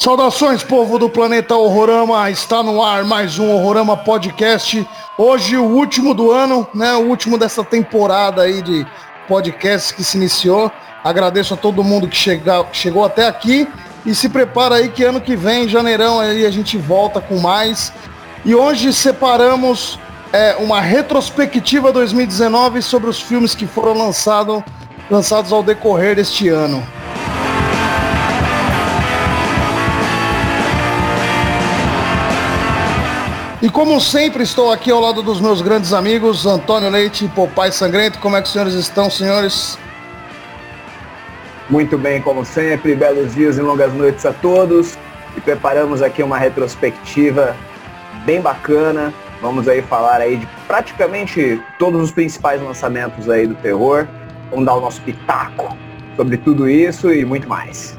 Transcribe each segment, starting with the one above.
Saudações, povo do planeta Horrorama. Está no ar mais um Horrorama Podcast. Hoje o último do ano, né? O último dessa temporada aí de podcasts que se iniciou. Agradeço a todo mundo que chega, chegou até aqui e se prepara aí que ano que vem, janeirão, aí a gente volta com mais. E hoje separamos é, uma retrospectiva 2019 sobre os filmes que foram lançado, lançados ao decorrer deste ano. E como sempre, estou aqui ao lado dos meus grandes amigos, Antônio Leite e Popai Sangrento. Como é que os senhores estão, senhores? Muito bem, como sempre, belos dias e longas noites a todos. E preparamos aqui uma retrospectiva bem bacana. Vamos aí falar aí de praticamente todos os principais lançamentos aí do terror. Vamos dar o nosso pitaco sobre tudo isso e muito mais.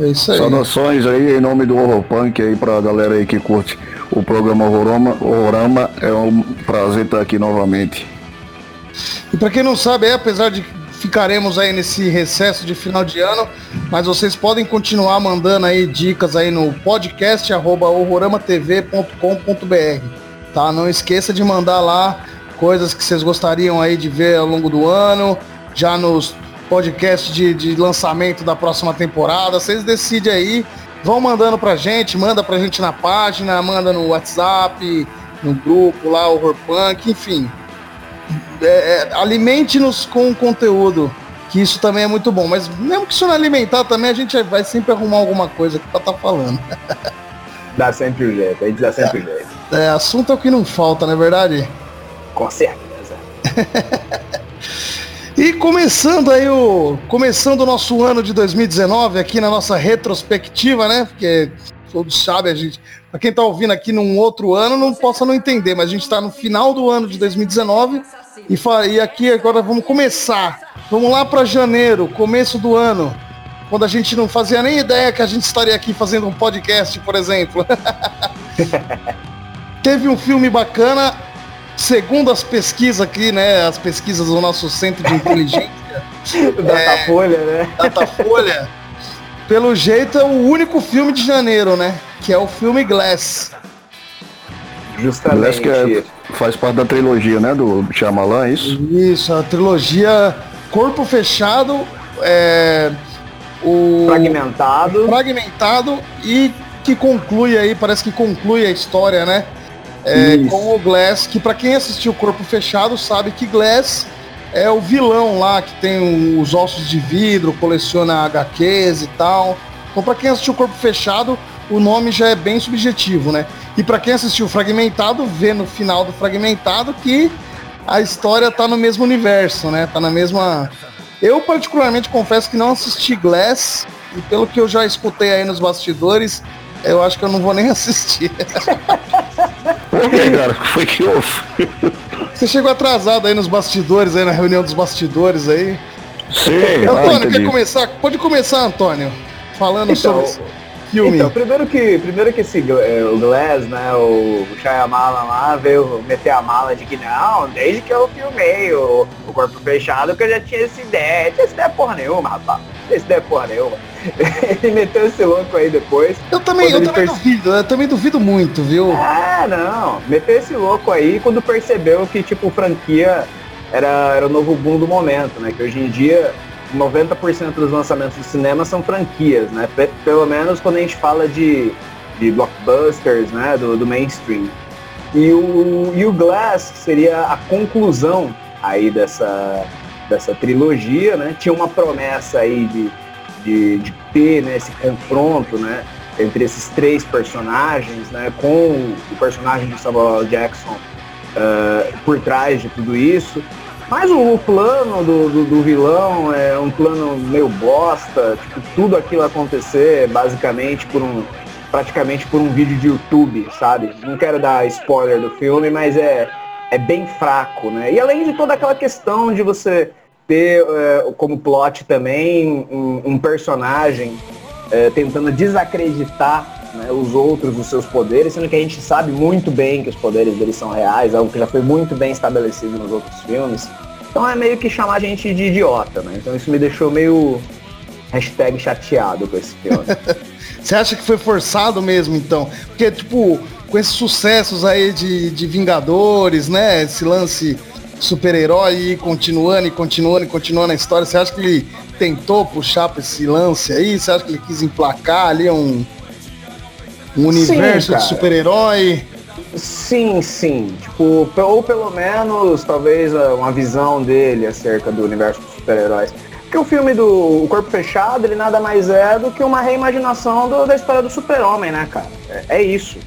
É isso aí. Saudações aí em nome do Horror Punk aí pra galera aí que curte o programa Horrorama. Horrorama é um prazer estar aqui novamente. E para quem não sabe, é, apesar de ficaremos aí nesse recesso de final de ano, mas vocês podem continuar mandando aí dicas aí no podcast arroba horroramatv.com.br, tá? Não esqueça de mandar lá coisas que vocês gostariam aí de ver ao longo do ano, já nos podcasts de, de lançamento da próxima temporada, vocês decidem aí Vão mandando pra gente, manda pra gente na página, manda no WhatsApp, no grupo lá, o Horror Punk, enfim. É, é, Alimente-nos com conteúdo, que isso também é muito bom. Mas mesmo que isso não alimentar também, a gente vai sempre arrumar alguma coisa que pra tá falando. Dá sempre um jeito, a gente dá sempre um jeito. É, assunto é o que não falta, não é verdade? Com certeza. E começando aí o começando o nosso ano de 2019 aqui na nossa retrospectiva, né? Porque todos sabem a gente, para quem tá ouvindo aqui num outro ano não possa não entender, mas a gente está no final do ano de 2019 e, e aqui agora vamos começar. Vamos lá para janeiro, começo do ano, quando a gente não fazia nem ideia que a gente estaria aqui fazendo um podcast, por exemplo. Teve um filme bacana, segundo as pesquisas aqui, né? As pesquisas do nosso centro de inteligência. Datafolha, é, né? Datafolha. Pelo jeito é o único filme de janeiro, né? Que é o filme Glass. Justamente. Glass que é, faz parte da trilogia, né? Do Shyamalan, é isso? Isso, a trilogia Corpo Fechado, é, o Fragmentado. Fragmentado e que conclui aí, parece que conclui a história, né? É, com o Glass, que para quem assistiu Corpo Fechado sabe que Glass é o vilão lá que tem os ossos de vidro, coleciona HQs e tal. Então, para quem assistiu Corpo Fechado, o nome já é bem subjetivo, né? E para quem assistiu Fragmentado, vê no final do Fragmentado que a história tá no mesmo universo, né? Tá na mesma. Eu, particularmente, confesso que não assisti Glass, e pelo que eu já escutei aí nos bastidores, eu acho que eu não vou nem assistir. Por que, cara? Foi que houve? Você chegou atrasado aí nos bastidores, aí na reunião dos bastidores aí. Sim, Antônio, ah, quer começar? Pode começar, Antônio. Falando então, sobre filme. Então, primeiro que, primeiro que esse, é, o Glass, né, o, Shyamalan lá, veio meter a mala de que não, desde que eu filmei o, o Corpo Fechado, que eu já tinha essa ideia. Tinha essa ideia porra nenhuma, rapaz. Tinha essa ideia porra nenhuma. Ele meteu esse louco aí depois. Eu também, eu também perce... duvido, eu também duvido muito, viu? Ah, não. Meteu esse louco aí quando percebeu que, tipo, franquia era, era o novo boom do momento, né? Que hoje em dia 90% dos lançamentos do cinema são franquias, né? Pelo menos quando a gente fala de, de blockbusters, né? Do, do mainstream. E o, e o Glass seria a conclusão aí dessa, dessa trilogia, né? Tinha uma promessa aí de, de, de ter né, esse confronto, né? Entre esses três personagens, né? Com o personagem de Samuel Jackson uh, por trás de tudo isso. Mas o, plano do, do, do, vilão é um plano meio bosta, tipo, tudo aquilo acontecer basicamente por um. praticamente por um vídeo de YouTube, sabe? Não quero dar spoiler do filme, mas é, é bem fraco, né? E além de toda aquela questão de você ter é, como plot também um, um personagem é, tentando desacreditar né, os outros os seus poderes, sendo que a gente sabe muito bem que os poderes deles são reais, algo que já foi muito bem estabelecido nos outros filmes. Então é meio que chamar a gente de idiota, né? Então isso me deixou meio Hashtag chateado com esse filme. Você acha que foi forçado mesmo, então? Porque, tipo, com esses sucessos aí de, de Vingadores, né? Esse lance super-herói continuando e continuando e continuando a história, você acha que ele tentou puxar pra esse lance aí? Você acha que ele quis emplacar ali um, um universo sim, de super-herói? Sim, sim. Tipo, ou pelo menos, talvez, uma visão dele acerca do universo dos super-heróis. Porque o filme do o Corpo Fechado, ele nada mais é do que uma reimaginação do, da história do super-homem, né, cara? É, é, isso,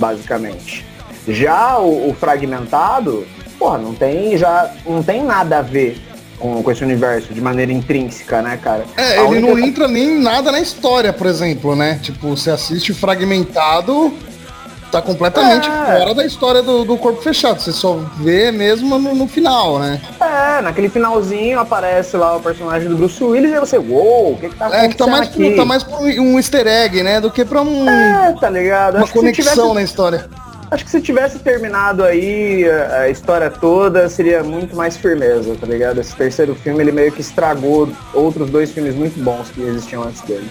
basicamente. Já o, o, Fragmentado, porra, não tem, já, não tem nada a ver com, com esse universo de maneira intrínseca, né, cara? É, a ele única... não entra nem nada na história, por exemplo, né? Tipo, você assiste Fragmentado, tá completamente é. fora da história do, do, corpo fechado. Você só vê mesmo no, no, final, né? É, naquele finalzinho aparece lá o personagem do Bruce Willis e você, uou, o que, que tá acontecendo? É, que tá mais, aqui? tá mais pra um easter egg, né? Do que pra um. É, tá ligado? Uma Acho conexão tivesse... na história. Acho que se tivesse terminado aí a, história toda, seria muito mais firmeza, tá ligado? Esse terceiro filme, ele meio que estragou outros dois filmes muito bons que existiam antes dele.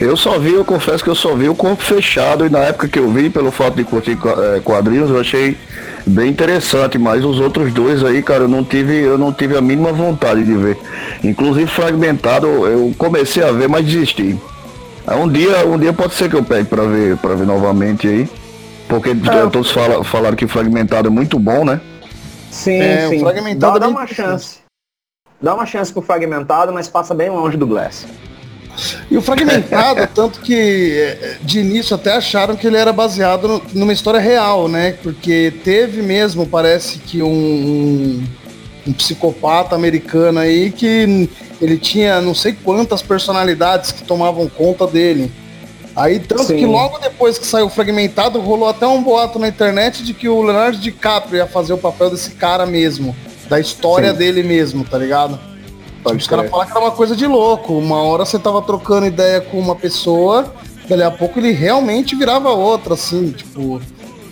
Eu só vi, eu confesso que eu só vi o corpo fechado e na época que eu vi, pelo fato de curtir é, quadrinhos, eu achei bem interessante, mas os outros dois aí, cara, eu não tive, eu não tive a mínima vontade de ver. Inclusive fragmentado, eu comecei a ver, mas desisti. Um dia, um dia pode ser que eu pegue para ver, para ver novamente aí. Porque é, todos fala, falaram que fragmentado é muito bom, né? Sim, é, sim. fragmentado dá, dá uma chance. Dá uma chance pro fragmentado, mas passa bem longe do Glass. E o fragmentado, tanto que é, de início até acharam que ele era baseado numa história real, né? Porque teve mesmo, parece que um, um, um, psicopata americano aí que ele tinha não sei quantas personalidades que tomavam conta dele. Aí, tanto Sim. que logo depois que saiu fragmentado, rolou até um boato na internet de que o Leonardo DiCaprio ia fazer o papel desse cara mesmo. Da história Sim. dele mesmo, tá ligado? Pode os caras falaram que era uma coisa de louco. Uma hora você tava trocando ideia com uma pessoa, dali a pouco ele realmente virava outra, assim, tipo.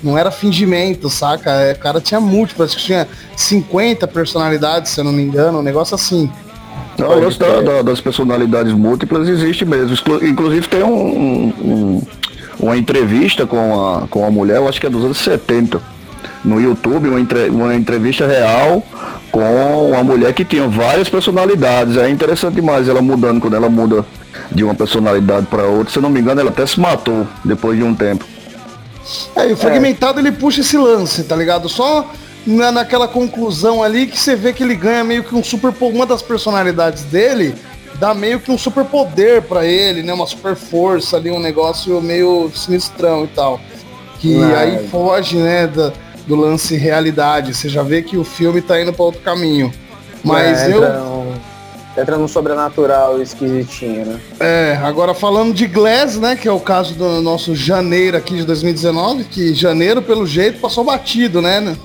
Não era fingimento, saca? É, o cara tinha múltiplas, acho que tinha 50 personalidades, se eu não me engano, um negócio assim. Não, o lance da, da, das personalidades múltiplas existe mesmo. Inclusive tem um, um, uma entrevista com a, com a mulher, eu acho que é dos anos 70, no YouTube, uma, entre, uma entrevista real com uma mulher que tinha várias personalidades. É interessante demais ela mudando quando ela muda de uma personalidade para outra. Se eu não me engano, ela até se matou depois de um tempo. É, e o fragmentado é. ele puxa esse lance, tá ligado? Só na, naquela conclusão ali que você vê que ele ganha meio que um super uma das personalidades dele dá meio que um super poder para ele, né? Uma super força ali, um negócio meio sinistrão e tal. Que aí foge, né, da, do lance realidade. Você já vê que o filme tá indo para outro caminho. Mas é, eu. Entra no sobrenatural esquisitinho, né? É, agora falando de Glass, né? Que é o caso do nosso janeiro aqui de 2019, que janeiro, pelo jeito, passou batido, né?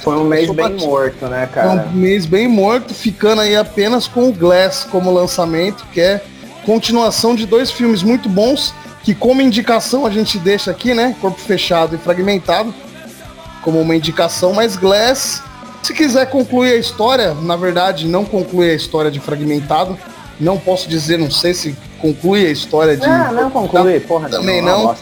Foi um mês bem batido. morto, né, cara? Um mês bem morto, ficando aí apenas com o Glass como lançamento, que é continuação de dois filmes muito bons, que como indicação a gente deixa aqui, né? Corpo Fechado e Fragmentado como uma indicação, mas Glass, se quiser concluir a história, na verdade não conclui a história de Fragmentado. Não posso dizer, não sei se conclui a história de. Ah, não conclui, porra, também não. não.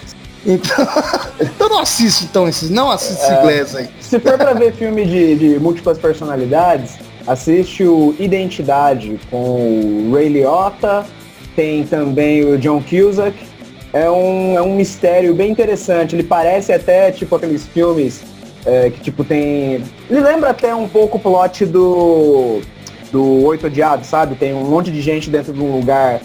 Então, então não assiste então esses, não assiste é, Glass aí. Se for para ver filme de, de múltiplas personalidades, assiste o Identidade com o Ray Liotta, tem também o John Cusack. É um, é um mistério bem interessante. Ele parece até tipo aqueles filmes é, que tipo tem. Ele lembra até um pouco o plot do. do Oito Odiados, sabe? Tem um monte de gente dentro de um lugar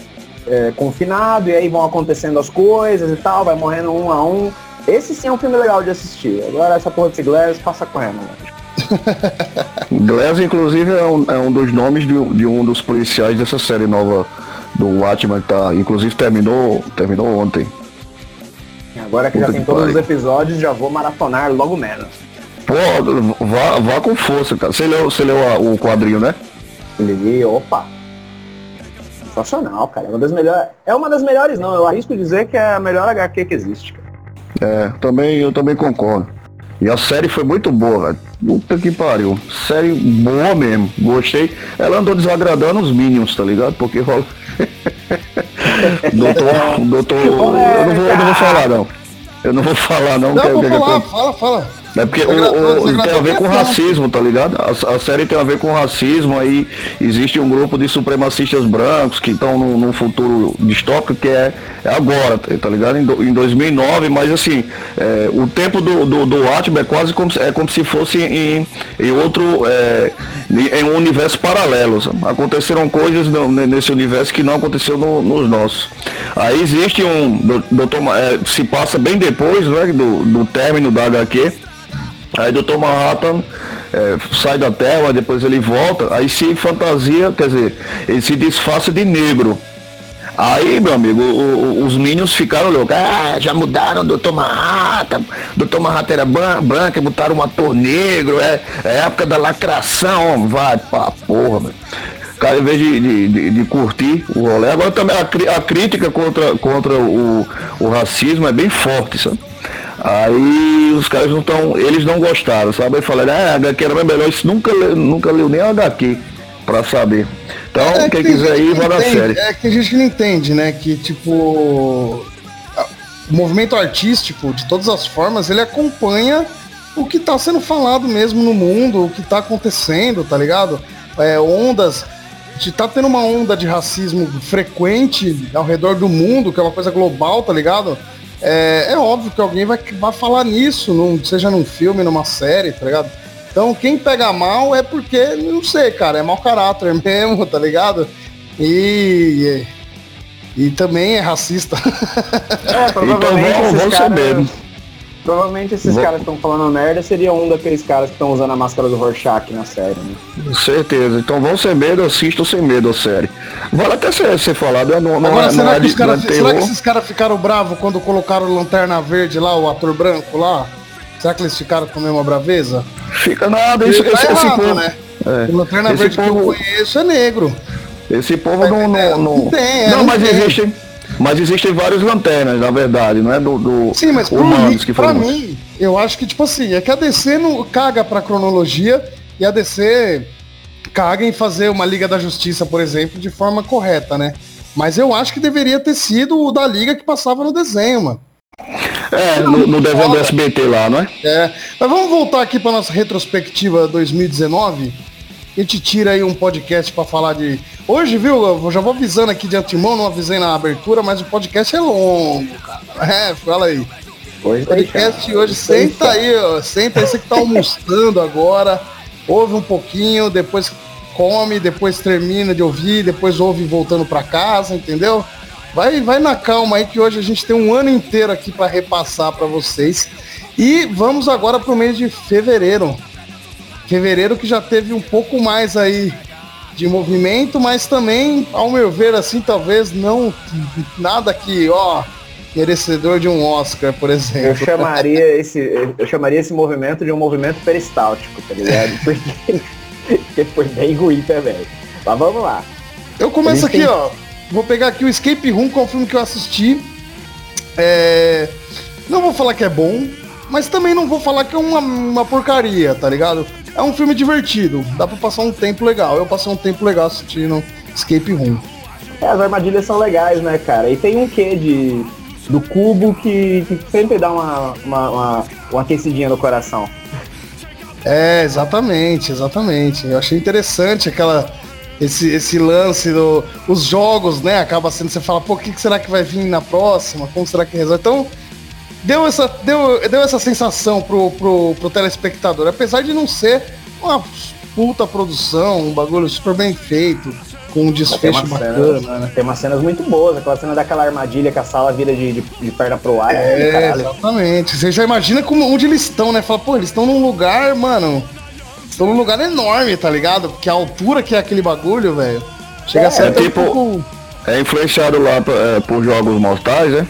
é, confinado, e aí vão acontecendo as coisas e tal, vai morrendo um a um. Esse sim é um filme legal de assistir. Agora essa porra de Glass passa correndo, mano. Glass, inclusive, é um, é um dos nomes de, de, um dos policiais dessa série nova do Watchmen, que tá, inclusive terminou, terminou ontem. Agora que Puta já tem todos os episódios, já vou maratonar logo menos. Pô, vá, vá com força, cara. Você leu, você leu a, o quadrinho, né? Li, opa. Sensacional, cara. É uma das melhores. É uma das melhores, não. Eu arrisco dizer que é a melhor HQ que existe, cara. É, também, eu também concordo. E a série foi muito boa, velho. Puta que pariu. Série boa mesmo. Gostei. Ela andou desagradando os Minions, tá ligado? Porque rola. doutor, doutor. Eu não, vou, eu não vou falar não. Eu não vou falar não. Não, vou falar, fala, fala. É porque o, o, tem a ver com racismo, tá ligado? A, a, série tem a ver com racismo, aí existe um grupo de supremacistas brancos que estão num, num, futuro distópico que é, é agora, tá ligado? Em, do, em 2009, mas assim, é, o tempo do, do, do Atman é quase como, é como se fosse em, em outro, é, em um universo paralelo. Sabe? Aconteceram coisas no, nesse universo que não aconteceu no, nos nossos. Aí existe um, doutor, é, se passa bem depois né, do, do término da HQ, Aí Dr. Manhattan é, sai da Terra, depois ele volta, aí se fantasia, quer dizer, ele se disfarça de negro. Aí, meu amigo, o, o, os Minions ficaram loucos. Ah, já mudaram Dr. Manhattan. Dr. Manhattan era branca, botaram um ator negro. É, é época da lacração. Vai pra porra, meu. Cara, em vez de, de, de, de, curtir o rolê. Agora também a, a crítica contra, contra o, o racismo é bem forte, sabe? Aí os caras não estão, eles não gostaram, sabe? Aí falaram, ah, HQ era melhor, isso nunca, nunca leu nem a HQ pra saber. Então, é quem quiser ir, vai na série. É que tem gente que não entende, né? Que tipo. O movimento artístico, de todas as formas, ele acompanha o que está sendo falado mesmo no mundo, o que está acontecendo, tá ligado? É, ondas. De tá tendo uma onda de racismo frequente ao redor do mundo, que é uma coisa global, tá ligado? É, é óbvio que alguém vai, vai falar nisso, num, seja num filme, numa série, tá ligado? Então quem pega mal é porque, não sei, cara, é mau caráter mesmo, tá ligado? E. E, e também é racista. É, provavelmente então, vamos, vamos caras, Provavelmente esses Vou... caras que estão falando merda seriam um daqueles caras que estão usando a máscara do Rorschach na série, né? Certeza. Então vão sem medo, assistam sem medo a série. Vale até ser, ser falado, é não, Agora, é, será, não que é cara, será que esses caras ficaram bravos quando colocaram o Lanterna Verde lá, o ator branco lá? Será que eles ficaram com a mesma braveza? Fica nada, isso, tá esse, errado, esse povo, né? É. O Lanterna esse Verde povo... que eu conheço é negro. Esse povo tá não, não, não, não. tem, é, não, mas tem. existem mas existem vários lanternas, na verdade, não é do, do Sim, mas humanos pra mim, eu acho que, tipo assim, é que a DC não caga pra cronologia e a DC caga em fazer uma Liga da Justiça, por exemplo, de forma correta, né? Mas eu acho que deveria ter sido o da Liga que passava no desenho, mano. É, no, no desenho do SBT lá, não é? É. Mas vamos voltar aqui pra nossa retrospectiva 2019 a gente tira aí um podcast para falar de. Hoje, viu? Eu já vou avisando aqui de antemão, não avisei na abertura, mas o podcast é longo, cara. É, fala aí. Hoje o podcast hoje, senta aí, ó. Senta aí, você que tá almoçando agora, ouve um pouquinho, depois come, depois termina de ouvir, depois ouve voltando para casa, entendeu? Vai, vai na calma aí que hoje a gente tem um ano inteiro aqui para repassar para vocês. E vamos agora para o mês de fevereiro. Fevereiro que já teve um pouco mais aí de movimento, mas também, ao meu ver, assim, talvez não nada que, ó, merecedor de um Oscar, por exemplo. Eu chamaria esse, eu chamaria esse movimento de um movimento peristáltico, tá ligado? Porque, porque foi bem ruim também. Mas vamos lá. Eu começo aqui, tem... ó. Vou pegar aqui o Escape Room, que é um filme que eu assisti. É... Não vou falar que é bom, mas também não vou falar que é uma, uma porcaria, tá ligado? É um filme divertido, dá pra passar um tempo legal. Eu passei um tempo legal assistindo Escape Room. É, as armadilhas são legais, né, cara? E tem um quê de do cubo que, que sempre dá uma, uma, uma, uma aquecidinha no coração. É, exatamente, exatamente. Eu achei interessante aquela esse, esse lance do os jogos, né? Acaba sendo você fala, pô, o que, que será que vai vir na próxima? Como será que resolve? Então, deu essa, deu, deu essa sensação pro, pro, pro telespectador. Apesar de não ser uma puta produção, um bagulho super bem feito, com um desfecho bacana, cenas, né? Tem umas cenas muito boas, aquela cena daquela armadilha que a sala vira de, de, de perna pro ar. É, né, exatamente. Você já imagina como, onde eles estão, né? Fala, pô, eles estão num lugar, mano. Estão num lugar enorme, tá ligado? Porque a altura que é aquele bagulho, velho. Chega é, a ser é, tipo, um pouco... É influenciado lá é, por jogos mortais, né?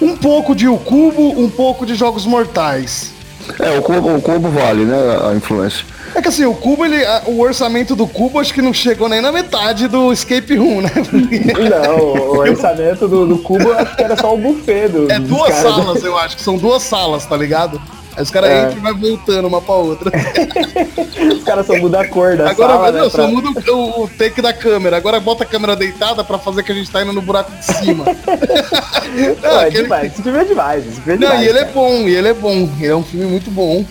Um pouco de O Cubo, um pouco de Jogos Mortais. É, o Cubo, o Cubo vale, né, a influência. É que assim, o Cubo, ele, o orçamento do Cubo acho que não chegou nem na metade do Escape Room, né? Não, o orçamento do, do Cubo acho que era só o buffet do, É duas salas, eu acho, que são duas salas, tá ligado? Aí os caras é. entram e vai voltando uma pra outra. os caras só mudam a cor da Agora, sala, não, né, só pra... muda o, o, take da câmera. Agora bota a câmera deitada pra fazer que a gente tá indo no buraco de cima. não, é aquele... demais. Esse filme é demais. Esse filme é não, demais, e ele é cara. é bom, e ele é bom. Ele é um filme muito bom.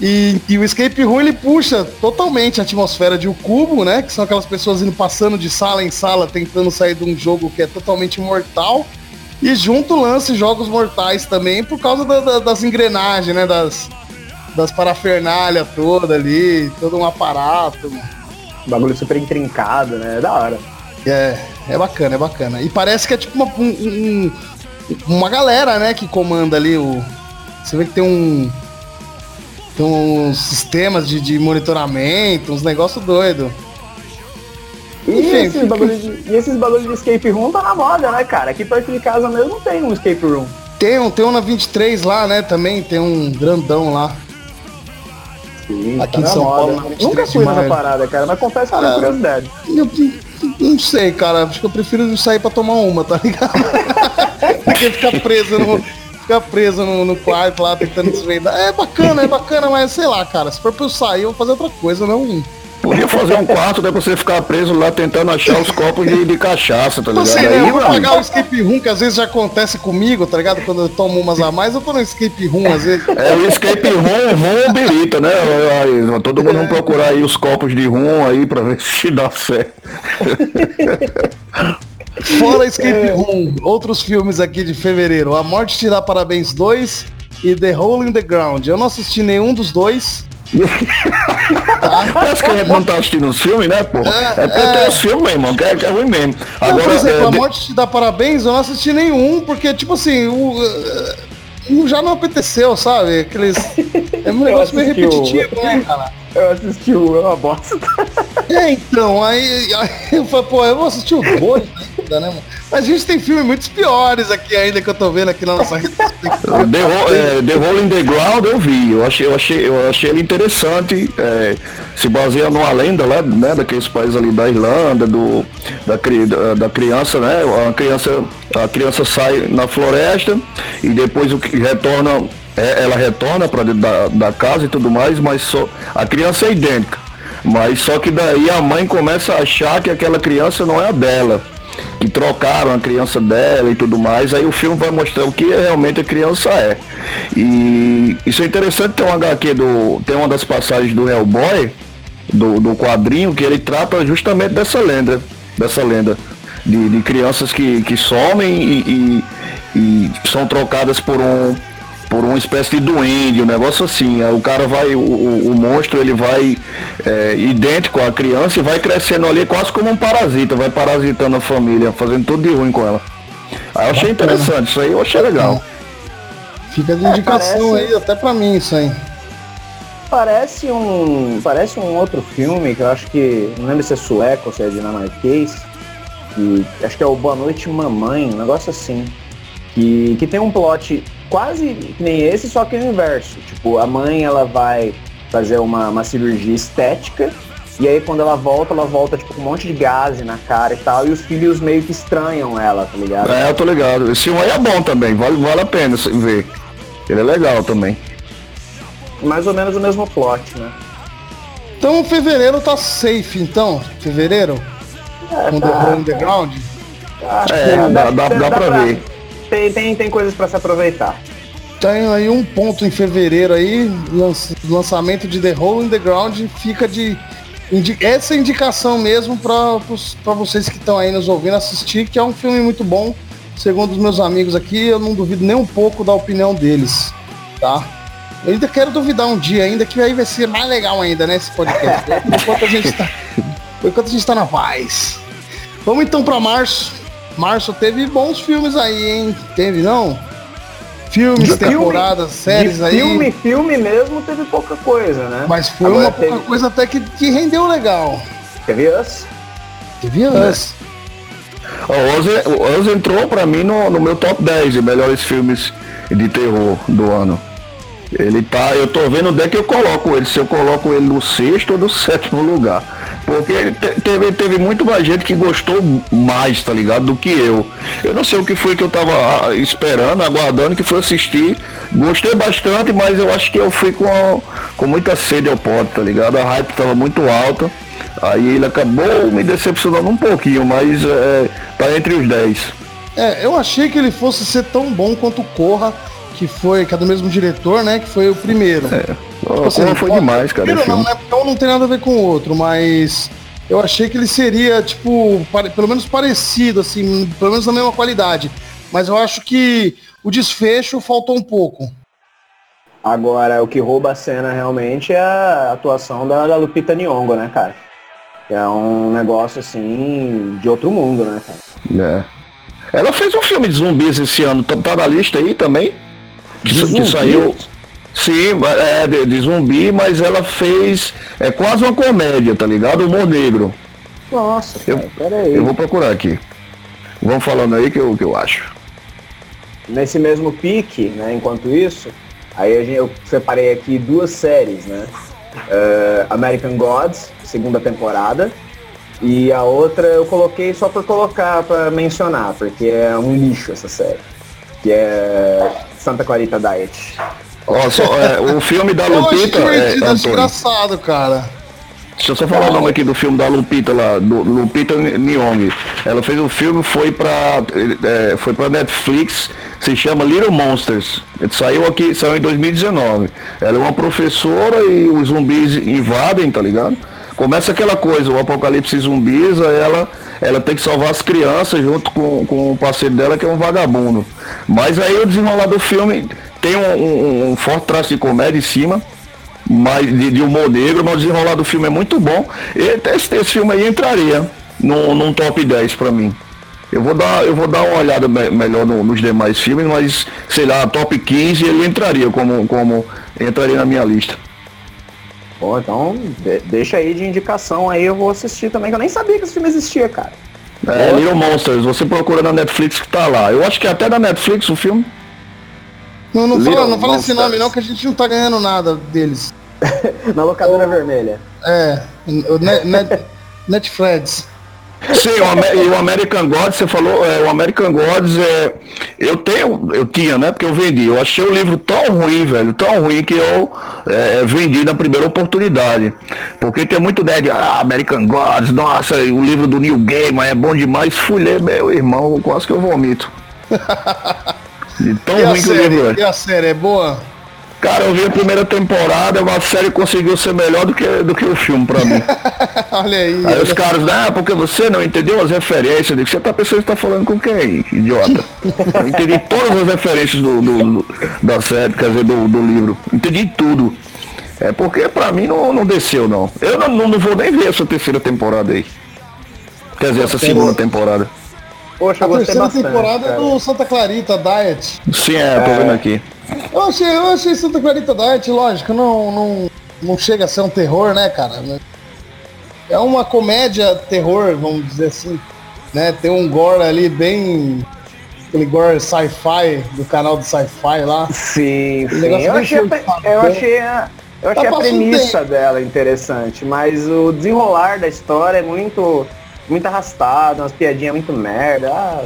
E, e, o Escape Room ele puxa totalmente a atmosfera de O Cubo, né? Que são aquelas pessoas indo passando de sala em sala tentando sair de um jogo que é totalmente mortal. E junto lance jogos mortais também por causa da, da, das engrenagens, né? Das, das parafernália toda ali, todo um aparato. Um bagulho super intrincado, né? É da hora. É, é bacana, é bacana. E parece que é tipo uma, um, uma galera, né, que comanda ali o. Você vê que tem um. Tem uns sistemas de, de monitoramento, uns negócios doidos. E, esses bagulhos de, e esses bagulhos de escape room tá na moda, né, cara? Aqui perto de casa mesmo tem um escape room. Tem um, tem um na 23 lá, né? Também tem um grandão lá. Sim, Aqui tá em São moda. Paulo. Nunca fui nessa parada, cara, mas confesso que é curiosidade. Eu, não sei, cara. Acho que eu prefiro sair pra tomar uma, tá ligado? Do que ficar preso no. Ficar preso no, no quarto lá tentando desvendar. É bacana, é bacana, mas sei lá, cara. Se for pra eu sair, eu vou fazer outra coisa, não Podia fazer um quarto, daí você ficar preso lá tentando achar os copos de, de cachaça, tá ligado? Você, né, eu vou pagar o escape room, que às vezes já acontece comigo, tá ligado? Quando eu tomo umas a mais, eu tô no escape room, às vezes. É, o escape room, room habilita, né? Todo mundo vai procurar aí os copos de rum aí pra ver se dá certo. Fora Escape Room, outros filmes aqui de fevereiro. A Morte Te Dá Parabéns 2 e The Hole in the Ground. Eu não assisti nenhum dos dois. Parece que a gente não tá assistindo os filmes, né, pô? É, é porque é... tem os filmes, irmão, que é, que é ruim mesmo. Agora, não, por exemplo, é... A Morte Te Dá Parabéns, eu não assisti nenhum, porque, tipo assim, o, uh, já não apeteceu, sabe? Aqueles. É um negócio meio repetitivo, o... né, cara? Eu assisti o. É uma bosta. É, então, aí, aí eu falei, pô, eu vou assistir o dois ainda, né, mano? Mas a gente tem filmes muito piores aqui ainda que eu tô vendo aqui na nossa retrospectiva. The, é, The Rolling the Ground eu vi, eu achei, eu achei, eu achei ele interessante, é, se baseia numa lenda né, né, daqueles países ali da Irlanda, do, da, da, da criança, né? A criança, a criança sai na floresta e depois o que retorna, é, ela retorna para dentro da, da casa e tudo mais, mas só a criança é idêntica. Mas só que daí a mãe começa a achar que aquela criança não é a dela que trocaram a criança dela e tudo mais, aí o filme vai mostrar o que realmente a criança é. E isso é interessante, tem um HQ do. Tem uma das passagens do Hellboy, do, do quadrinho, que ele trata justamente dessa lenda. Dessa lenda. De, de crianças que, que somem e, e, e são trocadas por um por uma espécie de duende, um negócio assim. o cara vai, o, o, monstro ele vai é, idêntico à criança e vai crescendo ali quase como um parasita, vai parasitando a família, fazendo tudo de ruim com ela. Aí eu achei interessante, isso aí eu achei legal. Fica de indicação é, parece... aí, até pra mim isso aí. Parece um. Parece um outro filme que eu acho que. Não lembro se é sueco ou se é dinamarquês. Que, acho que é o Boa Noite Mamãe, um negócio assim. Que, que tem um plot quase que nem esse, só que o inverso. Tipo, a mãe ela vai fazer uma, uma cirurgia estética e aí quando ela volta, ela volta tipo com um monte de gás na cara e tal, e os filhos meio que estranham ela, tá ligado? É, eu tô ligado. Esse filme aí é bom também, vale, vale a pena ver. Ele é legal também. Mais ou menos o mesmo plot, né? Então fevereiro tá safe, então? Fevereiro? É, com tá, The Underground? Tá, é, dá, dá, dá, dá pra, pra ver tem, tem, tem coisas para se aproveitar. Tem aí um ponto em fevereiro aí, lançamento de The Hole in the Ground, fica de essa indicação mesmo para vocês que estão aí nos ouvindo assistir, que é um filme muito bom. Segundo os meus amigos aqui, eu não duvido nem um pouco da opinião deles, tá? Eu ainda quero duvidar um dia ainda, que aí vai ser mais legal ainda, né, esse podcast. enquanto a gente está enquanto a gente tá na paz. Vamos então para março. Março teve bons filmes aí, hein? Teve, não? Filmes, de temporadas, filme, séries aí. Filme, filme mesmo teve pouca coisa, né? Mas foi Agora uma teve... pouca coisa até que, que rendeu legal. Teve Us. Teve Us. É. O Us, entrou pra mim no, no meu top 10 de melhores filmes de terror do ano. Ele tá, eu tô vendo onde é que eu coloco ele, se eu coloco ele no sexto ou no sétimo lugar. Porque teve, teve muito mais gente que gostou mais, tá ligado? Do que eu. Eu não sei o que foi que eu tava ah, esperando, aguardando, que foi assistir. Gostei bastante, mas eu acho que eu fui com, com muita sede ao pote, tá ligado? A hype tava muito alta. Aí ele acabou me decepcionando um pouquinho, mas é, tá entre os 10. É, eu achei que ele fosse ser tão bom quanto Corra, que foi, que é do mesmo diretor, né? Que foi o primeiro. É. Tipo assim, foi demais, cara. Não, né? Então não tem nada a ver com o outro, mas eu achei que ele seria, tipo, pelo menos parecido, assim, pelo menos na mesma qualidade. Mas eu acho que o desfecho faltou um pouco. Agora, o que rouba a cena realmente é a atuação da, da Lupita Nyong'o, né, cara? É um negócio, assim, de outro mundo, né, cara? É. Ela fez um filme de zumbis esse ano, tá, tá na lista aí também? Que, que saiu... Sim, é de, de, zumbi, mas ela fez. É quase uma comédia, tá ligado? Humor negro. Nossa, cara, eu, peraí. Eu vou procurar aqui. Vamos falando aí que eu, que eu acho. Nesse mesmo pique, né? Enquanto isso, aí eu separei aqui duas séries, né? Uh, American Gods, segunda temporada. E a outra eu coloquei só por colocar, para mencionar, porque é um lixo essa série. Que é Santa Clarita Diet. Ó, só, é, o filme da Lupita. é, engraçado, cara. Deixa eu só falar o nome aqui do filme da Lupita lá, do Lupita Nyong'o. Ela fez o filme, foi pra, é, foi pra Netflix, se chama Little Monsters. Saiu aqui, saiu em 2019. Ela é uma professora e os zumbis invadem, tá ligado? Começa aquela coisa, o apocalipse zumbis, ela, ela tem que salvar as crianças junto com, com o parceiro dela que é um vagabundo. Mas aí o desenrolar do filme tem um, um, um, forte traço de comédia em cima, mas de, de humor negro, mas o desenrolar do filme é muito bom. E esse, esse filme aí entraria no, num top 10 para mim. Eu vou dar, eu vou dar uma olhada me, melhor no, nos demais filmes, mas sei lá, top 15 ele entraria como, como entraria na minha lista. Pô, então de, deixa aí de indicação aí, eu vou assistir também, que eu nem sabia que esse filme existia, cara. É, Little Monsters, você procura na Netflix que tá lá. Eu acho que é até da Netflix o filme. Não, não fala, não fala esse nome não, que a gente não tá ganhando nada deles. Na locadora vermelha. É, o Net, Netflix. Sim, o, o American Gods, você falou, é, o American Gods, é, eu tenho, eu tinha, né, porque eu vendi, eu achei o livro tão ruim, velho, tão ruim que eu é, vendi na primeira oportunidade, porque tem muito ideia de, ah, American Gods, nossa, o livro do New Gamer é bom demais, fui ler, meu irmão, quase que eu vomito. De tão e ruim que o livro é. E a série é boa? Cara, eu vi a primeira temporada, a série conseguiu ser melhor do que, do que o filme pra mim. olha aí. Aí olha os caras, ah, porque você não entendeu as referências. Eu digo, você tá pensando que tá falando com quem, idiota? eu entendi todas as referências do, do, do, da série, quer dizer, do, do livro. Entendi tudo. É porque pra mim não, não desceu, não. Eu não, não vou nem ver essa terceira temporada aí. Quer dizer, essa segunda temporada. Poxa, a terceira bastante, temporada cara. do Santa Clarita Diet. Sim, é, tô vendo aqui. Eu achei, eu achei Santa Clarita Diet, lógico, não, não, não chega a ser um terror, né, cara? É uma comédia terror, vamos dizer assim. Né? Tem um gore ali bem. Aquele gore sci-fi do canal do sci-fi lá. Sim, sim. Eu achei, eu achei, a, eu achei tá a premissa dela interessante, mas o desenrolar da história é muito muito arrastado, umas piadinhas muito merda. Ah,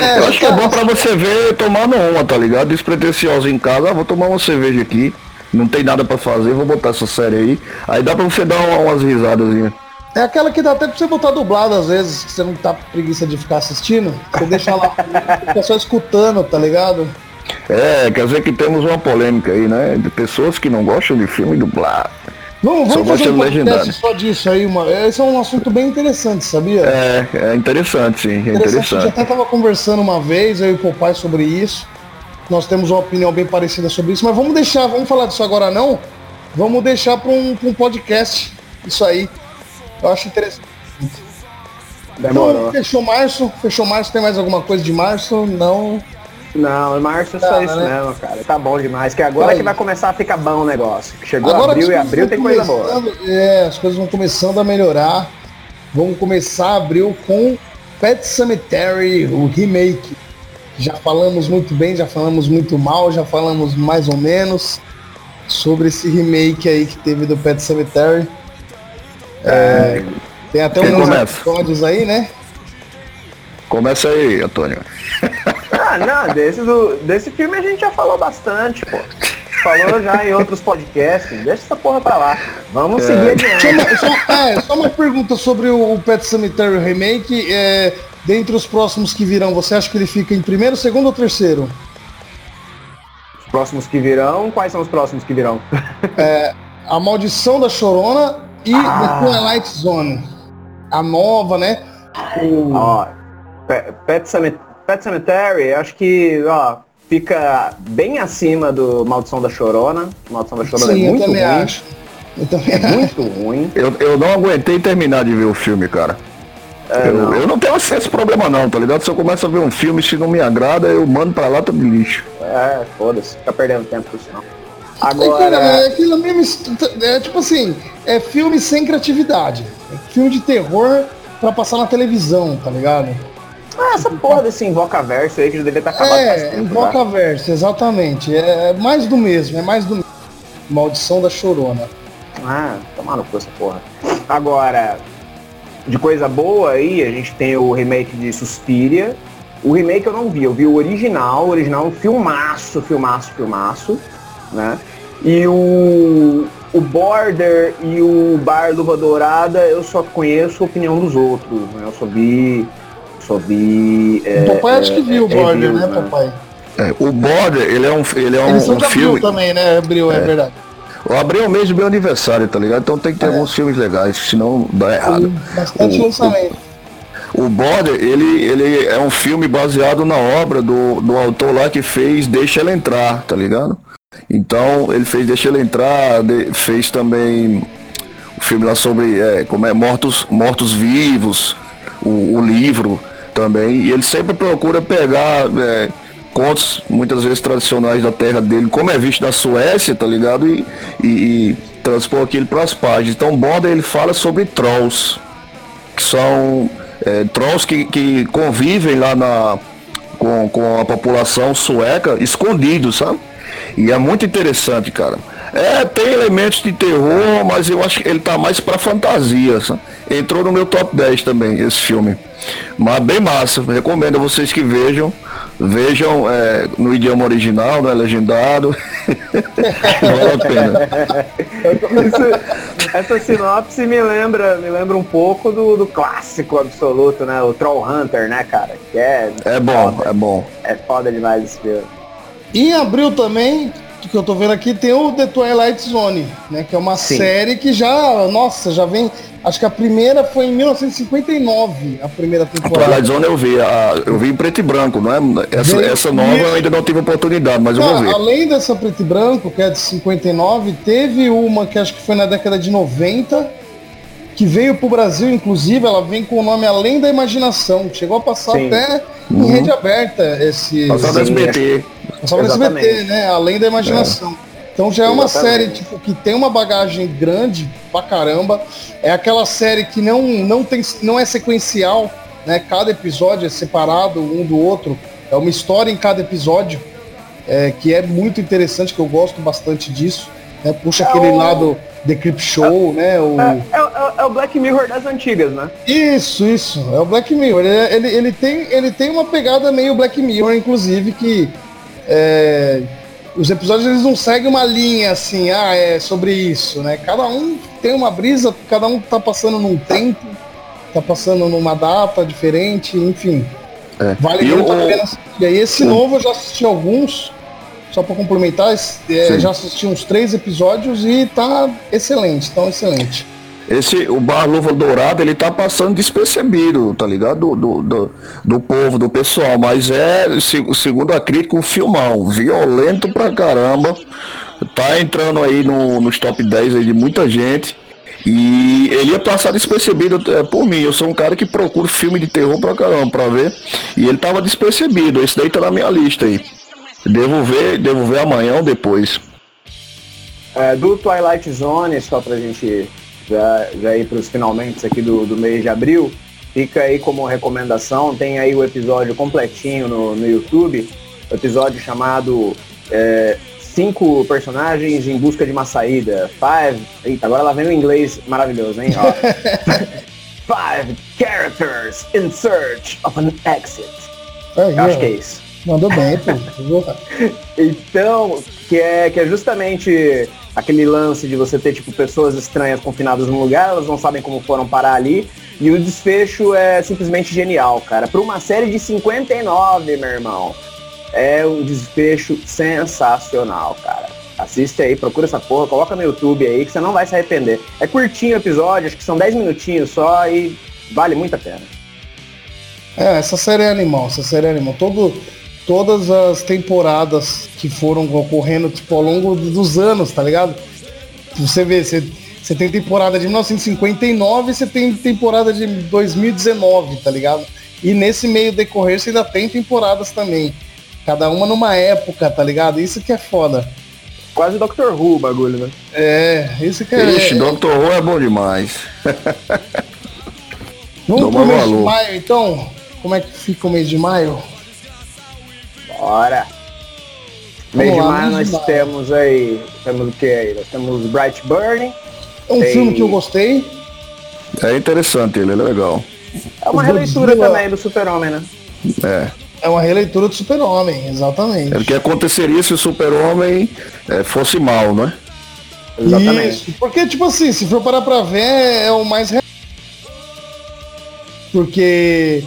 é, eu acho que é bom pra você ver tomando uma, tá ligado? Despretensioso em casa, ah, vou tomar uma cerveja aqui, não tem nada pra fazer, vou botar essa série aí. Aí dá pra você dar umas risadas. É aquela que dá até pra você botar dublado às vezes, que você não tá preguiça de ficar assistindo. Você deixa lá, fica só escutando, tá ligado? É, quer dizer que temos uma polêmica aí, né? De pessoas que não gostam de filme dublado. Vamos, vamos fazer um podcast só disso aí, mano. Esse é um assunto bem interessante, sabia? É, é interessante, sim. É interessante. interessante. A gente até estava conversando uma vez, eu e o papai, sobre isso. Nós temos uma opinião bem parecida sobre isso, mas vamos deixar, vamos falar disso agora não. Vamos deixar para um, um, podcast. Isso aí. Eu acho interessante. Demorou. Então, fechou março? Fechou março? Tem mais alguma coisa de março? Não. Não, março é só isso né? mesmo, cara. Tá bom demais. Que agora é que vai começar a ficar bom o negócio. Chegou agora abril e abril tem coisa boa. É, as coisas vão começando a melhorar. Vamos começar abril com Pet Cemetery, o remake. Já falamos muito bem, já falamos muito mal, já falamos mais ou menos sobre esse remake aí que teve do Pet Cemetery. É, tem até uns episódios aí, né? Começa aí, Antônio. Ah, não, desse, do, desse filme a gente já falou bastante, pô. Falou já em outros podcasts, deixa essa porra pra lá. Vamos é. seguir adiante. Só, só, é, só uma pergunta sobre o Pet Cemetery Remake. É, dentre os próximos que virão, você acha que ele fica em primeiro, segundo ou terceiro? Os próximos que virão, quais são os próximos que virão? É, a Maldição da Chorona e ah. The Twilight Zone. A nova, né? O... Ó, Pet, Cemetery, Pet Cemetery, acho que ó, fica bem acima do Maldição da Chorona. Maldição da Chorona Sim, é muito ruim. Acho. Eu também é muito ruim. Eu, eu não aguentei terminar de ver o filme, cara. É, eu, não. eu não tenho esse problema não, tá ligado? Se eu começo a ver um filme se não me agrada, eu mando pra lá, tá de lixo. É, foda-se, fica perdendo tempo com isso não. Agora. É, aquilo mesmo, é tipo assim, é filme sem criatividade. É filme de terror pra passar na televisão, tá ligado? Ah, essa porra desse invoca verso aí que já deveria estar acabado é, tempo, invoca verso, exatamente. É mais do mesmo, é mais do mesmo. Maldição da Chorona. Ah, tomaram com essa porra. Agora, de coisa boa aí, a gente tem o remake de Suspiria. O remake eu não vi, eu vi o original, o original é um filmaço, filmaço, filmaço, né? E o, o Border e o Bar Luva Dourada eu só conheço a opinião dos outros, né? Eu só vi vi. É, o papai acho que viu o Border, né, né, papai? É, o Border, ele é um, ele é um, um filme. também, né? Abril, é, é verdade. O abril é o mês do meu aniversário, tá ligado? Então tem que ter é. alguns filmes legais, senão dá errado. Bastante o, lançamento. O, o Border, ele, ele é um filme baseado na obra do, do autor lá que fez Deixa Ela Entrar, tá ligado? Então ele fez Deixa Ela Entrar, de, fez também o filme lá sobre é, como é Mortos, Mortos Vivos, o, o livro também. E ele sempre procura pegar é, contos, muitas vezes tradicionais da terra dele, como é visto na Suécia, tá ligado? E, e, e transpor aquilo para as páginas. Então, Bonda ele fala sobre trolls, que são é, trolls que, que convivem lá na, com, com a população sueca, escondidos, sabe? E é muito interessante, cara. É, tem elementos de terror, mas eu acho que ele tá mais pra fantasia. Sabe? Entrou no meu top 10 também, esse filme. Mas bem massa. Recomendo a vocês que vejam. Vejam é, no idioma original, não é legendado. vale a pena. essa sinopse me lembra, me lembra um pouco do, do clássico absoluto, né? O Troll Hunter, né, cara? Que é, é bom, foda. é bom. É foda demais esse filme. Em abril também, que eu tô vendo aqui, tem o The Twilight Zone, né? Que é uma Sim. série que já, nossa, já vem. Acho que a primeira foi em 1959, a primeira temporada. A Twilight Zone eu vi, a, eu vi em preto e branco, não é? Essa, essa nova eu ainda não tive oportunidade, mas eu vou ver. Além dessa preto e branco, que é de 59, teve uma que acho que foi na década de 90, que veio pro Brasil, inclusive, ela vem com o nome Além da Imaginação. Chegou a passar Sim. até uhum. em rede aberta esse. Passar SBT. Passava no SBT, né? Além da imaginação. É. Então já é uma Exatamente. série tipo, que tem uma bagagem grande pra caramba. É aquela série que não, não, tem, não é sequencial, né? Cada episódio é separado um do outro. É uma história em cada episódio, é, que é muito interessante, que eu gosto bastante disso. Né? Puxa é aquele o... lado The Creep Show, é, né? O... É, é, é, o Black Mirror das antigas, né? Isso, isso. É o Black Mirror. Ele, ele, ele, tem, ele tem uma pegada meio Black Mirror, inclusive, que é, os episódios eles não seguem uma linha assim, ah, é sobre isso, né? Cada um tem uma brisa, cada um tá passando num tempo, tá passando numa data diferente, enfim. É. Vale e muito eu, a pena assistir. E aí esse novo eu já assisti alguns, só para complementar, é, já assisti uns três episódios e tá excelente, tão excelente esse o Bar Luva Dourada ele tá passando despercebido, tá ligado? Do, do, do, do povo, do pessoal, mas é, segundo a crítica, um filmão, violento pra caramba. Tá entrando aí no, nos top 10 aí de muita gente. E ele ia passar despercebido é, por mim. Eu sou um cara que procura filme de terror pra caramba pra ver. E ele tava despercebido. Esse daí tá na minha lista aí. Devo ver, devo ver amanhã ou depois. É, do Twilight Zone, só pra gente já, já ir para os finalmente aqui do, do mês de abril, fica aí como recomendação, tem aí o episódio completinho no, no YouTube, episódio chamado é, cinco personagens em busca de uma saída. Five. Eita, agora lá vem o inglês maravilhoso, hein? Five characters in search of an exit. Aí, Eu acho que é isso. Mandou bem, pô. então, que é, que é justamente aquele lance de você ter, tipo, pessoas estranhas confinadas num lugar, elas não sabem como foram parar ali. E o desfecho é simplesmente genial, cara. Para uma série de 59, meu irmão. É um desfecho sensacional, cara. Assiste aí, procura essa porra, coloca no YouTube aí que você não vai se arrepender. É curtinho o episódio, acho que são 10 minutinhos só e vale muito a pena. É, essa série é animal, essa série é animal. Todo, todas as temporadas que foram ocorrendo, tipo, ao longo dos anos, tá ligado? Você vê, você, você tem temporada de 1959 e você tem temporada de 2019, tá ligado? E nesse meio decorrer você ainda tem temporadas também. Cada uma numa época, tá ligado? Isso que é foda. Quase Doctor Who o bagulho, né? É, isso que é. Ixi, Doctor Who é bom demais. Vamos pro mês de maio, então? Como é que fica o mês de maio? Bora! mês de maio nós de temos aí. Temos o que aí? Nós temos Bright Burning. É um tem... filme que eu gostei. É interessante ele, é legal. É uma releitura também do Super-Homem, né? É. É uma releitura do Super-Homem, exatamente. É o que aconteceria se o Super-Homem é, fosse mal, né? Exatamente. Isso, porque, tipo assim, se for parar pra ver, é o mais. Porque.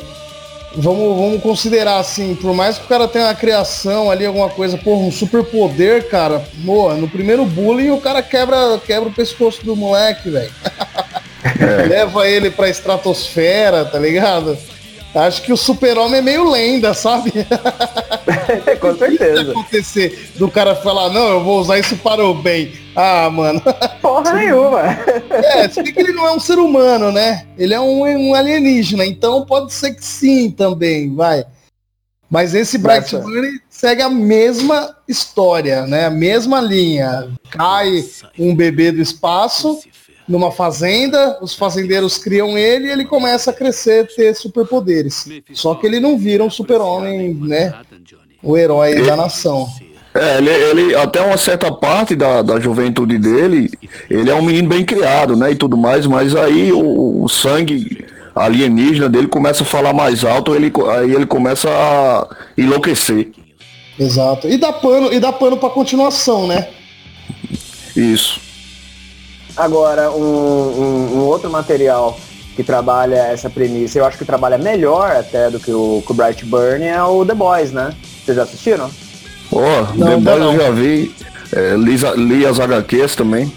Vamos, vamos considerar assim, por mais que o cara tenha uma criação ali, alguma coisa, porra, um super poder, cara, boa, no primeiro bullying o cara quebra, quebra o pescoço do moleque, velho. É. Leva ele pra estratosfera, tá ligado? Acho que o super-homem é meio lenda, sabe? Com certeza. acontecer do cara falar, não, eu vou usar isso para o bem. Ah, mano. Porra nenhuma. É, se que ele não é um ser humano, né? Ele é um, um, alienígena, então pode ser que sim também, vai. Mas esse Bright Bunny segue a mesma história, né? A mesma linha. Cai um bebê do espaço numa fazenda, os fazendeiros criam ele e ele começa a crescer, ter superpoderes. Só que ele não vira um super-homem, né? O herói da nação. É, ele, ele, até uma certa parte da, da juventude dele, ele é um menino bem criado, né, e tudo mais, mas aí o, o sangue alienígena dele começa a falar mais alto, ele, aí ele começa a enlouquecer. Exato. E dá pano, e dá pano pra continuação, né? Isso. Agora, um, um, um, outro material que trabalha essa premissa, eu acho que trabalha melhor até do que o, que o Bright Burn, é o The Boys, né? Vocês já assistiram? Oh, não, The Boys não. eu já vi. É, li, li as HQs também.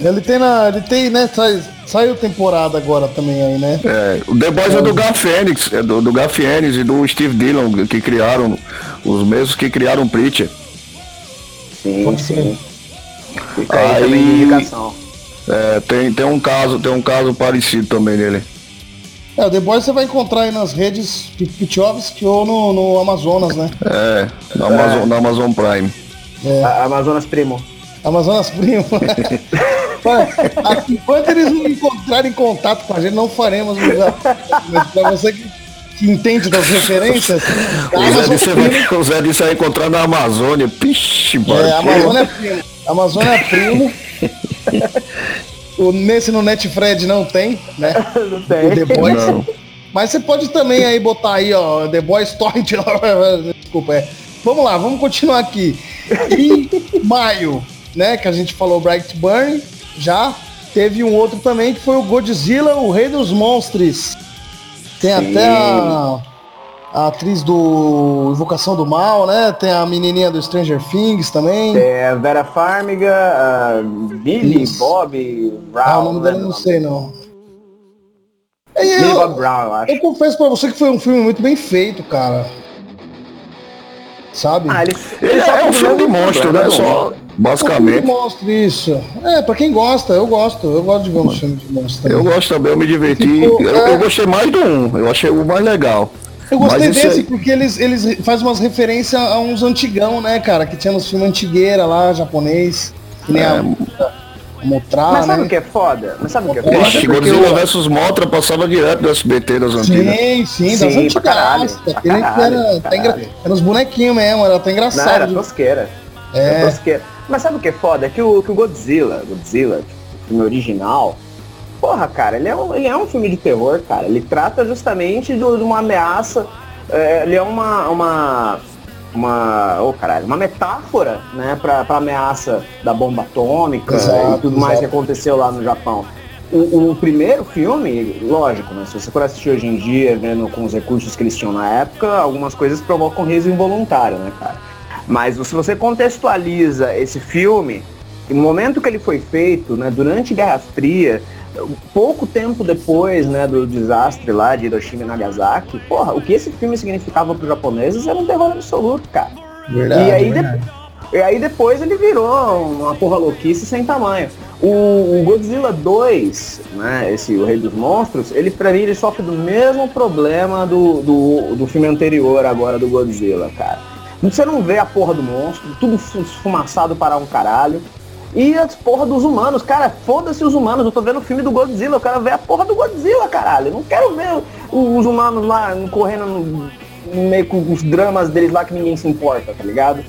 Ele tem na. Ele tem, né? Sai, saiu temporada agora também aí, né? É, o The Boys é, é do Gar Fênix, é do, do Gar Fênix e do Steve Dillon, que criaram, os mesmos que criaram Preacher. Sim, sim. Fica aí, aí também de indicação. É, tem, tem um caso, tem um caso parecido também nele. É, o The Boys você vai encontrar aí nas redes Pichowski ou no, no Amazonas, né? É, no Amazon, é. Amazon Prime. É. Amazonas Primo. Amazonas Primo. Enquanto eles não encontrarem contato com a gente, não faremos. Mas pra você que, que entende das referências. O Zé, disse, vai, o Zé disse vai encontrar na Amazônia. Pixe, É, a Amazônia é primo. Amazônia é primo. o, nesse no Netfred não tem, né? Não tem. O The Boys. Não. Mas você pode também aí botar aí, ó, The Boys Torrent. Desculpa, é. Vamos lá, vamos continuar aqui. Em maio, né, que a gente falou Bright Burn, já teve um outro também que foi o Godzilla, o Rei dos Monstros. Tem até a a atriz do Invocação do Mal, né? Tem a menininha do Stranger Things também. Tem a Vera Farmiga, a Billy, Isso. Bob, Brown. Ah, o nome dela eu não sei não. Billy eu, Bob Brown, eu acho. Eu confesso pra você que foi um filme muito bem feito, cara. Sabe? Ah, ele, ele é, é um filme de monstro, né? Só, basicamente. É um filme de monstro, isso. É, pra quem gosta, eu gosto. Eu gosto de ver um filme de monstro também. Eu gosto também, eu me diverti. Tipo, eu, é... eu gostei mais do um, eu achei o mais legal. Eu gostei desse aí... porque eles, eles fazem umas referências a uns antigão, né, cara? Que tinha nos filmes antigueira lá, japonês. Que nem é. a Motra, Mas sabe né? o que é foda? Mas sabe o que é foda? Ixi, Godzilla eu... vs Motra passava direto do SBT das antigas. Sim, sim, das antigas. Aquele era, tá engra... era os bonequinhos mesmo, era até engraçado. Não, era tosqueira. É. é tosqueira. Mas sabe o que é foda? É que o, que o Godzilla, Godzilla, o filme original, porra, cara, ele é, um, ele é um filme de terror, cara. Ele trata justamente do, de uma ameaça. É, ele é uma. uma uma, oh, caralho, uma metáfora, né, pra, pra ameaça da bomba atômica exato, e tudo mais que aconteceu lá no Japão. O, o, primeiro filme, lógico, né? Se você for assistir hoje em dia, vendo com os recursos que eles tinham na época, algumas coisas provocam riso involuntário, né, cara? Mas se você contextualiza esse filme, no momento que ele foi feito, né, durante Guerra Fria, pouco tempo depois, né, do desastre lá de Hiroshima e Nagasaki, porra, o que esse filme significava para os japoneses era um terror absoluto, cara. Verdade, e aí, verdade. De... e aí depois ele virou uma porra louquice sem tamanho. O, o, Godzilla 2, né, esse O Rei dos Monstros, ele pra mim ele sofre do mesmo problema do, do, do filme anterior agora do Godzilla, cara. Você não vê a porra do monstro, tudo esfumaçado para um caralho. E as porra dos humanos, cara, foda-se os humanos. Eu tô vendo o filme do Godzilla, eu quero ver a porra do Godzilla, caralho. Eu não quero ver os humanos lá correndo no, meio com os dramas deles lá que ninguém se importa, tá ligado?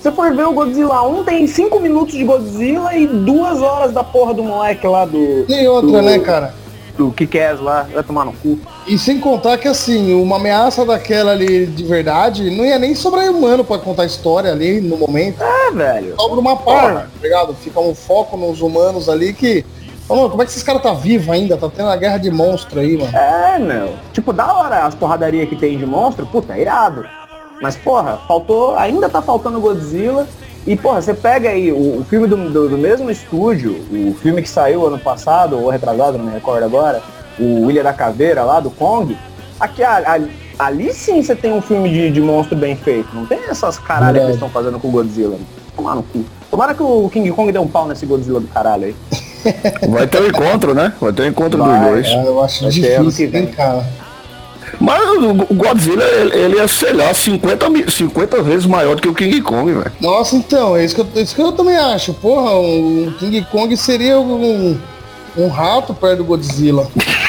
Se for ver o Godzilla 1, tem 5 minutos de Godzilla e 2 horas da porra do moleque lá do. E outra, do, né, cara? Do Kikaz lá, vai tomar no cu. E sem contar que assim, uma ameaça daquela ali de verdade, não ia nem sobrar humano pra contar a história ali no momento. É, velho. Sobra uma parte, tá ligado? Fica um foco nos humanos ali que. Mano, como é que esses caras tá vivo ainda? Tá tendo a guerra de monstro aí, mano. É, meu. Tipo, da hora as porradarias que tem de monstro, puta, é irado. Mas, porra, faltou. Ainda tá faltando Godzilla. E, porra, você pega aí o, o filme do, do, do, mesmo estúdio, o filme que saiu ano passado, ou retrasado, não me recordo agora, o Ilha da Caveira lá, do Kong. Aqui, ali, ali sim você tem um filme de, de monstro bem feito. Não tem essas caralhas que eles estão fazendo com o Godzilla. Tomar no cu. Tomara que o King Kong dê um pau nesse Godzilla do caralho aí. Vai ter um encontro, né? Vai ter um encontro Vai, dos dois. É, eu acho Vai difícil, hein, cara. Mas o Godzilla, ele é, sei lá, 50, 50 vezes maior do que o King Kong, velho. Nossa, então, é isso que, eu, isso que eu também acho. Porra, o King Kong seria um, um rato perto do Godzilla.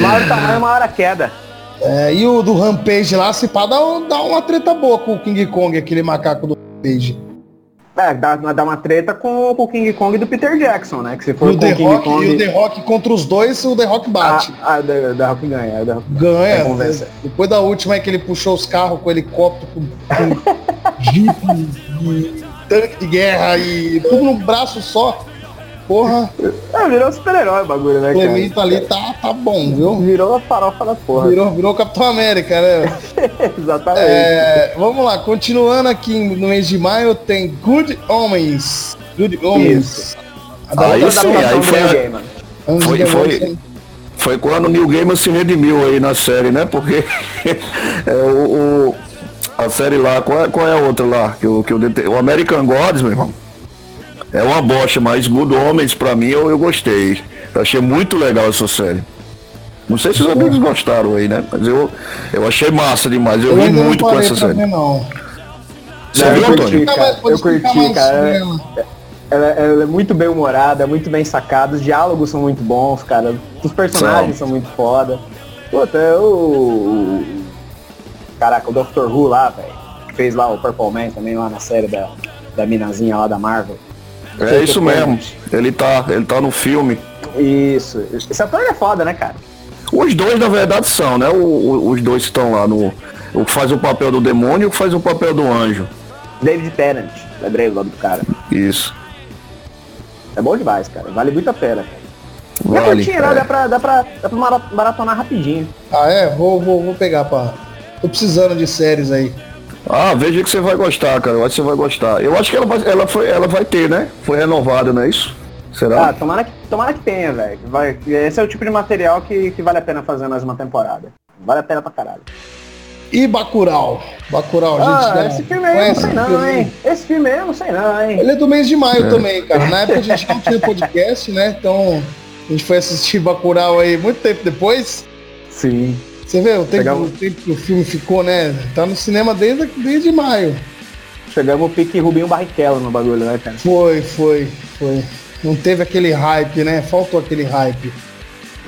maior tamanho, maior a queda. É, e o do Rampage lá, se pá, dá, dá uma treta boa com o King Kong, aquele macaco do Rampage. É, dá, dá uma treta com, com o King Kong do Peter Jackson, né? Que se for o, The Rock, Kong... e o The Rock contra os dois, o The Rock bate. Ah, ah The, The Rock ganha. The Rock ganha. Depois da última é que ele puxou os carros com helicóptero, com, com jeep, tanque de guerra e tudo no braço só. Porra. É, virou super-herói o bagulho, né, Clemito cara? ali tá, tá bom, viu? Virou a farofa da porra. Virou, virou Capitão América, né? Exatamente. É, vamos lá, continuando aqui no mês de maio, tem Good Homens. Good Homens. Aí sim, aí foi, a... foi, foi, foi quando o New Gamer se redimiu aí na série, né? Porque é, o, o, a série lá, qual é, qual é a outra lá? Que o, que o, o American Gods, meu irmão é uma bosta, mas Good Homens pra mim eu, eu gostei. Eu achei muito legal essa série. Não sei se os amigos gostaram aí, né? Mas eu, eu achei massa demais. Eu, eu vi muito com essa série. Não. Você viu, Antônio? Eu curti, cara. Ela, ela, é muito bem humorada, muito bem sacada, os diálogos são muito bons, cara. Os personagens são, são muito foda. Puta, o. Caraca, o Doctor Who lá, velho. Fez lá o Purple Man também lá na série da, da Minazinha lá da Marvel. É isso mesmo. Ele tá, ele tá no filme. Isso. Esse ator é foda, né, cara? Os dois, na verdade, são, né? O, o, os dois estão lá no. O que faz o papel do demônio e o que faz o papel do anjo. David Tennant, lembrei o nome do cara. Isso. É bom demais, cara. Vale muito a pena, cara. Vale, é curtinha, é. dá, pra, dá, pra, dá pra maratonar rapidinho. Ah, é? Vou, vou, vou pegar, pá. Tô precisando de séries aí. Ah, veja que você vai gostar, cara. Eu acho que você vai gostar. Eu acho que ela vai, ela foi, ela vai ter, né? Foi renovada, não é isso? Será? Ah, tomara que, tomara que tenha, velho. Esse é o tipo de material que, que vale a pena fazer mais uma temporada. Vale a pena pra caralho. E Bacurau? Bacurau, ah, gente. esse filme aí eu não sei não, filme? hein? Esse filme aí eu não sei não, hein? Ele é do mês de maio é. também, cara. Na época a gente não tinha podcast, né? Então a gente foi assistir Bacurau aí muito tempo depois. Sim. Você vê o tempo, o tempo que o filme ficou, né? Tá no cinema desde, desde maio. Chegamos o pique Rubinho Barrichello no bagulho, né, cara? Foi, foi, foi. Não teve aquele hype, né? Faltou aquele hype.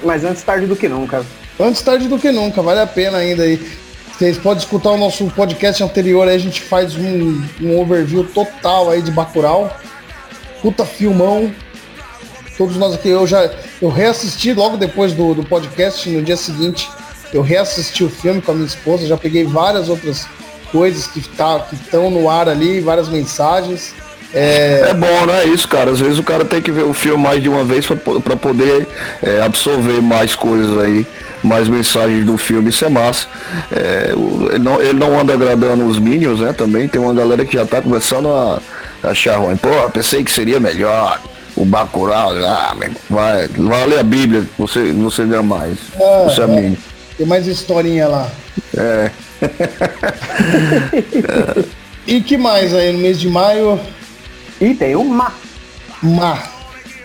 Mas antes tarde do que nunca. Antes tarde do que nunca, vale a pena ainda aí. Vocês podem escutar o nosso podcast anterior, aí a gente faz um, um overview total aí de Bacurau. Puta filmão. Todos nós aqui, eu já eu reassisti logo depois do, do podcast, no dia seguinte, eu reassisti o filme com a minha esposa, já peguei várias outras coisas que tá, estão no ar ali, várias mensagens. É... é bom, né? Isso, cara. Às vezes o cara tem que ver o filme mais de uma vez para poder é, absorver mais coisas aí mais mensagens do filme, isso é massa. É, ele, não, ele não anda agradando os Minions, né? Também tem uma galera que já tá começando a, achar ruim. Pô, pensei que seria melhor. O Bacurau, ah, vai, vai ler a Bíblia, você, você lê mais. Ah, você é, é. Tem mais historinha lá. É. e que mais aí no mês de maio? E tem o Mar. Mar.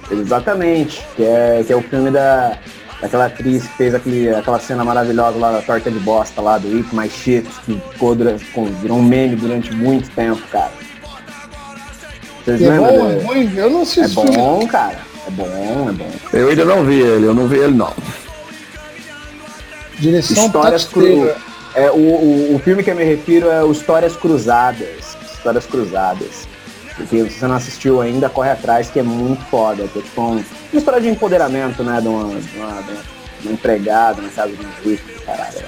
Exatamente, que é, que é o filme da, Aquela atriz que fez aquele, aquela cena maravilhosa lá da torta de bosta lá do Eat My Shit, que ficou, virou um meme durante muito tempo, cara. Vocês é lembram? Bom, é ruim? Eu não assisti. É bom, cara. É bom, é bom. Eu ainda não vi ele, eu não vi ele não. Direção Histórias cru... é, o, o, o filme que eu me refiro é o Histórias Cruzadas. Histórias Cruzadas. Porque se você não assistiu ainda, corre atrás, que é muito foda. Que é tipo um, uma história de empoderamento, né? De uma, de uma, de uma empregada na casa de um rico, caralho.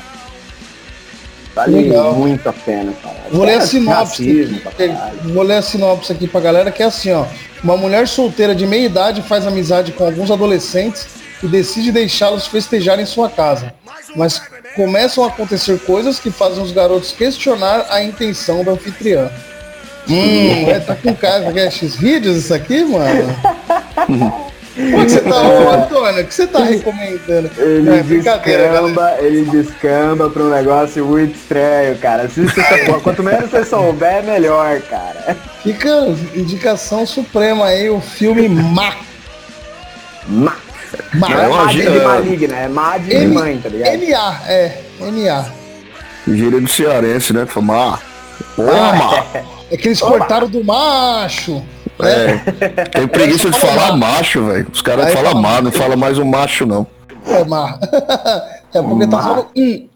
Vale Legal. muito a pena, cara. Vou ler a sinopse. Aqui, vou ler a sinopse aqui pra galera, que é assim, ó. Uma mulher solteira de meia idade faz amizade com alguns adolescentes e decide deixá-los festejar em sua casa. Mas começam a acontecer coisas que fazem os garotos questionar a intenção da anfitriã. Hum, é, tá com cara que é X-Vídeos isso aqui, mano? O que você tá, ô, Antônio, o que você tá recomendando? Ele é, descamba, ele descamba pra um negócio muito estranho, cara. Assista essa porra. Quanto menos você souber, melhor, cara. Fica indicação suprema aí, o filme Ma. Ma. Ma. É, uma de maligna, é Ma de M mãe, tá ligado? M-A, é, M-A. Gíria do cearense, né? Fama. Toma! É que eles Oba. cortaram do macho. Né? É. Tem preguiça de falar macho, velho. Os caras falam fala mar, não fala mais o macho, não. É mar. É porque tá falando um.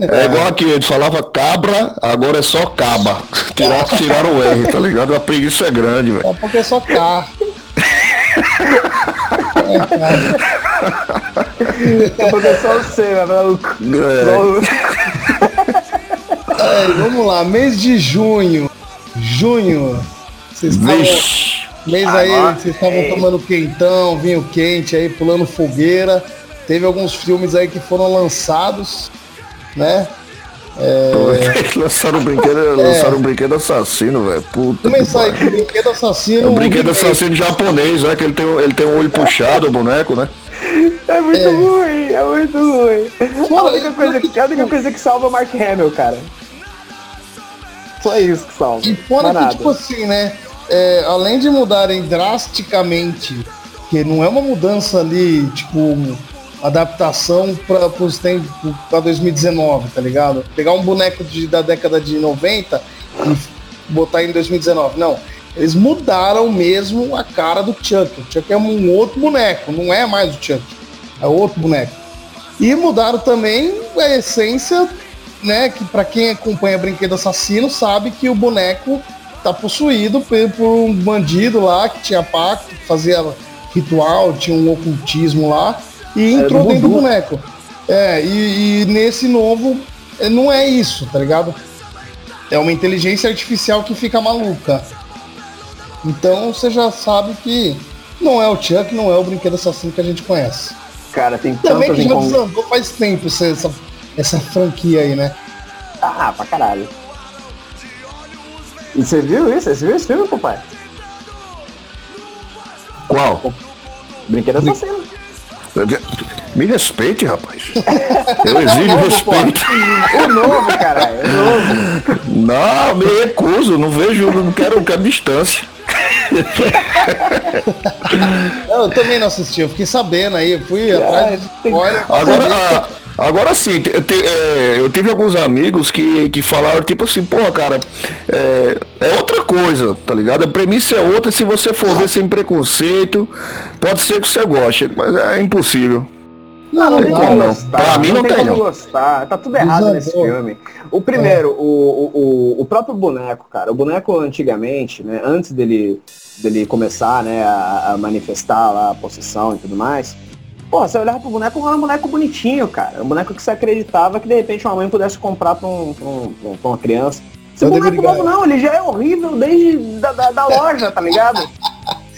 É igual aqui, eles falavam cabra, agora é só caba. Tiraram, tiraram o R, tá ligado? A preguiça é grande, velho. É porque é só K. é só o C, né, maluco? É. vamos lá, mês de junho. Junho. Vocês estavam. Mês aí, vocês estavam tomando quentão, vinho quente aí, pulando fogueira. Teve alguns filmes aí que foram lançados, né? É... lançaram um brinquedo, é. lançaram um brinquedo assassino, velho. Puta. Começar aí com brinquedo assassino. É um brinquedo assassino japonês, né? Que ele tem, ele tem um olho puxado, o boneco, né? É muito é. ruim, é muito ruim. a, única coisa, que, a única coisa que salva é o Mark Hamill, cara. Só isso que salva. E fora que, tipo assim, né? É, além de mudarem drasticamente, que não é uma mudança ali, tipo, adaptação para os tempos para 2019, tá ligado? Pegar um boneco de, da década de 90 e botar em 2019. Não. Eles mudaram mesmo a cara do Chuck. O Chuck é um outro boneco, não é mais o Chuck. É outro boneco. E mudaram também a essência né, que para quem acompanha Brinquedo Assassino sabe que o boneco tá possuído por, por um bandido lá que tinha pacto, fazia ritual, tinha um ocultismo lá e entrou dentro do boneco. É, e, e, nesse novo é, não é isso, tá ligado? É uma inteligência artificial que fica maluca. Então você já sabe que não é o Chuck, não é o brinquedo assassino que a gente conhece. Cara, tem Também que já desandou faz tempo essa, essa franquia aí, né? Ah, pra caralho. E você viu isso? Você viu esse filme, papai? Qual? Brinquedo Assassino. Me respeite, rapaz. Eu exijo respeito. O novo, caralho. O novo. Não, me recuso. Não vejo, não quero, não quero distância. eu também não assisti, eu fiquei sabendo aí, fui atrás de Olha, Agora, Agora sim, eu, te, é, eu, tive alguns amigos que, que falaram, tipo assim, porra, cara, é, é, outra coisa, tá ligado? A premissa é outra, se você for ver sem preconceito, pode ser que você goste, mas é impossível. Não, não, tem como gostar. Pra mim não, não tem, como gostar. Tá tudo errado Exato. nesse filme. O primeiro, é. o, o, o próprio boneco, cara. O boneco antigamente, né, antes dele, dele começar, né, a, a manifestar lá a possessão e tudo mais, Porra, você olhava pro boneco, era um boneco bonitinho, cara. Um boneco que você acreditava que de repente uma mãe pudesse comprar pra, um, pra, um, pra uma criança. Esse eu boneco novo não, ele já é horrível desde da, da, da loja, tá ligado?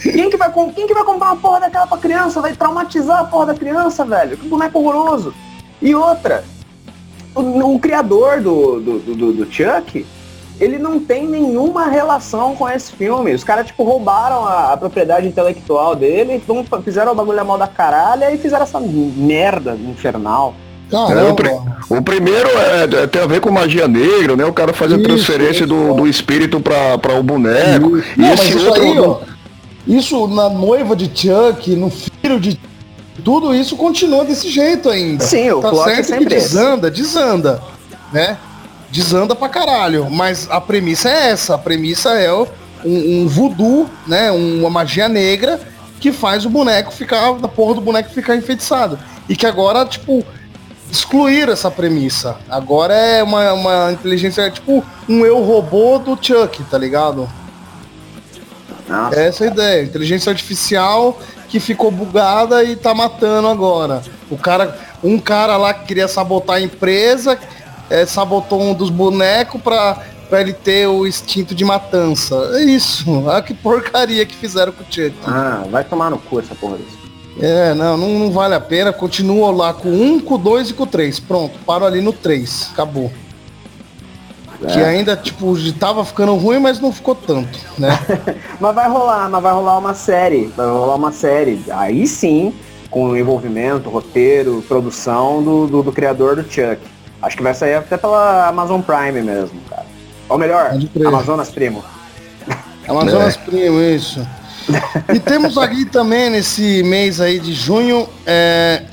Quem que, vai, quem que vai comprar uma porra daquela pra criança? Vai traumatizar a porra da criança, velho. Que boneco horroroso. E outra, o, o criador do, do, do, do, Chuck, ele não tem nenhuma relação com esse filme. Os caras, tipo, roubaram a, a, propriedade intelectual dele, vão, fizeram o bagulho mal da caralho e fizeram essa merda infernal. É, o, o, primeiro é, é, tem a ver com magia negra, né? O cara faz a transferência isso, do, do espírito para o boneco. Isso. E não, esse outro. Aí, ó, isso na noiva de Chuck, no filho de. Tudo isso continua desse jeito ainda. Sim, o tá plot certo é que desanda, desanda, né? Desanda pra caralho. Mas a premissa é essa. A premissa é um, um voodoo, né? Uma magia negra que faz o boneco ficar, da porra do boneco ficar enfeitiçado. E que agora, tipo, excluir essa premissa. Agora é uma, uma inteligência, tipo, um eu robô do Chuck, tá ligado? Nossa, Essa é a ideia. Inteligência artificial que ficou bugada e tá matando agora. O cara, um cara lá que queria sabotar a empresa, é, sabotou um dos bonecos pra, pra ele ter o instinto de matança. É isso. Ah, que porcaria que fizeram com o Chuck. Ah, vai tomar no cu essa porra disso. É, não, não, não vale a pena. Continua lá com um, com dois e com três. Pronto, paro ali no três. Acabou. Que é. ainda, tipo, tava ficando ruim, mas não ficou tanto, né? mas vai rolar, mas vai rolar uma série. Vai rolar uma série. Aí sim, com envolvimento, roteiro, produção do, do, do criador do Chuck. Acho que vai sair até pela Amazon Prime mesmo, cara. Ou melhor, Amazonas Primo. Amazonas é. Primo, isso. E temos aqui também, nesse mês aí de junho, é,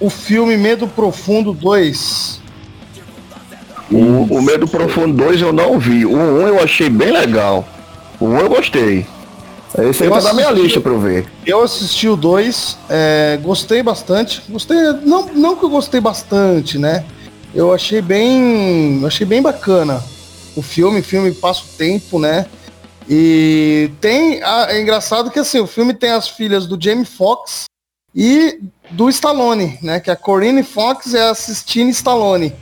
o filme Medo Profundo 2. O, o Medo Profundo 2 eu não vi. O 1 eu achei bem legal. O 1 eu gostei. Esse aí eu tá na minha lista pra eu ver. Eu assisti o 2, é, gostei bastante. Gostei, não, não que eu gostei bastante, né? Eu achei bem. Achei bem bacana. O filme, filme passa o tempo, né? E tem. é engraçado que assim, o filme tem as filhas do Jamie Foxx e do Stallone, né? Que a Corinne Fox é a Sistine Stallone,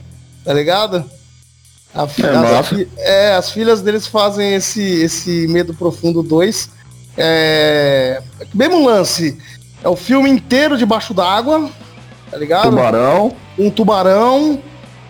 tá ligado? A, é, as, é, as filhas deles fazem esse, esse Medo Profundo 2. É, mesmo lance. É o filme inteiro debaixo d'água, tá ligado? Tubarão. Um tubarão.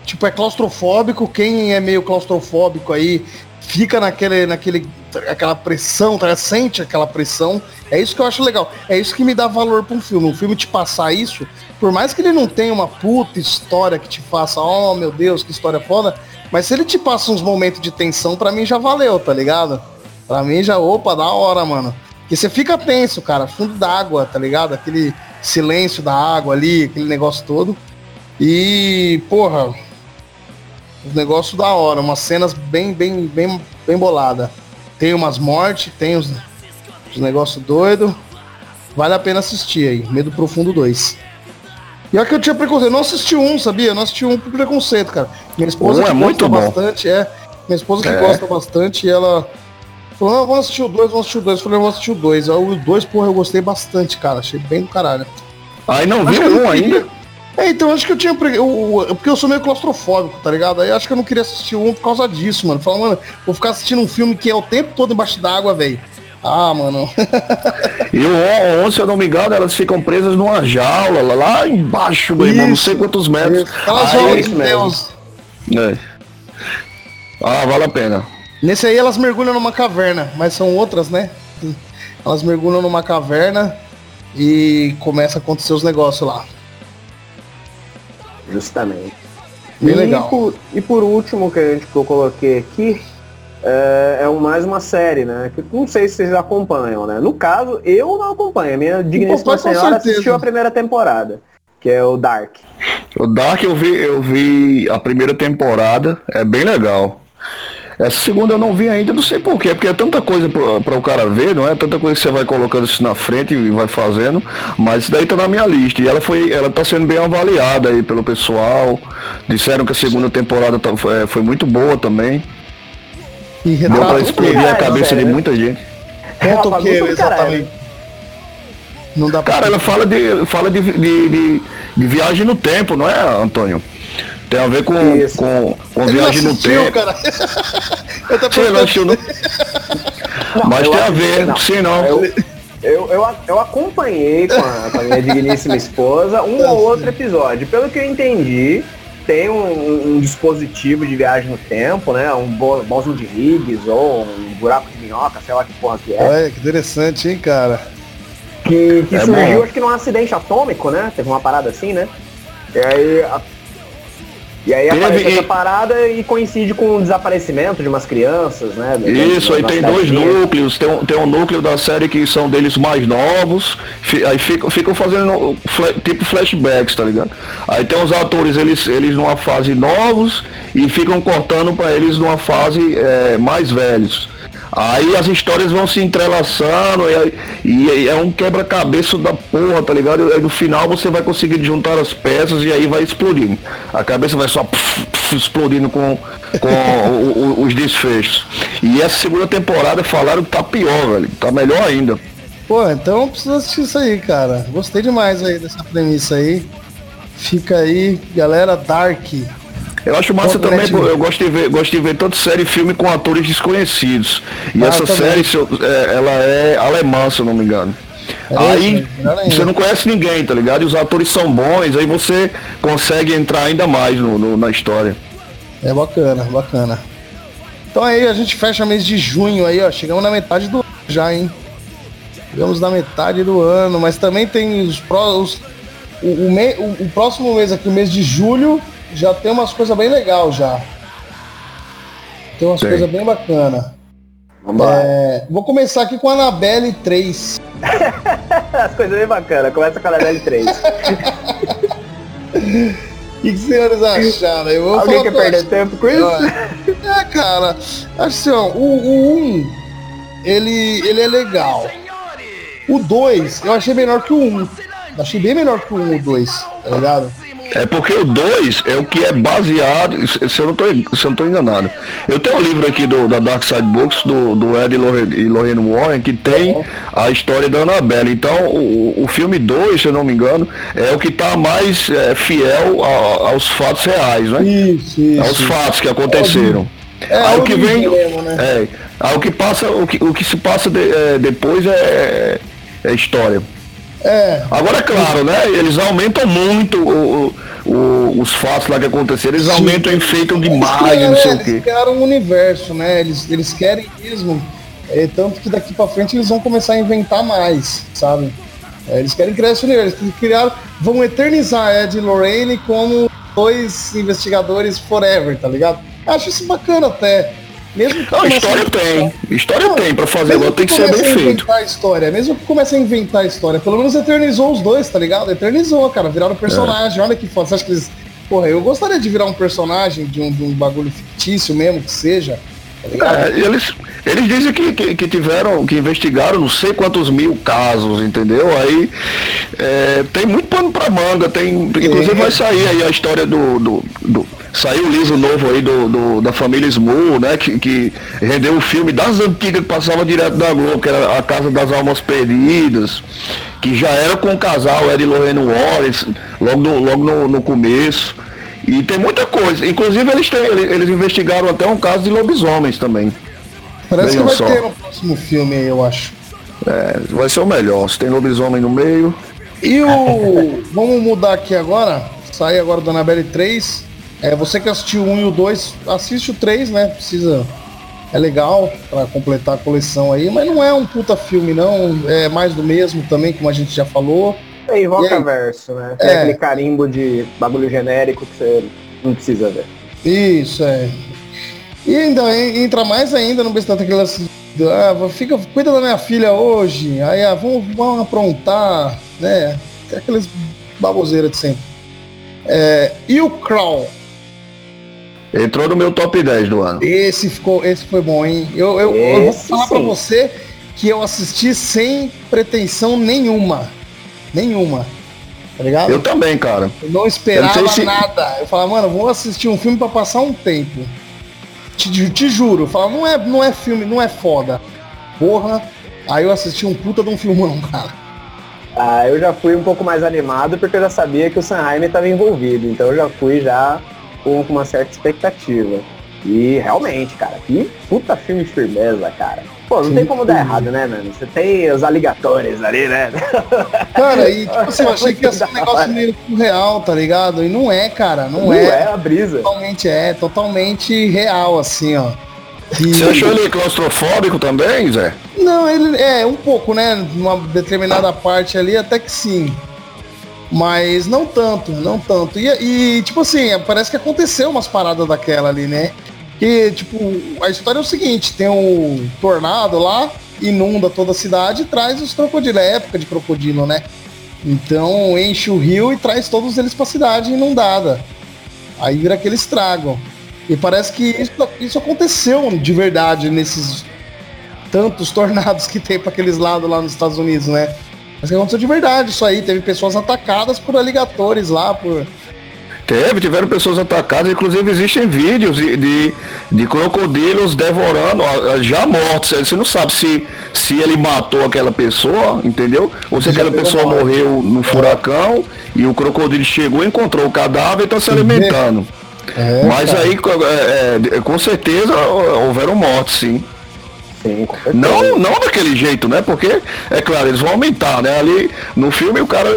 Tipo, é claustrofóbico. Quem é meio claustrofóbico aí fica naquele, naquele, aquela pressão, tá? sente aquela pressão. É isso que eu acho legal. É isso que me dá valor para um filme. Um filme te passar isso, por mais que ele não tenha uma puta história que te faça, oh meu Deus, que história foda, mas se ele te passa uns momentos de tensão, para mim já valeu, tá ligado? Pra mim já, opa, da hora, mano. Que você fica tenso, cara, fundo d'água, tá ligado? Aquele silêncio da água ali, aquele negócio todo. E, porra, um negócio da hora, umas cenas bem, bem, bem, bem bolada. Tem umas mortes, tem os, os negócios doidos. Vale a pena assistir aí. Medo Profundo 2. E olha que eu tinha preconceito. Eu não assisti um, sabia? Eu não assisti um por preconceito, cara. Minha esposa um que é muito gosta bom. bastante, é. Minha esposa que é. gosta bastante, ela falou, não, vamos assistir o dois, vamos assistir o dois. Eu falei, vamos assistir o dois. O dois, porra, eu gostei bastante, cara. Achei bem do caralho. Aí não viu um ainda? É, então acho que eu tinha. Eu, porque eu sou meio claustrofóbico, tá ligado? Aí acho que eu não queria assistir um por causa disso, mano. Falando, mano, vou ficar assistindo um filme que é o tempo todo embaixo d'água, velho. Ah, mano. e o 11, se eu não me engano, elas ficam presas numa jaula lá embaixo, meu irmão, não sei quantos metros. Elas ah, de Deus. É. Ah, vale a pena. Nesse aí elas mergulham numa caverna, mas são outras, né? Elas mergulham numa caverna e começa a acontecer os negócios lá. Justamente. Bem e legal. Por, e por último que, a gente, que eu coloquei aqui, é, é mais uma série, né? Que não sei se vocês acompanham, né? No caso, eu não acompanho. A minha digníssima senhora assistiu a primeira temporada, que é o Dark. O Dark eu vi, eu vi a primeira temporada, é bem legal. Essa segunda eu não vi ainda, não sei porquê, porque é tanta coisa para o cara ver, não é? Tanta coisa que você vai colocando isso na frente e vai fazendo, mas isso daí tá na minha lista. E ela foi, ela tá sendo bem avaliada aí pelo pessoal. Disseram que a segunda temporada tá, foi, foi muito boa também. E Deu pra explodir a cabeça de muita gente. Conta o que exatamente? Não dá pra Cara, ela fala de, fala de, de, de, de viagem no tempo, não é, Antônio? Tem a ver com, com, com viagem no tempo. Cara. eu tô Você não assistiu, não? Mas tem a ver, não. sim não. Eu, eu, eu, eu acompanhei com a, com a minha digníssima esposa um ou outro episódio. Pelo que eu entendi, tem um, um, dispositivo de viagem no tempo, né? Um bóson de Higgs ou um buraco de minhoca, sei lá que porra que é. Olha, que interessante, hein, cara? Que, que é surgiu, bom. acho que num acidente atômico, né? Teve uma parada assim, né? E aí a e aí Teve, aparece essa parada e coincide com o desaparecimento de umas crianças, né? Isso, aí tem dois núcleos, tem um, tem um núcleo da série que são deles mais novos, aí ficam, ficam fazendo tipo flashbacks, tá ligado? Aí tem os atores, eles, eles numa fase novos e ficam cortando para eles numa fase é, mais velhos. Aí as histórias vão se entrelaçando e, e é um quebra-cabeça da porra, tá ligado? Aí no final você vai conseguir juntar as peças e aí vai explodindo. A cabeça vai só puf, puf, explodindo com, com o, o, os desfechos. E essa segunda temporada falaram que tá pior, velho. Tá melhor ainda. Pô, então precisa assistir isso aí, cara. Gostei demais aí dessa premissa aí. Fica aí, galera, Dark. Eu acho massa também, eu gosto de ver, gosto de ver tanto série e filme com atores desconhecidos. E ah, essa série, é, ela é alemã, se eu não me engano. É aí você não conhece ninguém, tá ligado? E os atores são bons, aí você consegue entrar ainda mais no, no, na história. É bacana, bacana. Então aí a gente fecha mês de junho aí, ó. Chegamos na metade do ano já, hein? Chegamos na metade do ano, mas também tem os, os o, o, me, o, o próximo mês aqui, o mês de julho, já tem umas coisas bem legais já. Tem umas coisas bem bacanas. É, vou começar aqui com a Anabelle 3. As coisas bem bacanas. Começa com a Anabelle 3. O que, que senhores acharam? Eu vou Alguém quer perder tempo com isso? É, cara. Assim, ó, o, o 1, ele, ele é legal. O 2, eu achei menor que o 1. Achei bem menor que o 1 o 2, tá ligado? É porque o 2 é o que é baseado, se eu não estou enganado. Eu tenho um livro aqui do, da Dark Side Books, do, do Ed e Lorraine Warren, que tem a história da Annabelle. Então, o, o filme 2, se eu não me engano, é o que está mais é, fiel a, aos fatos reais, né? Isso, isso. Aos fatos que aconteceram. É, ao que vem. Mesmo, né? é, ao que passa, o que, o que se passa de, é, depois é, é história. É. Agora, é claro, né? Eles aumentam muito o, o, os fatos lá que aconteceram, eles Sim. aumentam e enfeitam demais, é, não sei o quê. Eles criaram um universo, né? Eles, eles querem mesmo. É, tanto que daqui para frente eles vão começar a inventar mais, sabe? É, eles querem criar esse universo. Eles criaram, vão eternizar Ed e Lorraine como dois investigadores forever, tá ligado? Acho isso bacana até. Mesmo que não, história a... tem. História não, tem para fazer, agora tem que ser bem feito. A história, mesmo que comece a inventar a história, pelo menos eternizou os dois, tá ligado? Eternizou, cara, viraram personagem. É. Olha que foda. Você acha que eles. Porra, eu gostaria de virar um personagem de um, de um bagulho fictício mesmo que seja. Tá é, eles, eles dizem que, que, que, tiveram, que investigaram não sei quantos mil casos, entendeu? Aí é, tem muito pano pra manga, tem. Inclusive vai sair aí a história do, do, do Saiu o livro novo aí do, do, da família Small, né? Que, que rendeu o um filme das antigas que passava direto da Globo, que era A Casa das Almas Perdidas, que já era com o casal Ed Lorraine Wallace, logo, no, logo no, no começo. E tem muita coisa. Inclusive eles, têm, eles, investigaram até um caso de lobisomens também. Parece Vejam que vai só. ter no próximo filme aí, eu acho. É, vai ser o melhor. Se tem lobisomem no meio. E o. Vamos mudar aqui agora. Sair agora do Anabelle 3. É, você que assistiu o 1 e o 2, assiste o 3, né? Precisa. É legal para completar a coleção aí, mas não é um puta filme, não. É mais do mesmo também, como a gente já falou. É invoca verso, né? É. aquele carimbo de bagulho genérico que você não precisa ver. Isso, é. E ainda entra mais ainda no besta daquelas. Ah, fica, cuida da minha filha hoje. Aí, ah, vamos, vamos aprontar, né? Aqueles baboseiras de sempre. É, e o Crow? Entrou no meu top 10 do ano. Esse, ficou, esse foi bom, hein? Eu, eu, eu vou falar sim. pra você que eu assisti sem pretensão nenhuma. Nenhuma. Tá ligado? Eu também, cara. Eu não esperava eu não se... nada. Eu falava, mano, vou assistir um filme para passar um tempo. Te, te juro. Eu falava, não é, não é filme, não é foda. Porra. Aí eu assisti um puta de um filmão, cara. Ah, eu já fui um pouco mais animado porque eu já sabia que o Sanheim estava envolvido. Então eu já fui já com uma certa expectativa. E realmente, cara, que puta filme de firmeza, cara. Pô, não Sim, tem como dar errado, né, mano? Você tem os aligatores ali, né? Cara, e tipo assim, eu achei que ia ser um negócio meio real, tá ligado? E não é, cara, não, não é. é a brisa. Totalmente é, totalmente real, assim, ó. E... Você achou ele claustrofóbico também, Zé? Não, ele é um pouco, né? Numa determinada parte ali, até que sim. Mas não tanto, não tanto. E, e, tipo assim, parece que aconteceu umas paradas daquela ali, né? Que, tipo, a história é o seguinte, tem um tornado lá, inunda toda a cidade e traz os crocodilos, é época de crocodilo, né? Então enche o rio e traz todos eles pra cidade inundada. Aí vira aquele estrago. E parece que isso, isso aconteceu de verdade nesses tantos tornados que tem para aqueles lados lá nos Estados Unidos, né? Mas que aconteceu de verdade isso aí. Teve pessoas atacadas por aligatores lá, por Teve, tiveram pessoas atacadas, inclusive existem vídeos de, de, de, crocodilos devorando, já mortos. Você não sabe se, se ele matou aquela pessoa, entendeu? Ou se aquela pessoa morreu no furacão e o crocodilo chegou, encontrou o cadáver e está se alimentando. É, Mas cara. aí, é, é, com certeza, houveram mortes, sim. Sim, não, não daquele jeito, né? Porque, é claro, eles vão aumentar, né? Ali no filme o cara,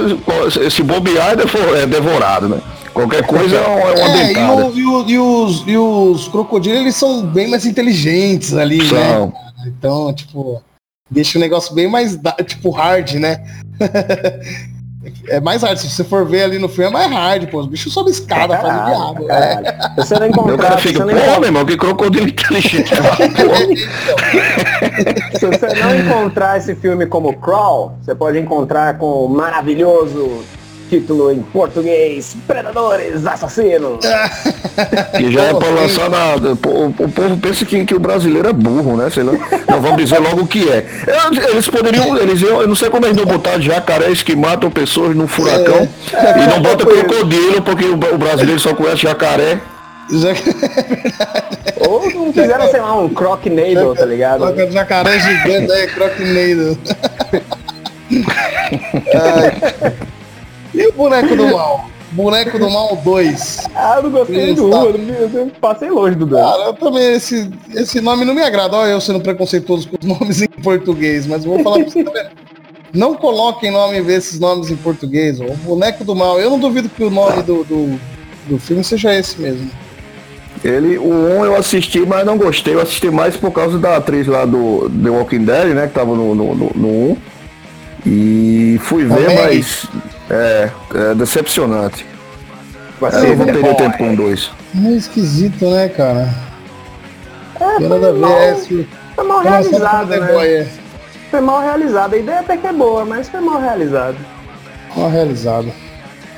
se bobear, é devorado, né? Qualquer coisa é uma, é, dentada. E, o, e, os, e os crocodilos, eles são bem mais inteligentes ali, né? são. né? Então, tipo, deixa o negócio bem mais, tipo, hard, né? é mais hard. Se você for ver ali no filme, é mais hard, pô. Os bichos sobem escada, fazem diabo. É. Você não encontrar, o cara fica, pô, meu irmão, que crocodilo inteligente. Se você não encontrar esse filme como Crawl, você pode encontrar com o maravilhoso título em português, Predadores Assassinos. que já é pra lançar nada. O, povo pensa que, que o brasileiro é burro, né? Sei lá. Não vamos dizer logo o que é. Eles poderiam, eles eu não sei como eles não botar jacarés que matam pessoas num furacão é. e não bota crocodilo, porque o brasileiro só conhece jacaré. Ou não fizeram, sei lá, um Crocnado, tá ligado? Jacaré gigante, é Crocnado. E o boneco do mal? Boneco do Mal 2. Ah, eu não gostei do 1, eu passei longe do 2. Cara, eu também, esse, esse nome não me agrada. Olha eu sendo preconceituoso com os nomes em português, mas vou falar pra você também. Não coloquem nome esses nomes em português. O Boneco do Mal. Eu não duvido que o nome do, do, do filme seja esse mesmo. Ele, o 1 eu assisti, mas não gostei. Eu assisti mais por causa da atriz lá do The Walking Dead, né? Que tava no, no, no, no 1. E fui ver, Também. mas é, é decepcionante. É, eu não teria tempo com dois. É esquisito, né, cara? É, foi nada mal, a ver. Foi mal realizado, né? Foi mal realizado. A ideia até que é boa, mas foi mal realizado. Mal realizado.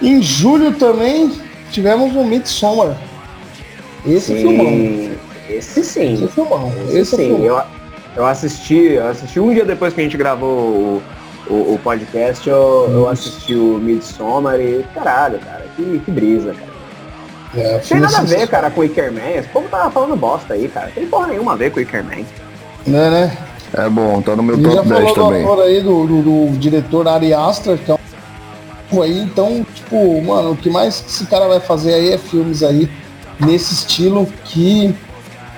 Em julho também tivemos o Midsommar. Esse sim, filmão. Esse sim. Esse filmão. Esse, esse sim. Eu, eu assisti, eu assisti um dia depois que a gente gravou o o, o podcast, eu, eu assisti o Midsommar e caralho, cara, que, que brisa, cara. É, tem nada a ver, cara, com o Ickerman. Esse povo tava falando bosta aí, cara. Tem porra nenhuma a ver com o Ickerman. É, né? É bom, tá no meu top 10 também. Do aí do, do, do, diretor Ari Aster, que é um aí, então, tipo, mano, o que mais que esse cara vai fazer aí é filmes aí nesse estilo que,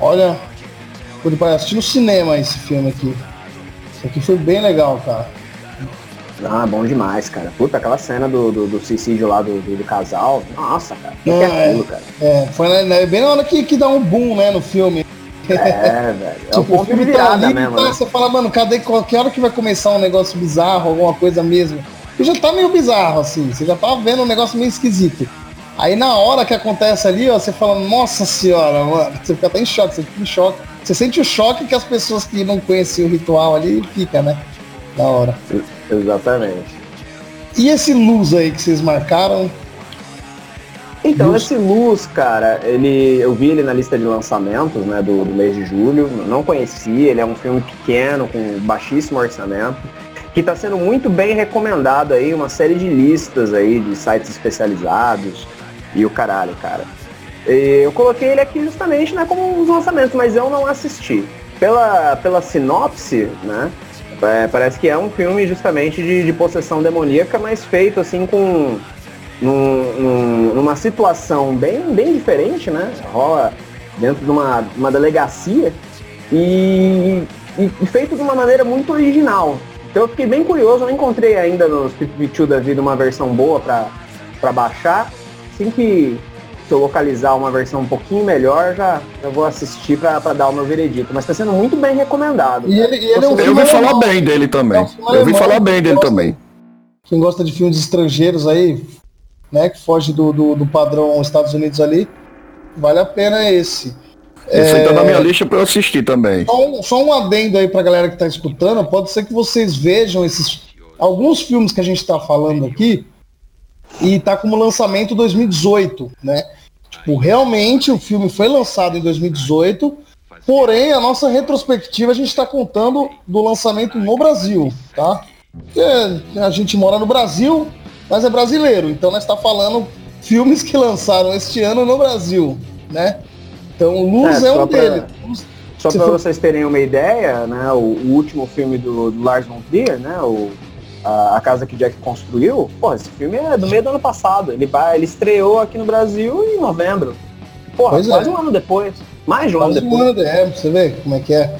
olha, foi assistir no cinema esse filme aqui. Isso aqui foi bem legal, cara. Ah, bom demais, cara. Puta, aquela cena do, do, do suicídio lá do, do, do, casal. Nossa, cara. Que, é, que é aquilo, cara? É, foi né, bem na hora que, que dá um boom, né, no filme. É, velho. É tipo, o ponto de virada tá ali, mesmo. Tá, né? Você fala, mano, cadê qualquer hora que vai começar um negócio bizarro, alguma coisa mesmo? E já tá meio bizarro, assim. Você já tá vendo um negócio meio esquisito. Aí na hora que acontece ali, ó, você fala, nossa senhora, mano, você fica até em choque, você fica em choque. Você sente o choque que as pessoas que não conheciam o ritual ali fica, né? Da hora. Exatamente. E esse luz aí que vocês marcaram? Então, Luz. esse Luz, cara, ele, eu vi ele na lista de lançamentos né, do, do mês de julho, não conheci, ele é um filme pequeno, com baixíssimo orçamento, que está sendo muito bem recomendado aí, uma série de listas aí de sites especializados e o caralho, cara. Eu coloquei ele aqui justamente né, como os lançamentos, mas eu não assisti. Pela, pela sinopse, né? É, parece que é um filme justamente de, de possessão demoníaca, mas feito assim com num, num, numa situação bem, bem diferente, né? Rola dentro de uma, uma delegacia e, e, e, feito de uma maneira muito original. Então eu fiquei bem curioso, não encontrei ainda no Speed da vida uma versão boa para baixar. Assim que se eu localizar uma versão um pouquinho melhor, já eu vou assistir para dar o meu veredito. Mas está sendo muito bem recomendado. E ele, ele é um eu ouvi falar bem dele também. É um eu ouvi falar bem dele também. Quem gosta de filmes estrangeiros aí, né, que foge do, do, do padrão Estados Unidos ali, vale a pena esse. Esse é... tá na minha lista para eu assistir também. Só um, só um adendo aí pra galera que tá escutando, pode ser que vocês vejam esses alguns filmes que a gente está falando aqui, e tá como lançamento 2018, né? Tipo, realmente o filme foi lançado em 2018, porém a nossa retrospectiva a gente está contando do lançamento no Brasil, tá? Porque a gente mora no Brasil, mas é brasileiro, então nós está falando filmes que lançaram este ano no Brasil, né? Então Luz é, é um pra, deles. Só para vocês terem uma ideia, né? O, o último filme do, do Lars von Trier, né? O a, a, casa que Jack construiu, pô, esse filme é do meio do ano passado. Ele, vai, ele estreou aqui no Brasil em novembro. Porra, pois quase é. um ano depois. Mais de um quase ano depois. Um ano, é, você vê como é que é.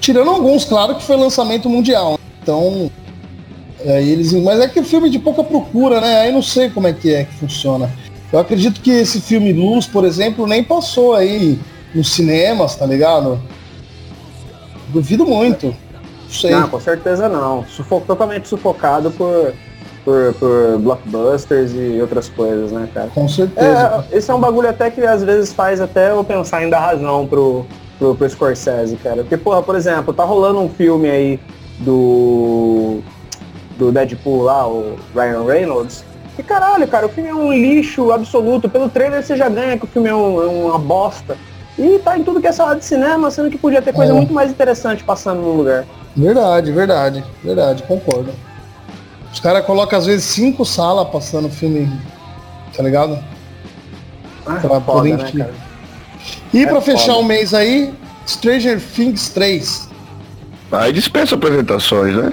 Tirando alguns, claro que foi lançamento mundial. Então. É, eles, mas é que é filme de pouca procura, né? Aí não sei como é que é que funciona. Eu acredito que esse filme Luz, por exemplo, nem passou aí nos cinemas, tá ligado? Duvido muito. Sei. Não, com certeza não. Sufo totalmente sufocado por, por, por, blockbusters e outras coisas, né, cara? Com certeza. É, esse é um bagulho até que às vezes faz até eu pensar em dar razão pro, pro, pro Scorsese, cara. Porque, porra, por exemplo, tá rolando um filme aí do. do Deadpool lá, o Ryan Reynolds. E caralho, cara, o filme é um lixo absoluto. Pelo trailer você já ganha que o filme é, um, é uma bosta. E tá em tudo que é sala de cinema, sendo que podia ter coisa é. muito mais interessante passando no lugar. Verdade, verdade, verdade, concordo. Os caras colocam às vezes cinco salas passando filme, tá ligado? Ah, pra foda, poder né, cara? E é pra fechar o mês aí, Stranger Things 3. Aí dispensa apresentações, né?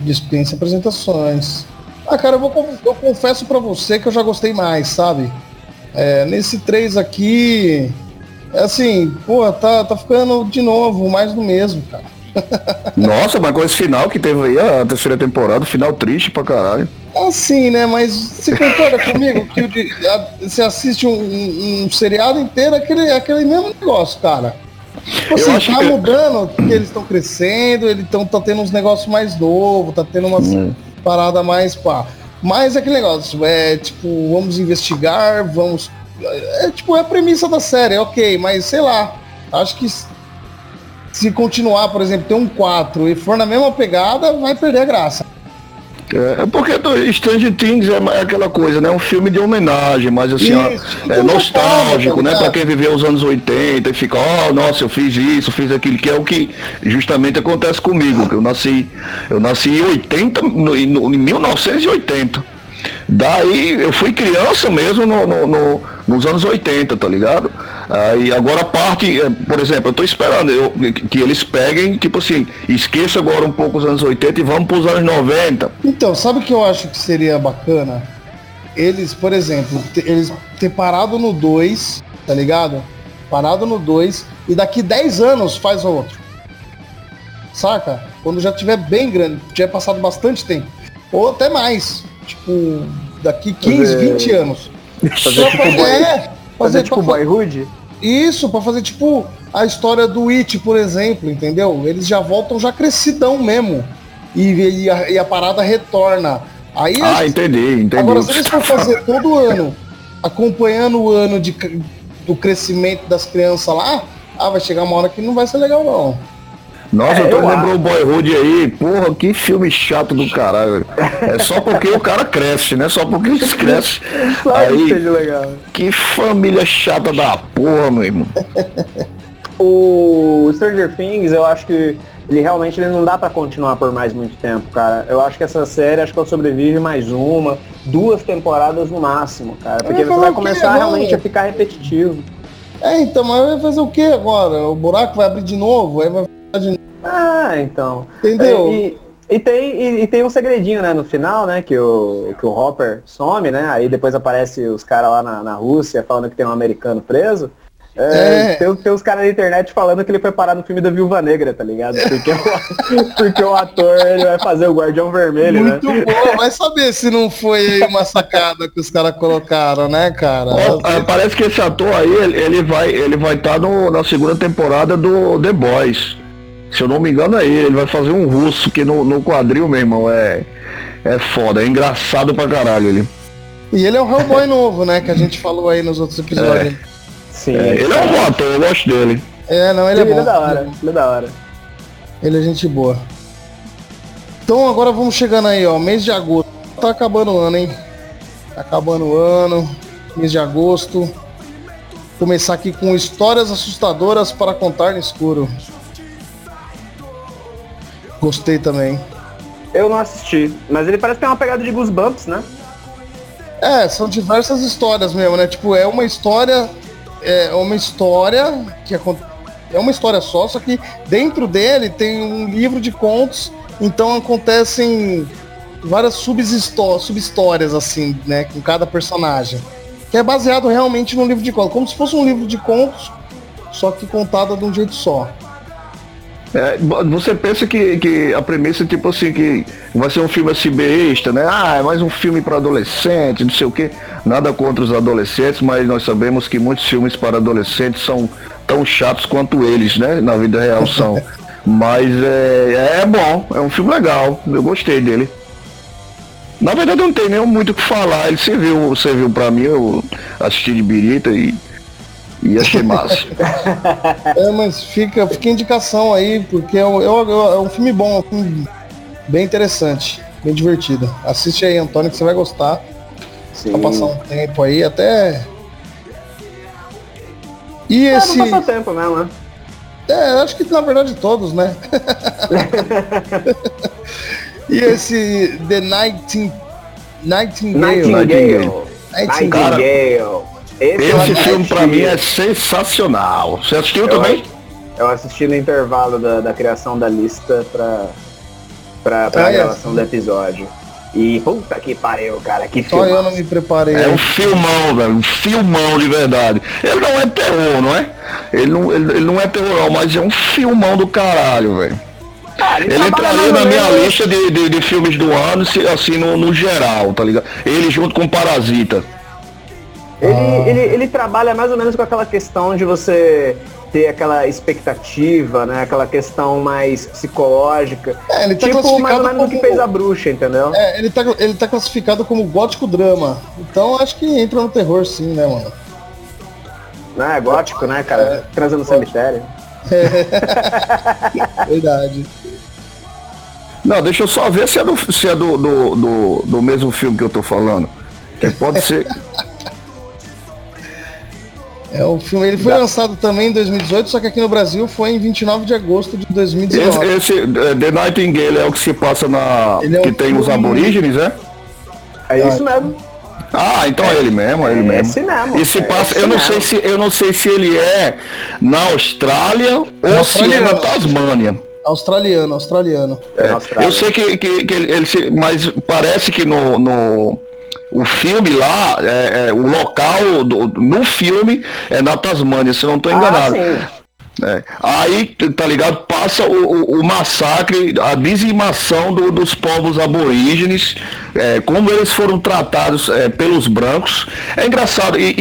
Dispensa apresentações. Ah, cara, eu, vou, eu confesso pra você que eu já gostei mais, sabe? É, nesse 3 aqui, é assim, pô, tá, tá ficando de novo mais do mesmo, cara. Nossa, mas com esse final que teve aí, a terceira temporada, final triste pra caralho. Assim, né? Mas você concorda comigo que você assiste um, um, um, seriado inteiro, aquele, aquele mesmo negócio, cara. Tipo assim, tá que... mudando, porque eles estão crescendo, eles estão tá tendo uns negócios mais novos, tá tendo umas hum. paradas mais pá. Mas é aquele negócio, é tipo, vamos investigar, vamos. É tipo, é a premissa da série, ok, mas sei lá. Acho que se continuar, por exemplo, ter um 4 e for na mesma pegada, vai perder a graça. É, é porque Stranger Things é aquela coisa, né? Um filme de homenagem, mas assim, isso, ó, é nostálgico, né? Para quem viveu os anos 80 e fica, oh, nossa, eu fiz isso, fiz aquilo, que é o que justamente acontece comigo, que eu nasci, eu nasci em 80, no, em 1980. Daí eu fui criança mesmo no, no, no, nos anos 80, tá ligado? Aí agora a parte, eh, por exemplo, eu tô esperando eu, que eles peguem, tipo assim, esqueça agora um pouco os anos 80 e vamos pros anos 90. Então, sabe o que eu acho que seria bacana? Eles, por exemplo, eles ter parado no 2, tá ligado? Parado no 2 e daqui 10 anos faz outro. Saca? Quando já tiver bem grande, tiver passado bastante tempo. Ou até mais. Tipo, daqui 15, fazer... 20 anos. Fazer tipo, fazer, é, fazer, tipo Boyhood? Isso, para fazer tipo a história do It, por exemplo, entendeu? Eles já voltam já crescidão mesmo. E, e, a, e a parada retorna. Aí ah, entendi, entendi. Agora, se eles for fazer todo ano, acompanhando o ano de, do crescimento das crianças lá, ah, vai chegar uma hora que não vai ser legal, não. Nossa, é, tu lembrou o Boyhood aí, porra, que filme chato do caralho. É só porque o cara cresce, né? Só porque eles crescem. aí, legal. Que família chata da porra, meu irmão. o Stranger Things, eu acho que ele realmente ele não dá para continuar por mais muito tempo, cara. Eu acho que essa série, acho que ela sobrevive mais uma, duas temporadas no máximo, cara. Porque você vai começar realmente a ficar repetitivo. É, então, mas vai fazer o que agora? O buraco vai abrir de novo? Aí vai de novo. Ah, então. Entendeu? E, e tem, e, e, tem um segredinho, né, no final, né, que o, que o Hopper some, né? Aí depois aparece os caras lá na, na Rússia falando que tem um americano preso. É, é. Tem, tem uns caras na internet falando que ele foi parar no filme da Viúva Negra, tá ligado? Porque o, porque o ator ele vai fazer o Guardião Vermelho, né? Muito né? bom, vai saber se não foi uma sacada que os caras colocaram, né, cara? É, parece que esse ator aí, ele, vai ele vai estar tá na segunda temporada do The Boys. Se eu não me engano é ele, ele vai fazer um russo que no, no quadril, meu irmão, é, é foda, é engraçado pra caralho ele. E ele é o Hellboy novo, né? Que a gente falou aí nos outros episódios. É. Sim. É, ele é um bom ator, eu gosto dele. É, não, ele é bom. Ele é da hora, ele é da hora. Ele é gente boa. Então agora vamos chegando aí, ó, mês de agosto. Tá acabando o ano, hein? Tá acabando o ano, mês de agosto. Começar aqui com histórias assustadoras para contar no escuro. Gostei também. Eu não assisti, mas ele parece ter uma pegada de Goosebumps, né? É, são diversas histórias mesmo, né? Tipo, é uma história é uma história que é uma história só, só que dentro dele tem um livro de contos, então acontecem várias sub-histórias, assim, né, com cada personagem. Que é baseado realmente num livro de contos, como se fosse um livro de contos, só que contada de um jeito só. É, você pensa que, que a premissa é tipo assim, que vai ser um filme assim besta, né? Ah, é mais um filme para adolescente, não sei o quê. Nada contra os adolescentes, mas nós sabemos que muitos filmes para adolescentes são tão chatos quanto eles, né? Na vida real são. mas é, é bom, é um filme legal, eu gostei dele. Na verdade não tenho nem muito o que falar, ele serviu, serviu para mim, eu assisti de birita e e achei massa. é, mas fica, fica indicação aí, porque é, é, é um filme bom, é um filme bem interessante, bem divertido. Assiste aí, Antônio, que você vai gostar. Sim. Pra passar um tempo aí, até. E é, esse. Não tempo mesmo, né? É, acho que na verdade todos, né? e esse The Nighting... Nightingale. Nightingale. Nightingale. Nightingale. Esse, Esse filme pra mim é sensacional. Você assistiu eu também? Eu assisti no intervalo da, da criação da lista pra, pra, pra ah, gravação é. do episódio. E puta que pariu, cara, que filme. Só eu não me preparei. É um filmão, velho, um filmão de verdade. Ele não é terror, não é? Ele não, ele, ele não é terror, mas é um filmão do caralho, velho. ele, ele entraria na minha lista de, de, de, filmes do ano, assim, no, no geral, tá ligado? Ele junto com Parasita. Ele, ah. ele, ele trabalha mais ou menos com aquela questão de você ter aquela expectativa, né? Aquela questão mais psicológica. É, ele tá tipo mais ou menos como... o que fez a bruxa, entendeu? É, ele tá, ele tá classificado como gótico drama. Então acho que entra no terror sim, né, mano? Não, é gótico, né, cara? É, Transa no cemitério. É. Verdade. Não, deixa eu só ver se é, do, se é do, do, do, do mesmo filme que eu tô falando. Que pode ser. É, o filme ele foi da... lançado também em 2018, só que aqui no Brasil foi em 29 de agosto de 2019. Esse, esse é, The Nightingale é o que se passa na. É que tem os aborígenes, é? É isso mesmo. Ah, então é, ele mesmo, é ele mesmo. Esse mesmo. E se é passa, eu não sei se eu não sei se ele é na Austrália ou se é na Tasmânia. Australiano, australiano. É, eu sei que, que, que ele, ele, mas parece que no, no o filme lá, é, é, o local do, no filme é na Tasmânia, se não estou enganado. Ah, é. Aí, tá ligado? Passa o, o, o massacre, a dizimação do, dos povos aborígenes, é, como eles foram tratados é, pelos brancos. É engraçado, e,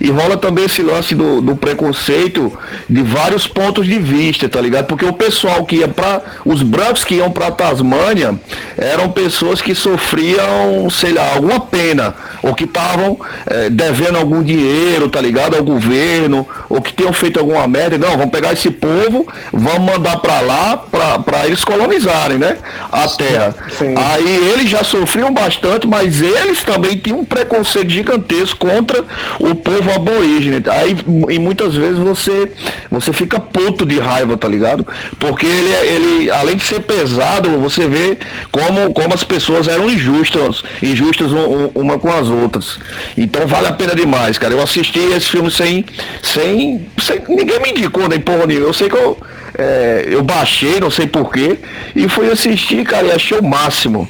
e, e, rola também esse lance do, do preconceito de vários pontos de vista, tá ligado? Porque o pessoal que ia para Os brancos que iam pra Tasmânia eram pessoas que sofriam, sei lá, alguma pena, ou que estavam é, devendo algum dinheiro, tá ligado? Ao governo, ou que tinham feito alguma merda, não, vamos pegar esse povo, vamos mandar para lá para eles colonizarem, né? A terra. Sim. Aí eles já sofriam bastante, mas eles também tinham um preconceito gigantesco contra o povo aborígene. Aí e muitas vezes você você fica puto de raiva, tá ligado? Porque ele, ele além de ser pesado, você vê como, como as pessoas eram injustas, injustas uma com as outras. Então vale a pena demais, cara. Eu assisti esse filme sem, sem, sem ninguém me indicou nem porra nenhuma. Eu sei que eu, é, eu baixei, não sei porquê, e fui assistir, cara, e achei o máximo.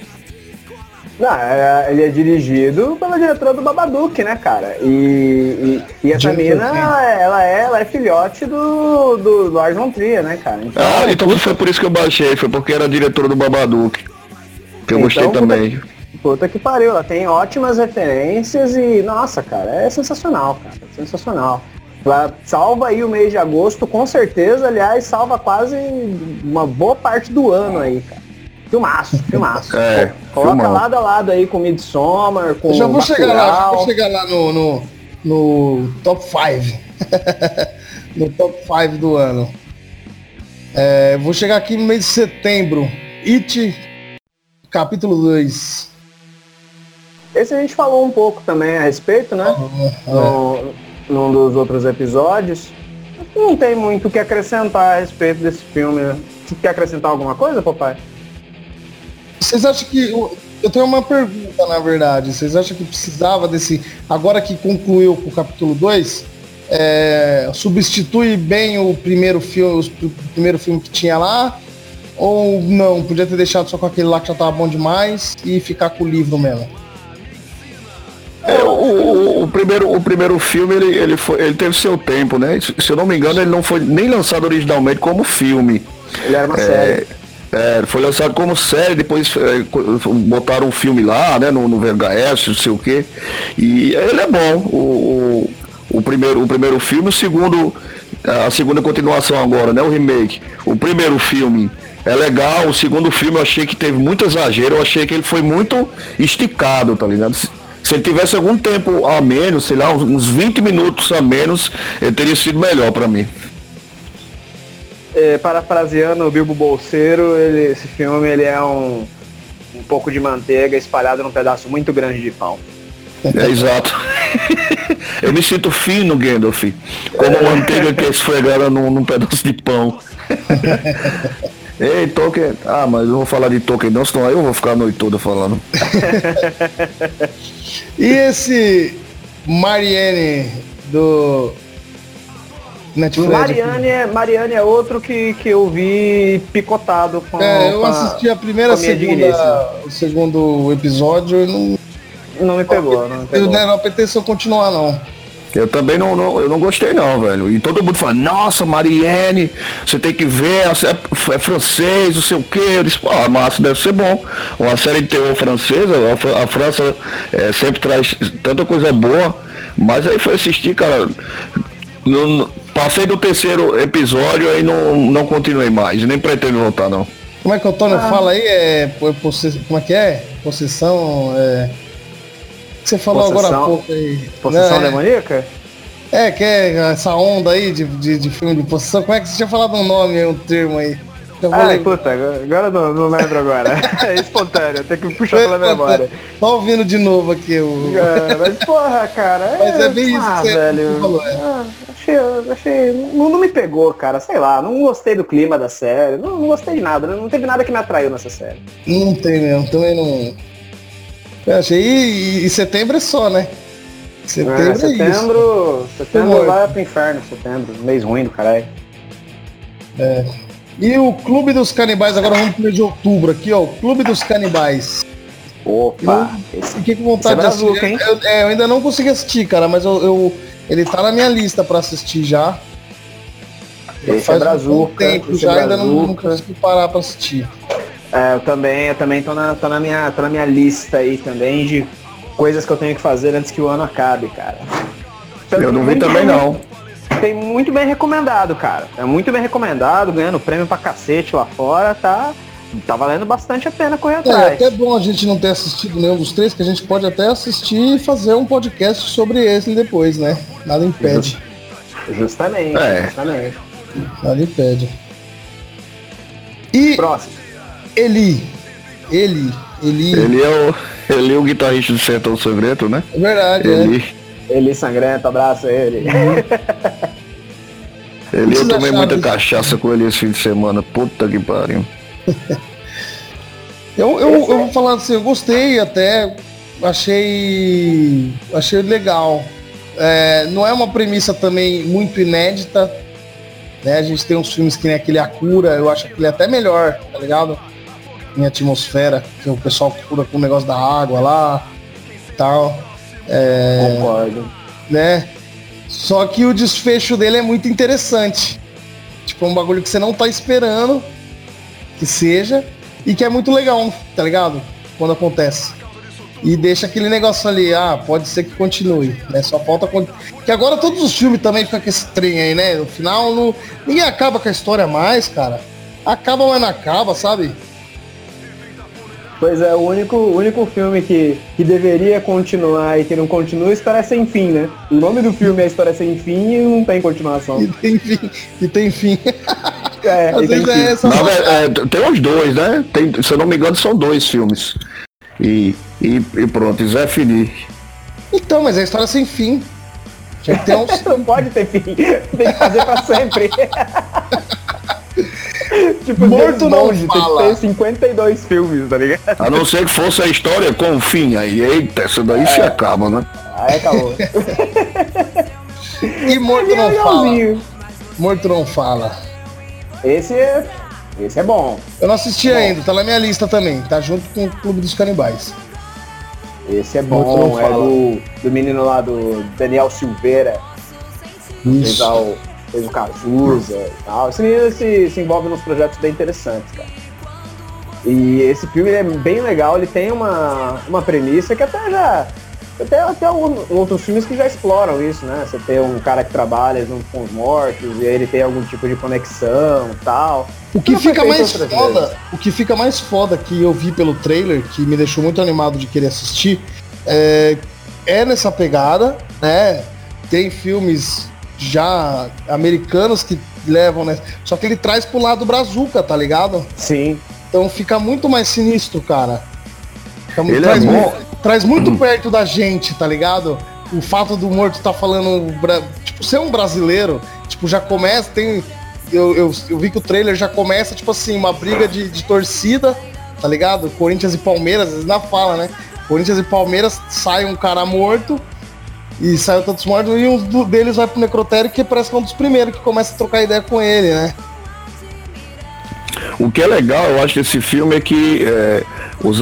Não, é, ele é dirigido pela diretora do Babadook, né, cara? E, e, e essa mina, ela é, ela é filhote do, do, do Lars von Trier, né, cara? Então, ah, então foi por isso que eu baixei, foi porque era diretora do Babadook. Que eu então, gostei também. Puta, puta que pariu, ela tem ótimas referências e, nossa, cara, é sensacional, cara. Sensacional. Ela salva aí o mês de agosto, com certeza, aliás, salva quase uma boa parte do ano aí, cara. Filmaço, filmaço. É, Coloca filmão. lado a lado aí com Midsommar, com. Eu já vou chegar lá, já vou chegar lá no, no, no top 5. no top 5 do ano. É, vou chegar aqui no mês de setembro. It, capítulo 2. Esse a gente falou um pouco também a respeito, né? é. no, num dos outros episódios. Não tem muito o que acrescentar a respeito desse filme. Você quer acrescentar alguma coisa, papai? Vocês acham que. Eu tenho uma pergunta, na verdade. Vocês acham que precisava desse. Agora que concluiu com o capítulo 2, é, substitui bem o primeiro filme, o primeiro filme que tinha lá? Ou não? Podia ter deixado só com aquele lá que já tava bom demais e ficar com o livro mesmo? O, o, o, primeiro, o primeiro filme ele, ele, foi, ele teve seu tempo, né? Se eu não me engano, ele não foi nem lançado originalmente como filme. Ele era uma é, série. É, foi lançado como série, depois é, botaram um filme lá, né, no, no VHS, não sei o quê. E ele é bom, o, o, o, primeiro, o primeiro filme, o segundo, a segunda continuação agora, né, o remake. O primeiro filme é legal, o segundo filme eu achei que teve muito exagero, eu achei que ele foi muito esticado, tá ligado? Se, ele tivesse algum tempo a menos, sei lá, uns 20 minutos a menos, ele teria sido melhor para mim é, parafraseando o Bilbo Bolseiro, ele, esse filme ele é um, um pouco de manteiga espalhado num pedaço muito grande de pão. É exato. Eu me sinto fino, Gandalf, como manteiga que é esfregada num, num pedaço de pão. Ei, Tolkien. Ah, mas eu não vou falar de Tolkien não, senão eu vou ficar a noite toda falando. e esse Marianne do Netflix. Mariane é, Mariane é outro que, que eu vi picotado com É, eu assisti a primeira segunda, o segundo episódio e não. Não me pegou, não me pegou. Não, não apeteceu continuar não. Eu também não, não, eu não gostei não, velho. E todo mundo fala, nossa, Marianne, você tem que ver, é, é francês, não sei o que. Eu disse, ah, mas deve ser bom. Uma série de terror francesa, a, França é, sempre traz tanta coisa boa. Mas aí foi assistir, cara. Não, Passei do terceiro episódio e não, não continuei mais, nem pretendo voltar não. Como é que o Tony ah. fala aí? É, como é que é? Possessão. É... Você falou possessão, agora há pouco aí. Possessão né? demoníaca? É, que é essa onda aí de, de, de filme de possessão. Como é que você tinha falado um nome, um termo aí? Ai, puta, agora não, não lembro agora. é espontâneo, tem que puxar pela memória. Tá ouvindo de novo aqui o. É, mas porra, cara. É, mas é bem isso ah, que você velho. falou. É. Ah, achei, achei. Não, não, me pegou, cara. Sei lá, não gostei do clima da série. Não, não gostei de nada. Não teve nada que me atraiu nessa série. Não tem mesmo, também não. Eu achei. E, e setembro é só, né? Setembro é, setembro, é setembro vai pro inferno, setembro. Mês ruim do caralho. É. E o Clube dos Canibais, agora vamos pro mês de outubro aqui, ó. O Clube dos Canibais. Opa! Fiquei com vontade de assistir. Hein? Eu, é, eu ainda não consegui assistir, cara, mas eu, eu ele tá na minha lista para assistir já. Esse faz é Brazuca, um tempo é já, ainda não, não consegui parar para assistir. É, eu também, eu também tô na, tô na, minha, tô na minha lista aí também de coisas que eu tenho que fazer antes que o ano acabe, cara. eu não vi também não tem muito bem recomendado, cara. É muito bem recomendado, ganhando prêmio pra cacete lá fora, tá? Tá valendo bastante a pena correr é, atrás. É até bom a gente não ter assistido nenhum dos três, que a gente pode até assistir e fazer um podcast sobre esse depois, né? Nada impede. Justamente, é. justamente. Ali pede. E. Próximo. Eli. Eli. Eli. Ele é o. Ele é o guitarrista do Sertão Sangrento, né? É verdade, Eli. É. Eli Sangrento, abraço ele. ele eu tomei muita cachaça com ele esse fim de semana. Puta que pariu. eu, eu, eu vou falar assim, eu gostei até. Achei. Achei legal. É, não é uma premissa também muito inédita. Né? A gente tem uns filmes que nem aquele A Cura, eu acho que ele é até melhor, tá ligado? Em atmosfera, que o pessoal cura com o negócio da água lá tal. É, Concordo. Né? Só que o desfecho dele é muito interessante. Tipo, é um bagulho que você não tá esperando que seja e que é muito legal, tá ligado? Quando acontece e deixa aquele negócio ali, ah, pode ser que continue, né? Só falta que agora todos os filmes também ficam com esse trem aí, né? No final não... ninguém acaba com a história mais, cara. Acaba, mas não acaba, sabe? Pois é, o único, único filme que, que deveria continuar e que não continua é História Sem Fim, né? O nome do filme é História Sem Fim e não tem continuação. E tem fim. E tem fim. É, Às vezes é essa. Não, é, é, tem os dois, né? Tem, se eu não me engano, são dois filmes. E, e, e pronto, Zé Fini. Então, mas é história sem fim. Tinha que ter uns... Não pode ter fim. Tem que fazer pra sempre. tipo, Morto não fala. tem que ter 52 filmes, tá ligado? A não ser que fosse a história com fim. Aí, eita, essa daí é. se acaba, né? Aí acabou. e Morto não fala. Morto não fala. Esse é esse é bom. Eu não assisti bom. ainda, tá na minha lista também. Tá junto com o Clube dos Canibais. Esse é bom, é do, do menino lá do Daniel Silveira. Fez, o, fez o Cazuza e tal. Esse menino se, se envolve nos projetos bem interessantes, cara. E esse filme é bem legal, ele tem uma, uma premissa que até já tem até outros filmes que já exploram isso, né? Você tem um cara que trabalha junto com os mortos e ele tem algum tipo de conexão tal. O que fica mais foda, vezes. o que fica mais foda que eu vi pelo trailer, que me deixou muito animado de querer assistir, é, é nessa pegada, né? Tem filmes já americanos que levam, né? Só que ele traz pro lado brazuca, tá ligado? Sim. Então fica muito mais sinistro, cara. Fica, ele traz, é bom traz muito perto da gente, tá ligado? O fato do morto tá falando, tipo, ser um brasileiro, tipo, já começa, tem. Eu, eu, eu, vi que o trailer já começa, tipo assim, uma briga de, de torcida, tá ligado? Corinthians e Palmeiras, ainda falam, né? Corinthians e Palmeiras sai um cara morto e sai tantos mortos e um deles vai pro necrotério que parece que é um dos primeiros que começa a trocar ideia com ele, né? O que é legal, eu acho, desse filme é que é, os,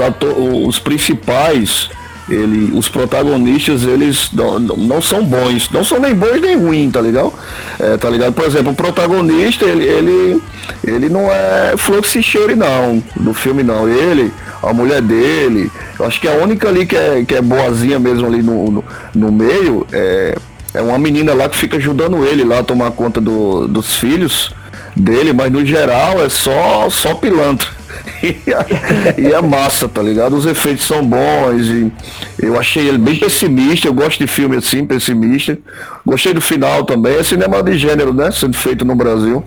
os principais, ele, os protagonistas, eles não, não são bons, não são nem bons nem ruins, tá ligado? É, tá ligado? Por exemplo, o protagonista, ele, ele, ele não é fluxicheiro não, do filme não. Ele, a mulher dele, eu acho que a única ali que é, que é boazinha mesmo ali no, no, no meio é, é uma menina lá que fica ajudando ele lá a tomar conta do, dos filhos dele, mas no geral é só, só pilantra. e, é massa, tá ligado? Os efeitos são bons e eu achei ele bem pessimista, eu gosto de filme assim, pessimista. Gostei do final também, é cinema de gênero, né? Sendo feito no Brasil.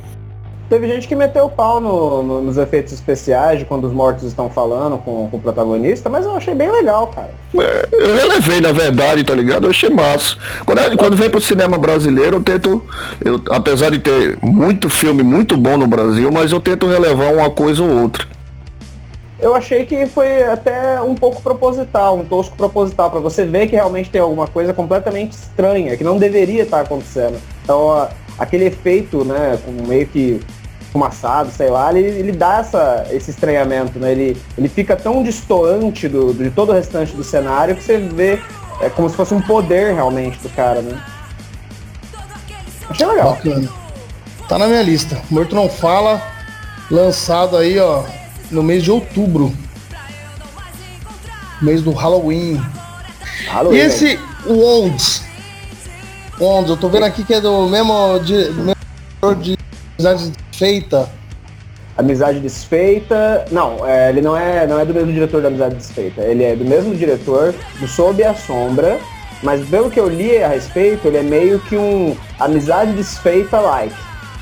Teve gente que meteu o pau no, no, nos efeitos especiais de quando os mortos estão falando com, com, o protagonista, mas eu achei bem legal, cara. É, eu relevei, na verdade, tá ligado? Eu achei massa. Quando, quando vem pro cinema brasileiro, eu tento, eu, apesar de ter muito filme muito bom no Brasil, mas eu tento relevar uma coisa ou outra. Eu achei que foi até um pouco proposital, um tosco proposital, para você ver que realmente tem alguma coisa completamente estranha, que não deveria estar acontecendo. Então, aquele efeito, né, meio que fumaçado, sei lá, ele, ele dá essa, esse estranhamento, né? Ele, ele fica tão distoante do, de todo o restante do cenário que você vê é como se fosse um poder realmente do cara, né? Achei legal. Bacana. Tá na minha lista. Morto Não Fala, lançado aí, ó, no mês de outubro. Mês do Halloween. Halloween e esse Wonds. Wonds, eu tô vendo aqui que é do mesmo, de, mesmo de desfeita. Amizade desfeita. Não, é, ele não é, não é do mesmo diretor da Amizade Desfeita. Ele é do mesmo diretor do Sob a Sombra. Mas pelo que eu li a respeito, ele é meio que um Amizade Desfeita like.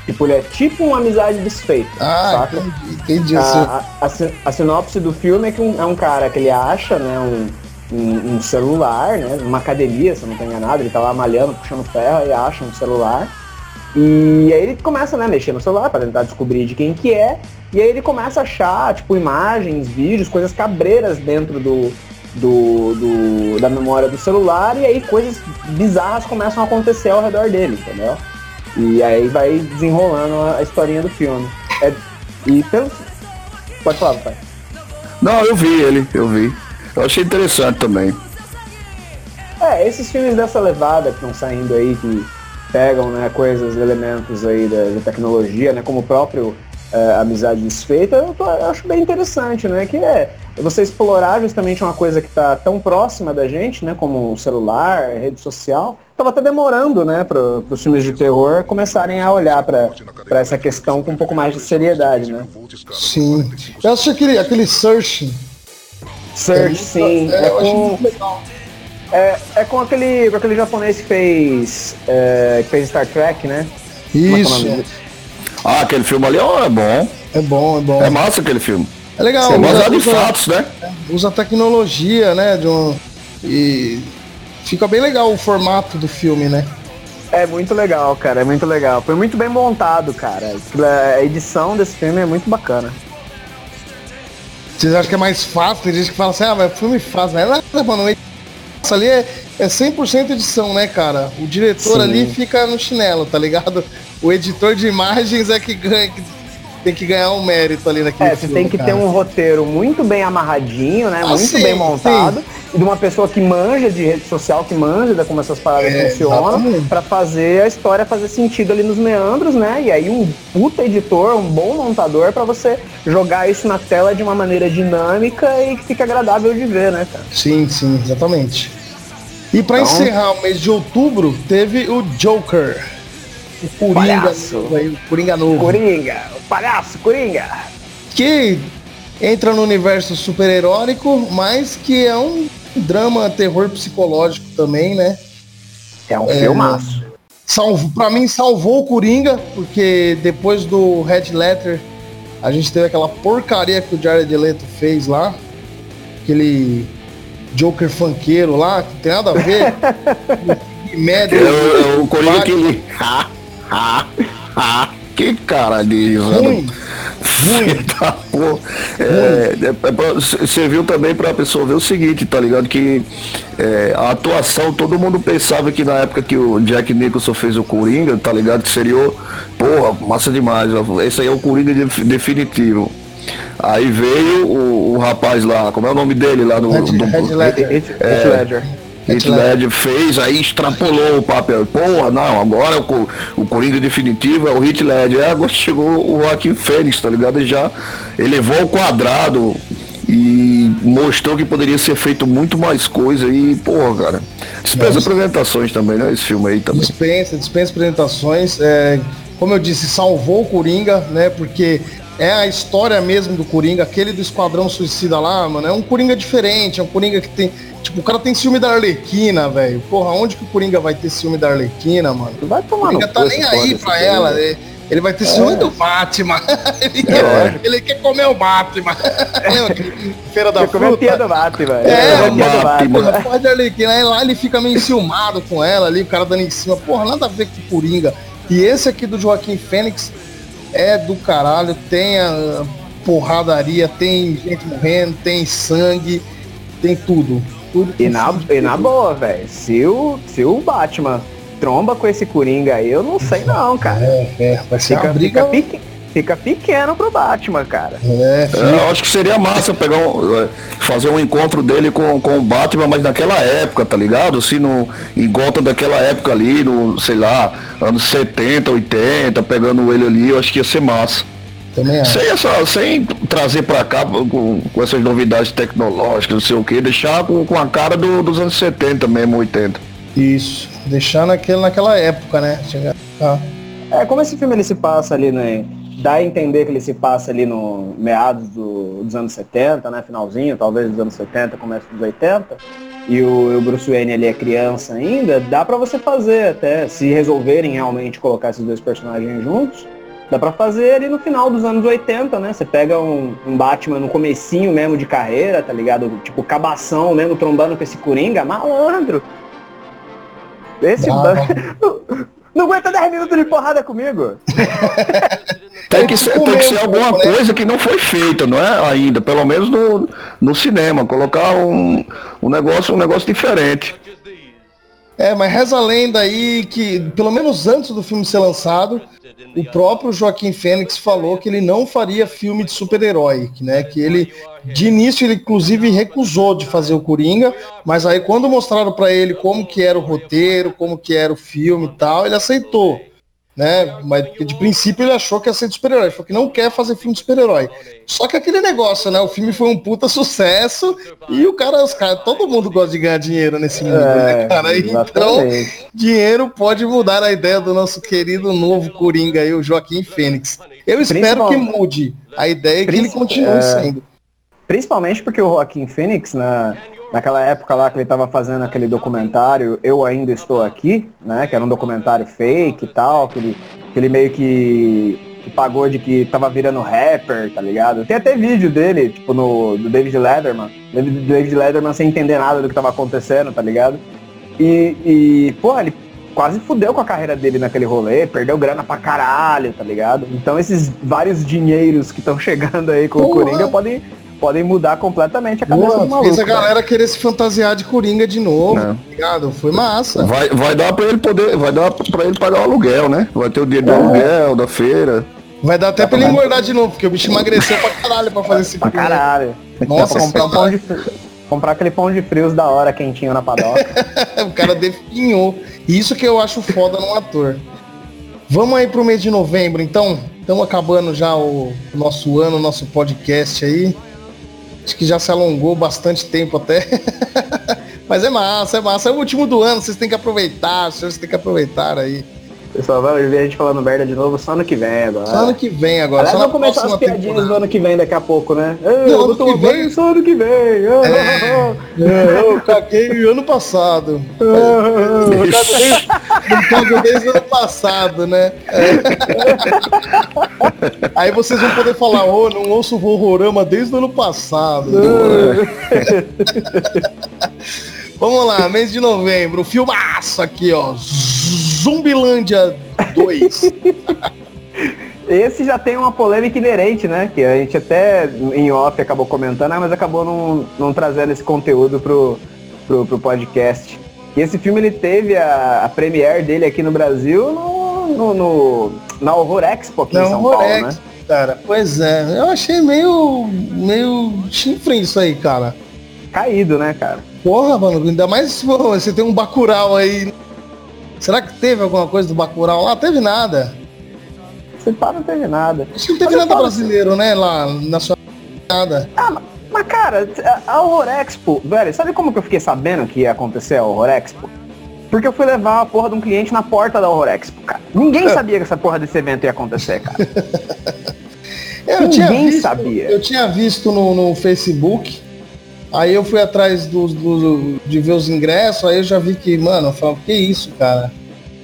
Tipo, ele é tipo uma amizade desfeita. Ah, saca? entendi, entendi. A, a, a si- a sinopse do filme é que um- é um cara que ele acha, né, um, um, um celular, né, numa academia, se eu não tô enganado, ele tá lá malhando, puxando ferro e acha um celular. E aí ele começa, né, mexer no celular para tentar descobrir de quem que é. E aí ele começa a achar, tipo, imagens, vídeos, coisas cabreiras dentro do, do, do- da memória do celular. E aí coisas bizarras começam a acontecer ao redor dele, entendeu? E aí vai desenrolando a, a historinha do filme. É, e pelo... Pode falar, pai. Não, eu vi ele, eu vi. Eu achei interessante também. É, esses filmes dessa levada que estão saindo aí, que pegam né, coisas, elementos aí da, da tecnologia, né, como o próprio é, Amizade Desfeita, eu, tô- eu acho bem interessante, né? Que é você explorar justamente uma coisa que está tão próxima da gente, né? Como o celular, rede social. Tava até demorando, né, para os filmes de terror começarem a olhar para essa questão com um pouco mais de seriedade, né? Sim. Eu acho aquele, aquele Search. Search, sim. É, É com, muito legal. É, é com aquele, com aquele japonês que fez, é, que fez Star Trek, né? É é Isso. dele? Ah, aquele filme ali ó, é bom. É bom, é bom. É massa aquele filme. É legal. É usa- baseado em usa- fatos, né? usa tecnologia, né? De um, e fica bem legal o formato do filme, né? É muito legal, cara, é muito legal. Foi muito bem montado, cara. A edição desse filme é muito bacana. Vocês acham que é mais fácil? Tem gente que fala assim, ah, mas é filme fácil. Não é nada, mano. Isso ali é, é 100% edição, né, cara? O diretor Sim. ali fica no chinelo, tá ligado? O editor de imagens é que ganha, que tem que ganhar um mérito ali naquele É, você filme, tem que cara. ter um roteiro muito bem amarradinho, né? Ah, muito sim, bem montado. E de uma pessoa que manja de rede social, que manja de como essas paradas É, funcionam, pra fazer a história fazer sentido ali nos meandros, né? E aí um puta editor, um bom montador pra você jogar isso na tela de uma maneira dinâmica e que fica agradável de ver, né, cara? Sim, sim, exatamente. E pra Então- encerrar o mês de outubro, teve o Joker. O Coringa Palhaço. novo aí, o Coringa novo. Coringa, o palhaço, Coringa. que entra no universo super-heróico, mas que é um drama terror psicológico também, né? É um filmaço. Salvo, para mim salvou o Coringa, porque depois do Red Letter a gente teve aquela porcaria que o Jared Leto fez lá, aquele Joker funkeiro lá, que tem nada a ver. E médio, É, o- é o Coringa que ele. Ha, ha. Que cara de ruim. Tá. É, é, é c- serviu também pra pessoa ver o seguinte, tá ligado? Que é, a atuação, todo mundo pensava que na época que o Jack Nicholson fez o Coringa, tá ligado? Que seria, porra, massa demais. Esse aí é o Coringa def- definitivo. Aí veio o, o rapaz lá, como é o nome dele lá no. Red, do- Red. Heath Heath Ledger. Heath Ledger fez, aí extrapolou o papel. Porra, não, agora o, o Coringa definitivo é o Heath. Aí agora chegou o Joaquim Fênix, tá ligado? Ele já elevou ao quadrado e mostrou que poderia ser feito muito mais coisa e, porra, cara. Dispensa Nossa. apresentações também, né? Esse filme aí também. Dispensa, dispensa apresentações. É, como eu disse, salvou o Coringa, né? Porque é a história mesmo do Coringa, aquele do Esquadrão Suicida lá, mano. É um Coringa diferente, é um Coringa que tem. Tipo, o cara tem ciúme da Arlequina, velho. Porra, onde que o Coringa vai ter ciúme da Arlequina, mano? Vai O tomar no Coringa tá nem aí pra ela. Ele, ele vai ter ciúme do Batman. ele, quer, ele quer comer o Batman. Lembra? Feira da Quer comer a fruta. tia do Batman. É, tia do Batman. Batman. Porra de Arlequina, aí lá ele fica meio enciumado com ela ali, o cara dando em cima. Porra, nada a ver com o Coringa. E esse aqui do Joaquim Fênix é do caralho, tem a porradaria, tem gente morrendo, tem sangue, tem tudo. Tudo E na, e na boa, velho. Se o, se o Batman tromba com esse Coringa aí, eu não sei não, cara. É, é, vai ser Fica, uma briga. fica, fica pequeno pro Batman, cara. É, É, eu acho que seria massa pegar um, é, fazer um encontro dele com, com o Batman, mas naquela época, tá ligado? Se no, em volta daquela época ali, no, sei lá, anos 70, 80, pegando ele ali, eu acho que ia ser massa. também acho. Sem, essa, sem trazer pra cá com, com essas novidades tecnológicas, não sei o que, deixar com, com a cara do- dos anos 70 mesmo, 80. Isso. Deixar naquele, naquela época, né? Chegar. Ah, É, como esse filme ele se passa ali, né? Dá a entender que ele se passa ali no meados do- dos anos 70, né? Finalzinho, talvez dos anos 70, começo dos 80. E o, o Bruce Wayne ele é criança ainda, dá pra você fazer até, se resolverem realmente colocar esses dois personagens juntos, Dá pra fazer ali no final dos anos 80, né? Você pega um, um, Batman no comecinho mesmo de carreira, tá ligado? Tipo, cabação mesmo, trombando com esse Coringa, malandro. Esse... Não aguenta 10 minutos de porrada comigo. tem que ser, tem que ser alguma coisa que não foi feita, não é? Ainda, pelo menos no, no cinema. Colocar um, um negócio, um negócio diferente. É, mas reza a lenda aí que, pelo menos antes do filme ser lançado, o próprio Joaquim Fênix falou que ele não faria filme de super-herói, né? Que ele, de início, ele inclusive recusou de fazer o Coringa, mas aí quando mostraram para ele como que era o roteiro, como que era o filme e tal, ele aceitou né? Mas de princípio ele achou que ia ser de super-herói, falou que não quer fazer filme de super-herói. Só que aquele negócio, né? O filme foi um puta sucesso e o cara, os caras, todo mundo gosta de ganhar dinheiro nesse mundo, né, é, né, cara? Então, dinheiro pode mudar a ideia do nosso querido novo Coringa aí, o Joaquim Fênix. Eu espero que mude a ideia e que ele continue é, sendo. Principalmente porque o Joaquim Fênix, na, naquela época lá que ele estava fazendo aquele documentário Eu Ainda Estou Aqui, né? Que era um documentário fake e tal, que ele, que ele meio que, que pagou de que tava virando rapper, tá ligado? Tem até vídeo dele, tipo, no, do David Letterman. David, David Letterman sem entender nada do que tava acontecendo, tá ligado? E, e pô, ele quase fudeu com a carreira dele naquele rolê, perdeu grana pra caralho, tá ligado? Então esses vários dinheiros que estão chegando aí com Porra. o Coringa podem podem mudar completamente a cabeça Boa, do maluco. Fez a galera querer se fantasiar de Coringa de novo, é. tá ligado? Foi massa. Vai, vai dar pra ele poder, vai dar pra ele pagar o aluguel, né? Vai ter o dia do é. aluguel, da feira. Vai dar até pra ele engordar de novo, porque o bicho emagreceu pra caralho pra fazer esse Pra caralho. Nossa, comprar, um pão de, comprar aquele pão de frios da hora quentinho na padoca. o cara definhou. Isso que eu acho foda num ator. Vamos aí pro mês de novembro, então. Estamos acabando já o nosso ano, nosso podcast aí. Acho que já se alongou bastante tempo até. Mas é massa, é massa. É o último do ano, vocês têm que aproveitar, vocês têm que aproveitar aí. Pessoal, vai ver a gente falando merda de novo só ano que vem agora. Só ano que vem agora. Aliás, só vamos começar as piadinhas temporada. do ano que vem daqui a pouco, né? Eu, ano que vem, só ano que vem. É, eu caguei ano passado. Não cago desde o ano passado, né? É. Aí vocês vão poder falar, ô, oh, não ouço o Horrorama desde o ano passado. Vamos lá, mês de novembro, filmaço aqui, ó. Zumbilândia 2. Esse já tem uma polêmica inerente, né? Que a gente até em off acabou comentando, mas acabou não, não trazendo esse conteúdo pro, pro, pro podcast. E esse filme ele teve a, a premiere dele aqui no Brasil no, no, no na Horror Expo aqui na em São Horror Paulo, Expo, né? Cara, pois é, eu achei meio meio chifre isso aí, cara. Caído, né, cara? Porra, mano, ainda mais se você tem um Bacurau aí Será que teve alguma coisa do Bacurau lá? Teve nada. Se pá, não teve nada. Acho que não teve mas nada brasileiro, né, lá na sua nada. Ah, mas cara, a Horror Expo, velho, sabe como que eu fiquei sabendo que ia acontecer a Horror Expo? Porque eu fui levar a porra de um cliente na porta da Horror Expo, cara. Ninguém é. sabia que essa porra desse evento ia acontecer, cara. eu Ninguém tinha visto, sabia. Eu tinha visto no, no Facebook Aí eu fui atrás do, do, de ver os ingressos, aí eu já vi que, mano, eu que isso, cara?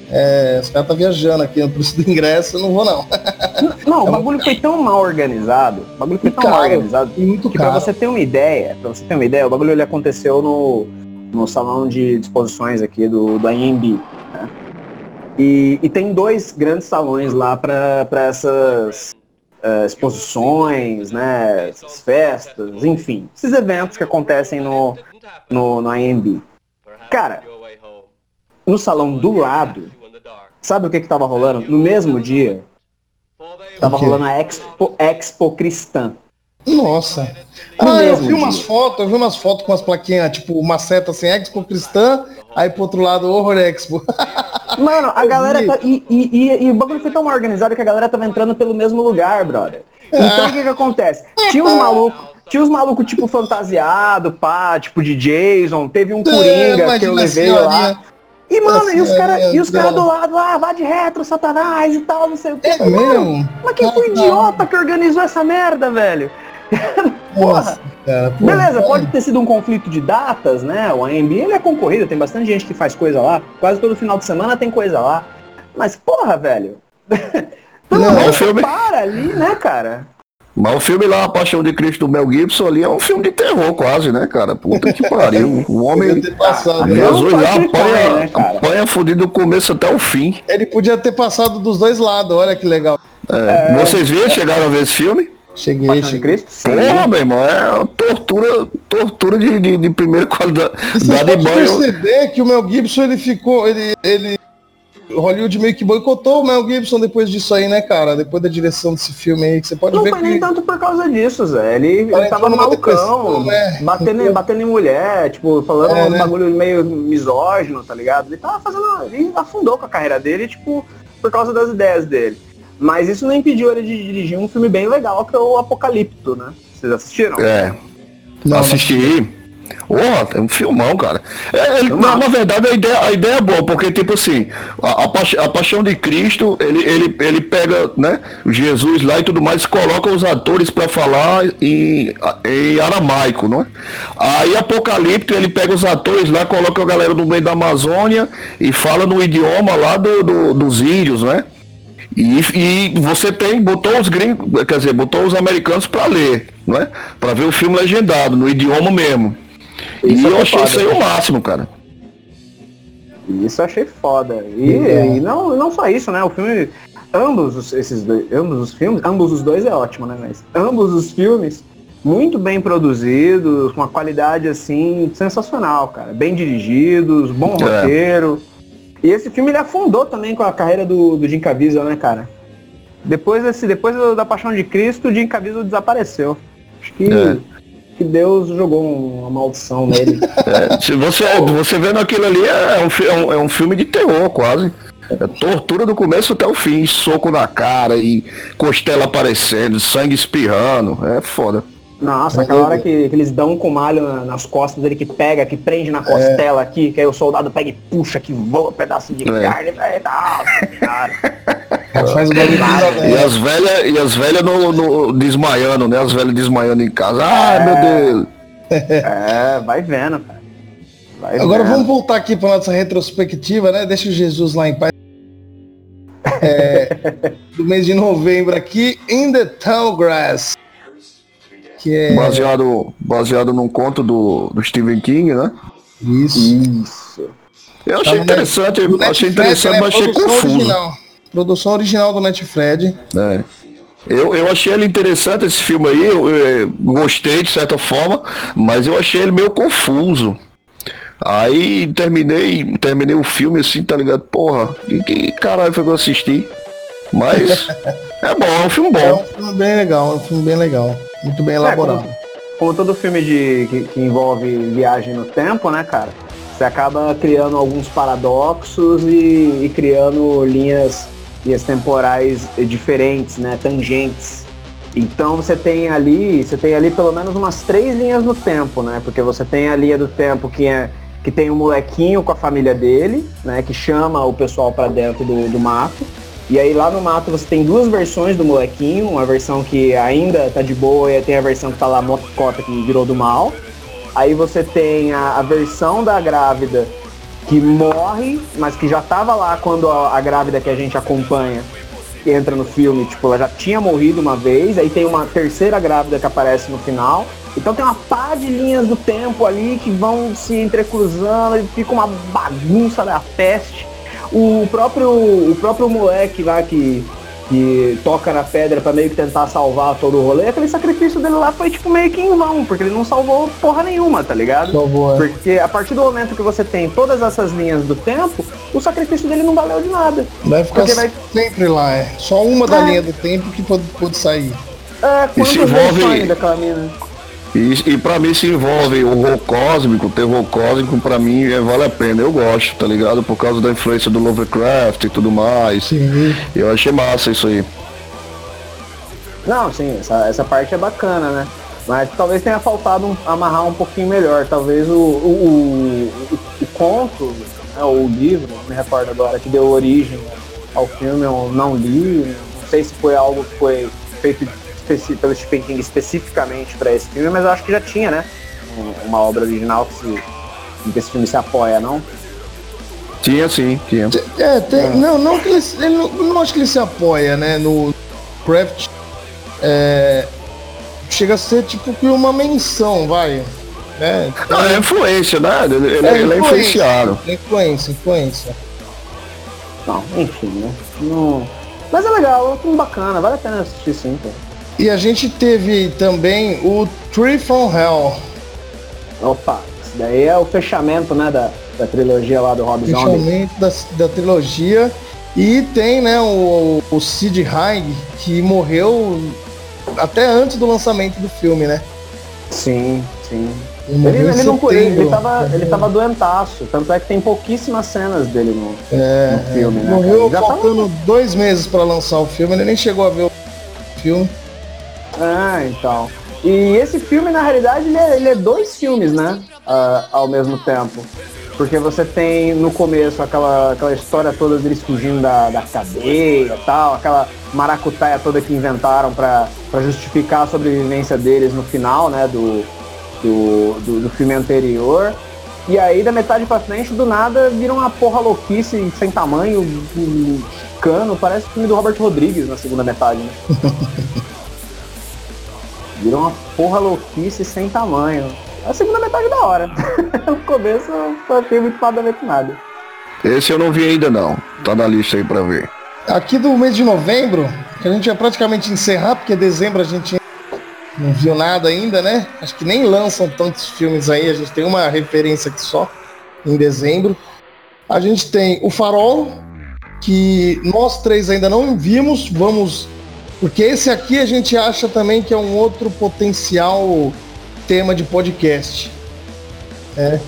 É, os caras tá viajando aqui, no preço do ingresso, eu não vou não. Não, o bagulho foi tão mal organizado, o bagulho foi tão caro, mal organizado, muito que caro. pra você ter uma ideia, pra você ter uma ideia, o bagulho ele aconteceu no, no salão de disposições aqui do, do IMB, né? E, e tem dois grandes salões lá para essas uh, exposições, né, festas, enfim, esses eventos que acontecem no, no, no IMB. Cara, no salão do lado, sabe o que que tava rolando? No mesmo dia, tava rolando a Expo, Expo Cristã. Nossa. Ah, eu vi umas fotos, eu vi umas fotos com as plaquinhas, tipo, uma seta assim, Expo Cristã, aí pro outro lado, Horror Expo. Mano, a galera tá. E, e, e, o bagulho foi tão organizado que a galera tava entrando pelo mesmo lugar, brother. Então o que que acontece? Tinha os malucos. Tinha os malucos, tipo, fantasiado, pá, tipo de Jason, teve um Coringa é, que eu levei lá. E, mano, e os caras cara do lado, ah, vá de retro, satanás e tal, não sei o que. É mesmo? Mas quem foi idiota que organizou essa merda, velho? Porra. Cara, porra. Beleza, pode ter sido um conflito de datas, né? O AMB ele é concorrido, tem bastante gente que faz coisa lá. Quase todo final de semana tem coisa lá. Mas, porra, velho. Não, não o filme para ali, né, cara? Mas o filme lá, A Paixão de Cristo do Mel Gibson ali é um filme de terror quase, né, cara? Puta que pariu. O homem. Passado, Jesus lá apanha, né, apanha fudido do começo até o fim. Ele podia ter passado dos dois lados, olha que legal. É, é, vocês viram, chegaram a ver esse filme? Cheguei, cheguei. Porra, meu irmão, é tortura, tortura de, de, de primeira qualidade. Você pode perceber que o Mel Gibson, ele ficou, ele, ele Hollywood meio que boicotou o Mel Gibson depois disso aí, né, cara? Depois da direção desse filme aí, que você pode não ver foi que... nem tanto por causa disso, Zé. Ele, ele tava malucão, né? batendo, batendo em mulher, tipo, falando é, um né? bagulho meio misógino, tá ligado? Ele tava fazendo. Ele afundou com a carreira dele, tipo, por causa das ideias dele. Mas isso não impediu ele de dirigir um filme bem legal, que é o Apocalipto, né? Vocês assistiram? É. Não, assisti. Porra, é um filmão, cara. É, ele, na, na, verdade, a ideia, a ideia é boa, porque, tipo assim, a, a, paixão, a paixão de Cristo, ele, ele, ele pega, né, Jesus lá e tudo mais, coloca os atores para falar em, em aramaico, não é? Aí, Apocalipto, ele pega os atores lá, coloca a galera no meio da Amazônia e fala no idioma lá do, do dos índios, né? E, e você tem, botou os gringos, quer dizer, botou os americanos para ler, não é? Para ver o filme legendado, no idioma mesmo. Isso e eu achei foda, isso aí o máximo, cara. Isso eu achei foda. E, é. e, não, não só isso, né? O filme. Ambos os, esses dois, ambos os filmes, ambos os dois é ótimo, né? Mas ambos os filmes muito bem produzidos, com uma qualidade assim sensacional, cara. Bem dirigidos, bom é. E esse filme ele afundou também com a carreira do, do Jim Caviezel, né, cara? Depois desse, depois da Paixão de Cristo, o Jim Caviezel desapareceu. Acho que é que Deus jogou uma maldição nele. É, se você, você vendo aquilo ali, é um, é um, é um filme de terror, quase. É tortura do começo até o fim, soco na cara e costela aparecendo, sangue espirrando. É foda. Nossa, aquela hora que, que, eles dão com malho nas costas dele, que pega, que prende na costela é. aqui, que aí o soldado pega e puxa, que voa um pedaço de é. carne, velho. Nossa, cara. Faz o e as velhas e as velhas no, no, desmaiando, né? As velhas desmaiando em casa. Ai, é. meu Deus. É, vai vendo, cara. Vai Agora vendo. vamos voltar aqui para nossa retrospectiva, né? Deixa o Jesus lá em paz. É, do mês de novembro aqui, In the Tall Grass. Que é... Baseado, baseado num conto do, do Stephen King, né? Isso. Isso. Eu achei tá interessante, eu achei interessante, né? mas achei confuso. Original. Produção original do Netflix. É. Eu, eu achei ele interessante esse filme aí, eu, eu, gostei de certa forma, mas eu achei ele meio confuso. Aí terminei, terminei o filme assim, tá ligado? Porra, que, que caralho foi que eu assisti? Mas é bom, é um filme bom. É um filme bem legal, é um filme bem legal. Muito bem é, elaborado. É, como, como, todo filme de, que, que envolve viagem no tempo, né, cara? Você acaba criando alguns paradoxos e, e criando linhas linhas temporais diferentes, né, tangentes. Então você tem ali, você tem ali pelo menos umas três linhas no tempo, né? Porque você tem a linha do tempo que é que tem um molequinho com a família dele, né? Que chama o pessoal para dentro do, do mato. E aí lá no mato você tem duas versões do molequinho, uma versão que ainda tá de boa e tem a versão que tá lá motocota que virou do mal. Aí você tem a, a versão da grávida que morre, mas que já estava lá quando a, a, grávida que a gente acompanha entra no filme, tipo, ela já tinha morrido uma vez, aí tem uma terceira grávida que aparece no final. Então tem uma pá de linhas do tempo ali que vão se entrecruzando e fica uma bagunça da peste. O próprio, o próprio moleque lá que que toca na pedra para meio que tentar salvar todo o rolê, aquele sacrifício dele lá foi tipo meio que em vão, porque ele não salvou porra nenhuma, tá ligado? Salvou, é. Porque a partir do momento que você tem todas essas linhas do tempo, o sacrifício dele não valeu de nada. Vai ficar vai... sempre lá, é. Só uma da é. linha do tempo que pode, pode sair. É, quantas vezes ainda, Camila? E, e para mim se envolve o horror cósmico, o terror cósmico para mim é, vale a pena, eu gosto, tá ligado? Por causa da influência do Lovecraft e tudo mais. Sim. Eu achei massa isso aí. Não, sim, essa, essa parte é bacana, né? Mas talvez tenha faltado um, amarrar um pouquinho melhor. Talvez o, o, o, o conto, né, ou o livro, não me recordo agora, que deu origem ao filme, eu não li. Não sei se foi algo que foi feito pelo Stephen King especificamente para esse filme, mas eu acho que já tinha, né? Uma obra original que, se, que esse filme se apoia, não? Tinha sim, tinha. É, tem, é. não, não que ele, ele não, não, acho que ele se apoia, né, no Craft. É, chega a ser tipo que uma menção, vai. Né? Então, não, é influência, né? Ele, ele é, ele é influenciado. Influência, influência. Não, enfim, né? Não... Mas é legal, é um filme bacana, vale a pena assistir sim, pô. E a gente teve também o Tree from Hell. Opa, isso daí é o fechamento, né, da, da trilogia lá do Rob Zombie. Fechamento da, da trilogia. E tem, né, o, o Sid Haig, que morreu até antes do lançamento do filme, né? Sim, sim. Ele, ele, ele, não, ele, ele, tava, ele tava doentaço, tanto é que tem pouquíssimas cenas dele no, é, no filme, né? Morreu faltando tava... dois meses para lançar o filme, ele nem chegou a ver o filme. Ah, então. E esse filme, na realidade, ele é, ele é dois filmes, né? Uh, ao mesmo tempo. Porque você tem no começo aquela, aquela história toda deles fugindo da, da cadeia e tal, aquela maracutaia toda que inventaram para justificar a sobrevivência deles no final, né? Do, do, do, do, filme anterior. E aí, da metade pra frente, do nada, vira uma porra louquice sem tamanho, um cano, parece o filme do Robert Rodrigues na segunda metade, né? vira uma porra louquice sem tamanho. A segunda metade da hora. o começo eu achei muito nada a ver com nada. Esse eu não vi ainda não. Tá na lista aí pra ver. Aqui do mês de novembro, que a gente ia praticamente encerrar, porque dezembro a gente não viu nada ainda, né? Acho que nem lançam tantos filmes aí, a gente tem uma referência aqui só, em dezembro. A gente tem O Farol, que nós três ainda não vimos, vamos. Porque esse aqui a gente acha também que é um outro potencial tema de podcast. É,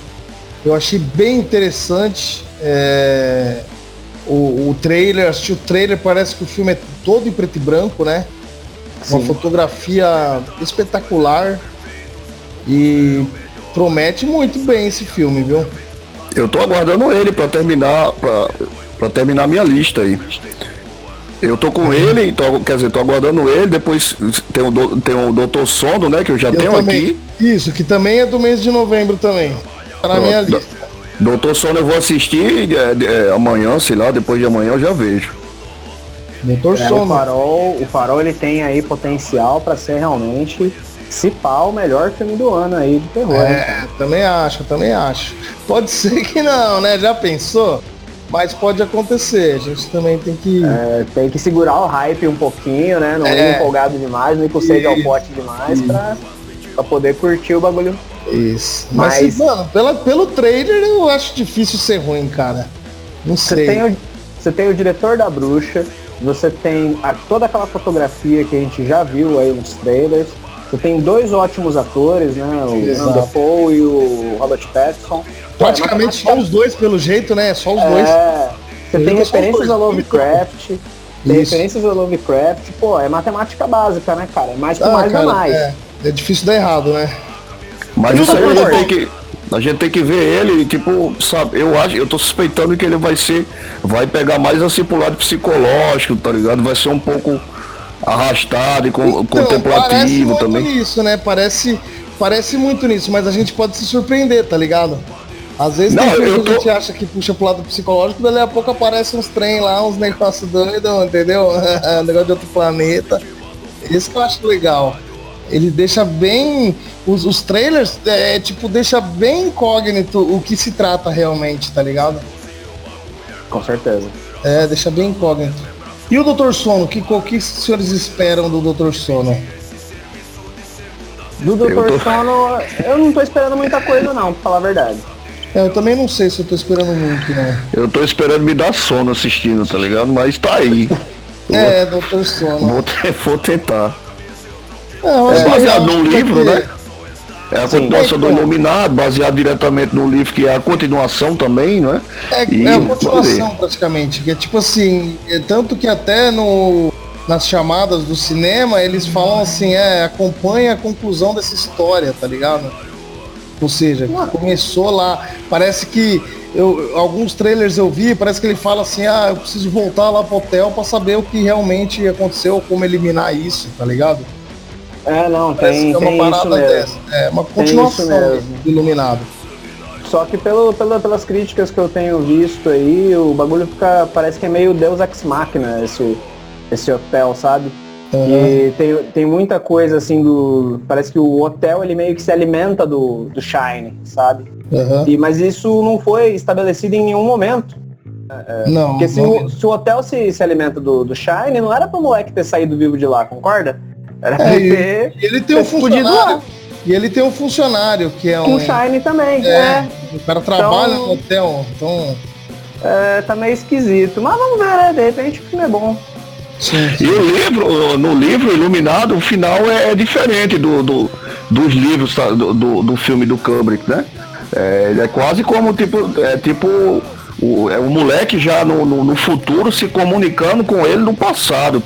eu achei bem interessante é, o, o trailer, assisti o trailer, parece que o filme é todo em preto e branco, né? Uma fotografia espetacular e promete muito bem esse filme, viu? Eu tô aguardando ele para terminar para terminar minha lista aí. Eu tô com ele, tô, quer dizer, tô aguardando ele, depois tem o, tem o Doutor Sono, né, que eu já eu tenho também. aqui. Isso, que também é do mês de novembro também. Tá na minha lista. Doutor Sono eu vou assistir é, é, amanhã, sei lá, depois de amanhã eu já vejo. Doutor é, Sono. O Farol, o Farol ele tem aí potencial para ser realmente se pá, o melhor filme do ano aí de terror. É, também acho, também acho. Pode ser que não, né? Já pensou? Mas pode acontecer, a gente também tem que. É, tem que segurar o hype um pouquinho, né? Não é. ir empolgado demais, não ir com sede ao pote demais pra, pra poder curtir o bagulho. Isso. Mas, Mas mano, pela, pelo trailer eu acho difícil ser ruim, cara. Não sei. Você tem o, você tem o diretor da bruxa, você tem a, toda aquela fotografia que a gente já viu aí nos trailers. Você tem dois ótimos atores, né? O Dafoe e o Robert Pattinson. Praticamente só os dois, pelo jeito, né? Só os é, dois. Você tem referências a Lovecraft. Tem referências a Lovecraft. Pô, é matemática básica, né, cara? É mais que ah, mais cara, é mais. É, é difícil dar errado, né? Mas isso aí a gente tem que. A gente tem que ver ele, tipo, sabe, eu acho, eu tô suspeitando que ele vai ser, vai pegar mais assim pro lado psicológico, tá ligado? Vai ser um pouco arrastado e com, então, contemplativo também. Isso, né? Parece, parece muito nisso, mas a gente pode se surpreender, tá ligado? Às vezes não, tem tô... a gente acha que puxa pro lado psicológico, daí a pouco aparece uns trem lá, uns negócios doidos, entendeu? um negócio de outro planeta. Isso que eu acho legal. Ele deixa bem. Os, os trailers, é, tipo, deixa bem incógnito o que se trata realmente, tá ligado? Com certeza. É, deixa bem incógnito. E o Dr. Sono? Que, o que os senhores esperam do Dr. Sono? Do Dr. Tô... Sono, eu não tô esperando muita coisa não, pra falar a verdade. É, eu também não sei se eu tô esperando muito, não. Eu tô esperando me dar sono assistindo, tá ligado? Mas tá aí. é, Dr. Sono. Vou, vou tentar. É, é baseado num livro, né? É a continuação do Iluminado, baseado diretamente no livro, que é a continuação também, não é? É, e, é a continuação praticamente, que é tipo assim, é tanto que até no, nas chamadas do cinema eles falam assim, é, acompanha a conclusão dessa história, tá ligado? Ou seja, começou lá, parece que eu, alguns trailers eu vi, parece que ele fala assim, ah, eu preciso voltar lá pro hotel para saber o que realmente aconteceu, como eliminar isso, tá ligado? É, não, tem, é uma tem parada dessa. É uma continuação do Iluminado. Só que pelo, pelas críticas que eu tenho visto aí, o bagulho fica. Parece que é meio Deus Ex Machina esse, esse hotel, sabe? Uhum. E tem, tem muita coisa assim do. Parece que o hotel ele meio que se alimenta do, do Shine, sabe? Uhum. E, mas isso não foi estabelecido em nenhum momento. É, não. Porque se, não. O, se o hotel se, se alimenta do, do Shine, não era pro moleque ter saído vivo de lá, concorda? Era é, ter. Ele tem um funcionário. E ele tem um funcionário que é um. Um Shine também, é. é. O cara trabalha então, no hotel, então. É, tá meio esquisito. Mas vamos ver, né? De repente o filme é bom. Sim, sim. E o livro, no livro Iluminado, o final é, é diferente do, do dos livros tá, do, do, do, filme do Kubrick, né? É, é quase como tipo, é tipo o, é o moleque já no, no, no futuro se comunicando com ele no passado,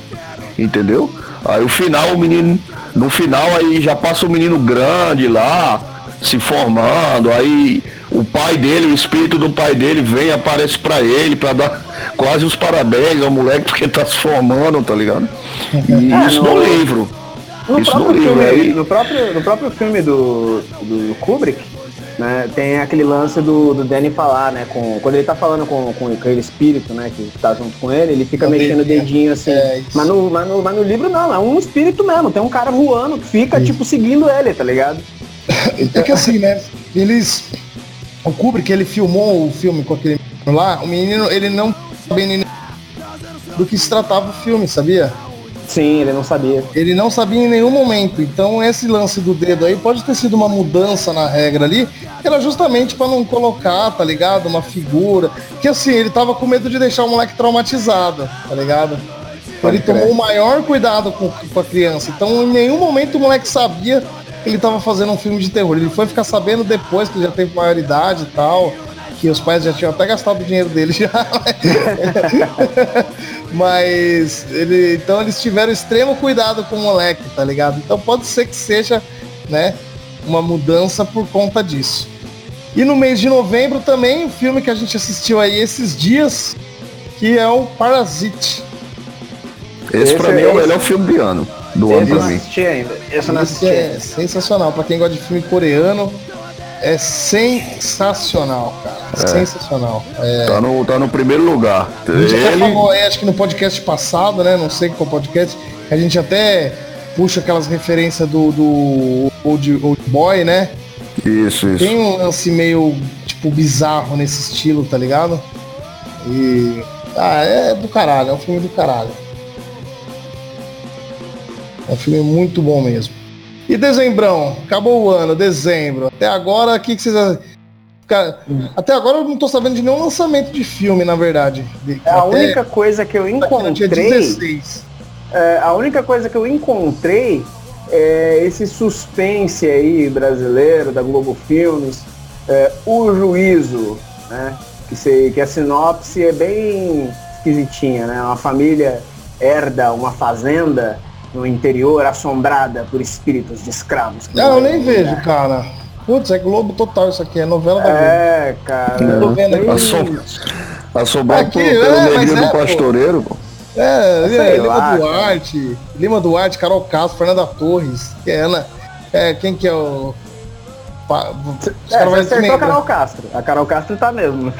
entendeu? Aí o final, o menino, no final aí já passa o menino grande lá, se formando, aí o pai dele, o espírito do pai dele vem, aparece para ele para dar quase os parabéns ao moleque porque tá se formando, tá ligado? E é, isso no, no livro. No isso próprio no livro. Filme, aí... no, próprio, no próprio filme do, do Kubrick, né, tem aquele lance do, do Danny falar, né? Com, quando ele tá falando com, com aquele espírito, né, que tá junto com ele, ele fica mexendo o dedinho assim. É, mas, no, mas, no, mas no livro não, é um espírito mesmo, tem um cara voando que fica, isso. tipo, seguindo ele, tá ligado? É que assim, né? Eles. O Kubrick, ele filmou o filme com aquele menino lá, o menino, ele não sabia do que se tratava o filme, sabia? Sim, ele não sabia. Ele não sabia em nenhum momento. Então esse lance do dedo aí pode ter sido uma mudança na regra ali, que era justamente para não colocar, tá ligado? Uma figura. Que assim, ele tava com medo de deixar o moleque traumatizado, tá ligado? Ele tomou o maior cuidado com, com a criança. Então em nenhum momento o moleque sabia que ele tava fazendo um filme de terror. Ele foi ficar sabendo depois que ele já teve maioridade e tal que os pais já tinham até gastado o dinheiro dele já. Mas ele, então eles tiveram extremo cuidado com o moleque, tá ligado? Então pode ser que seja, né, uma mudança por conta disso. E no mês de novembro também, o filme que a gente assistiu aí esses dias, que é o Parasite. Esse, esse pra mim é o melhor filme do ano. Do ano pra mim. ainda. Esse, esse é sensacional. Pra quem gosta de filme coreano, é sensacional, cara. É. Sensacional. É... Tá, no, tá no primeiro lugar. A gente Ele... até falou, é, acho que no podcast passado, né? Não sei qual podcast, a gente até puxa aquelas referências do, do Old, Old Boy, né? Isso, isso. Tem um lance meio, tipo, bizarro nesse estilo, tá ligado? E. Ah, é do caralho, é um filme do caralho. É um filme muito bom mesmo. E dezembrão, acabou o ano, dezembro. Até agora, o que, que vocês. Até agora eu não tô sabendo de nenhum lançamento de filme, na verdade. É a única coisa que eu encontrei. É, a única coisa que eu encontrei é esse suspense aí brasileiro da Globo Filmes, é, o juízo, né? Que, se, que a sinopse é bem esquisitinha, né? Uma família herda uma fazenda no interior assombrada por espíritos de escravos. Não, eu nem vejo, cara. Putz, é Globo total isso aqui, é novela da Globo. É, cara. Eu tô vendo aqui. Assombrado aqui, pelo é, negrinho é, do pastoreiro, pô. É, é Lima lá, Duarte, cara. Lima Duarte, Carol Castro, Fernanda Torres, que é Ana. É, quem que é o. Pa... É, você acertou a Carol Castro. A Carol Castro tá mesmo.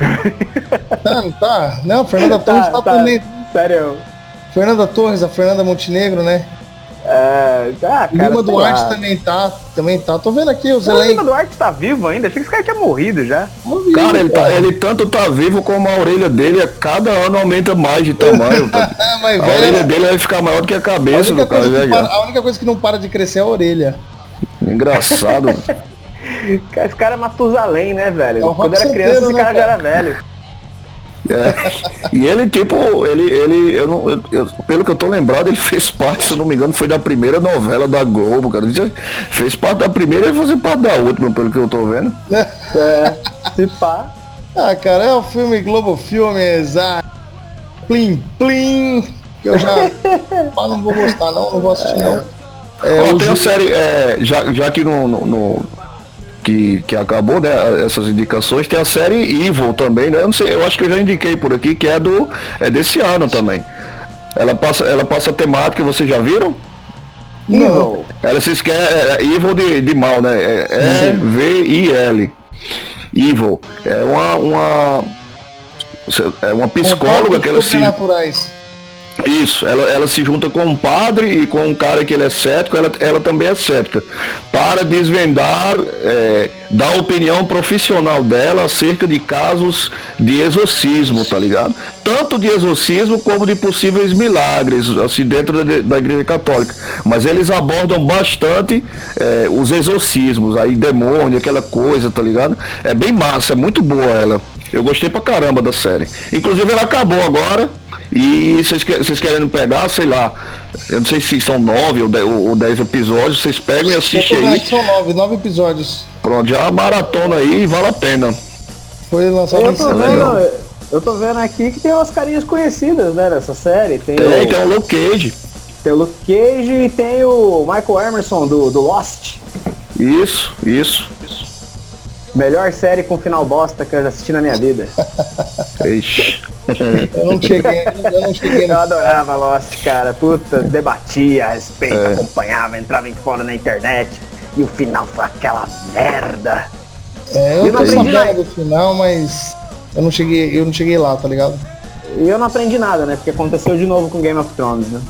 Tá, não tá? Não, Fernanda Torres tá, tá, tá também. Sério. Fernanda Torres, a Fernanda Montenegro, né? É, ah, cara, Lima Duarte lá. também tá, também tá. Tô vendo aqui os elencos. Lima Duarte tá vivo ainda? Achei que esse cara tinha morrido já. Morrido, cara, ele, tá, ele, tanto tá vivo como a orelha dele, a cada ano aumenta mais de tamanho. Tá? Mas, a velho, orelha dele vai ficar maior do que a cabeça a do cara. Para, a única coisa que não para de crescer é a orelha. Engraçado. esse cara é Matusalém, né, velho? É Quando era criança, esse né, cara, cara já era velho. É. E ele, tipo, ele, ele eu não, eu, pelo que eu tô lembrado, ele fez parte, se não me engano, foi da primeira novela da Globo, cara. Ele fez parte da primeira e fazer parte da última, pelo que eu tô vendo. É, se pá. Ah, cara, é o filme Globo Filmes, ah, Plim Plim, que eu já ah, não vou gostar não, não vou assistir não. É, oh, tem a série, é, já, já que no, no, no que, que acabou, né? Essas indicações. Tem a série Evil também, né? Eu não sei, eu acho que eu já indiquei por aqui, que é do. é desse ano também. Ela passa, ela passa temática, vocês já viram? Não. Ela se esquece, é, é Evil de, de mal, né? É, é V-I-L. Evil. É uma, uma, é uma psicóloga que ela se. Isso, ela, ela se junta com um padre e com um cara que ele é cético, ela, ela também é cética, para desvendar, é, dar opinião profissional dela acerca de casos de exorcismo, tá ligado? Tanto de exorcismo como de possíveis milagres, assim, dentro da, da igreja católica. Mas eles abordam bastante é, os exorcismos, aí demônio, aquela coisa, tá ligado? É bem massa, é muito boa ela. Eu gostei pra caramba da série. Inclusive ela acabou agora. E vocês, vocês querendo pegar, sei lá, eu não sei se são nove ou dez, ou dez episódios, vocês pegam e assistem aí. São nove, nove episódios. Pronto, já maratona aí e vale a pena. Foi lançado eu tô, vendo, eu tô vendo aqui que tem umas carinhas conhecidas, né, nessa série. Tem, tem, o, tem o Luke Cage. Tem o Luke Cage e tem o Michael Emerson do, do Lost. Isso, isso. Melhor série com final bosta que eu já assisti na minha vida. Ixi. Eu não cheguei, eu não cheguei. Eu adorava Lost, cara. Puta, debatia a respeito, é. acompanhava, entrava em fora na internet. E o final foi aquela merda. É, eu, eu não aprendi nada do final, mas eu não cheguei, eu não cheguei lá, tá ligado? E eu não aprendi nada, né? Porque aconteceu de novo com Game of Thrones, né?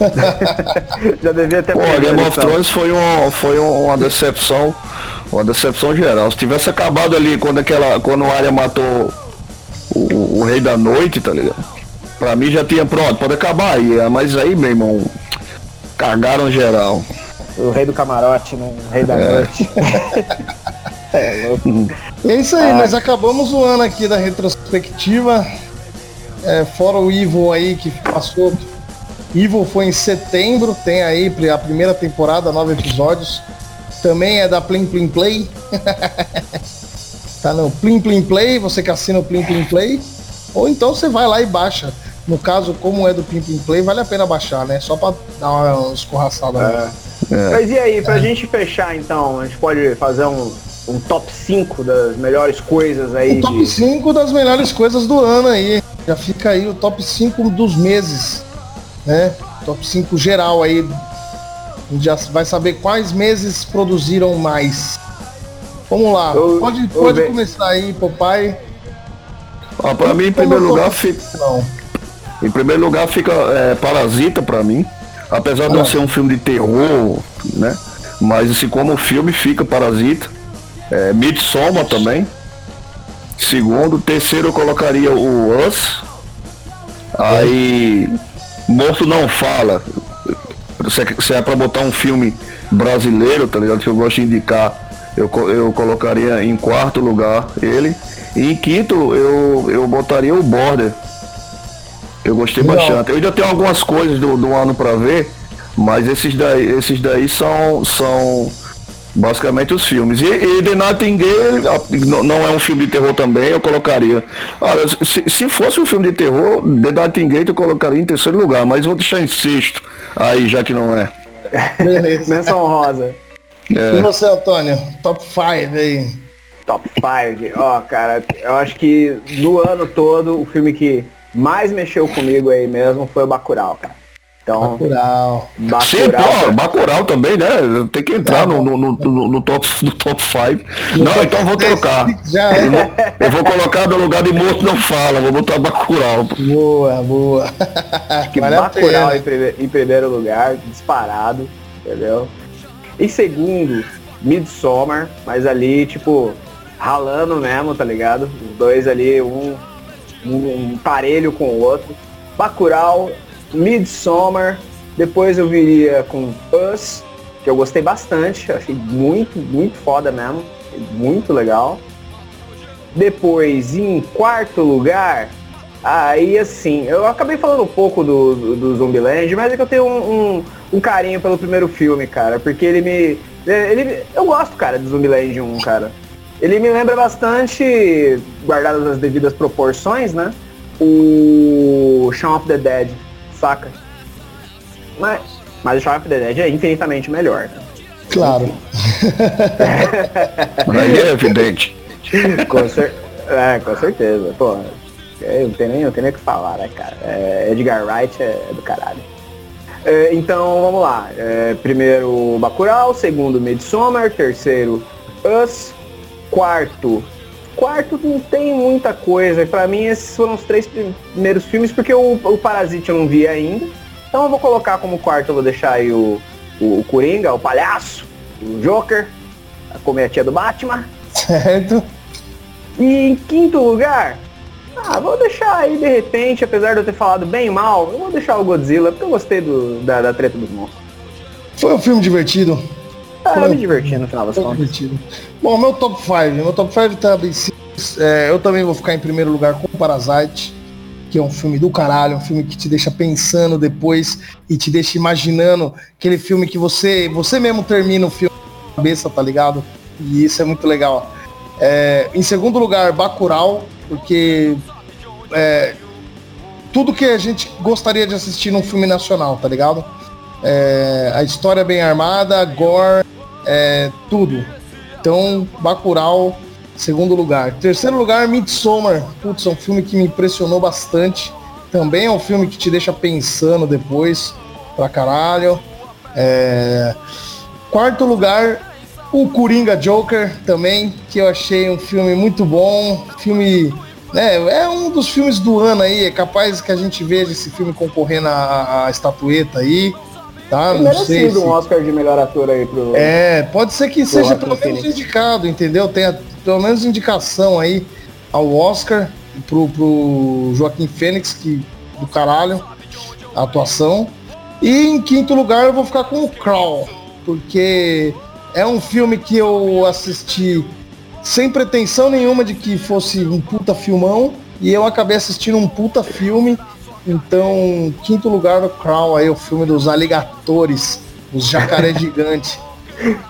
Já devia ter Pô, Game of Thrones foi, um, foi uma decepção uma decepção geral. Se tivesse acabado ali quando aquela. Quando o Arya matou o, o, Rei da Noite, tá ligado? Pra mim já tinha pronto, pode acabar aí. É, mas aí, meu irmão, cagaram geral. O rei do camarote, né? O rei da é. noite. é, louco. é isso aí, ah. nós acabamos o ano aqui da retrospectiva. É, fora o Evil aí que passou. Evil foi em setembro, tem aí a primeira temporada, nove episódios. Também é da Plim Plim Play. tá no Plim Plim Play, você que assina o Plim Plim Play. Ou então você vai lá e baixa. No caso, como é do Plim Plim Play, vale a pena baixar, né? Só pra dar uma escorraçada. É. É. Mas e aí, pra é. gente fechar então, a gente pode fazer um, um top 5 das melhores coisas aí. O top de... 5 das melhores coisas do ano aí. Já fica aí o top 5 dos meses. Né? Top 5 geral aí a gente já vai saber quais meses produziram mais. Vamos lá. Eu, pode pode começar aí, papai. Ah, para mim, em primeiro lugar, fica. Não. Em primeiro lugar fica é, Parasita para mim. Apesar de não ah. ser um filme de terror, né? Mas assim, como filme fica Parasita. É, Midsommar também. Segundo, terceiro eu colocaria o Us. Aí Morto Não Fala. Se é, se é pra botar um filme brasileiro, tá ligado? Que eu gosto de indicar, eu, eu colocaria em quarto lugar ele. E em quinto, eu, eu botaria o Border. Eu gostei Não. bastante. Eu ainda tenho algumas coisas do, do ano para ver, mas esses daí, esses daí são, são basicamente os filmes. E, e The Nightingale não é um filme de terror também, eu colocaria. Olha, se, se fosse um filme de terror, The Nightingale eu colocaria em terceiro lugar, mas vou deixar em sexto. Aí, já que não é. Beleza. Menção rosa. É. E você, Antônio? Top 5 aí. Top 5. Ó, cara, eu acho que no ano todo, o filme que mais mexeu comigo aí mesmo foi o Bacurau, cara. Então, Bacurau. Bacurau, Sim, pô, Bacurau também, né? Tem que entrar é, no, no, no, no, top no top 5. Não, então vou trocar. Já é. eu, vou, eu vou colocar no lugar de morto não fala, vou botar Bacurau. Boa, boa. Acho que vale Bacurau em primeiro, em primeiro lugar, disparado, entendeu? Em segundo, Midsommar, mas ali, tipo, ralando mesmo, tá ligado? Os dois ali, um, um, um parelho com o outro. Bacurau Midsommar, depois eu viria com Us, que eu gostei bastante, achei muito, muito foda mesmo, muito legal. Depois, em quarto lugar, aí assim, eu acabei falando um pouco do, do, do Zombieland, mas é que eu tenho um, um, um, carinho pelo primeiro filme, cara, porque ele me. Ele, eu gosto, cara, do Zombieland 1, cara. Ele me lembra bastante, guardadas as devidas proporções, né? O Shaun of the Dead saca? Mas, mas o Shaun of the Dead é infinitamente melhor, né? Claro. Aí é evidente. com, cer é, com certeza. Pô, eu não tenho nem, não tenho nem o que falar, né, cara? É, Edgar Wright é, é do caralho. É, então, vamos lá. É, primeiro, Bacurau. Segundo, Midsommar. Terceiro, Us. Quarto, quarto não tem muita coisa. Para mim, esses foram os três primeiros filmes, porque o, o Parasite eu não vi ainda. Então eu vou colocar como quarto, eu vou deixar aí o, o, o Coringa, o Palhaço, o Joker, a comédia do Batman. Certo. E em quinto lugar, ah, vou deixar aí de repente, apesar de eu ter falado bem mal, eu vou deixar o Godzilla, porque eu gostei do, da, da treta dos monstros. Foi um filme divertido. Ah, eu me diverti no final das contas. Bom, meu top 5. Meu top 5 tá bem simples. É, eu também vou ficar em primeiro lugar com Parasite, que é um filme do caralho, um filme que te deixa pensando depois e te deixa imaginando aquele filme que você, você mesmo termina o filme na cabeça, tá ligado? E isso é muito legal. É, em segundo lugar, Bacurau, porque é, tudo que a gente gostaria de assistir num filme nacional, tá ligado? É, a história bem armada, gore, é, tudo. Então, Bacurau, segundo lugar. Terceiro lugar, Midsommar. Putz, é um filme que me impressionou bastante. Também é um filme que te deixa pensando depois, pra caralho. É... Quarto lugar, o Coringa Joker também, que eu achei um filme muito bom. Filme. Né, é um dos filmes do ano aí. É capaz que a gente veja esse filme concorrendo à estatueta aí. Tá? Não sei se... um Oscar de melhor ator aí pro. É, pode ser que seja pelo menos indicado, entendeu? Tenha pelo menos indicação aí ao Oscar pro, pro Joaquim Fênix, que do caralho, a atuação. E em quinto lugar eu vou ficar com o Crawl, porque é um filme que eu assisti sem pretensão nenhuma de que fosse um puta filmão, e eu acabei assistindo um puta filme então, quinto lugar do Crown aí, o filme dos aligatores, os jacaré gigante.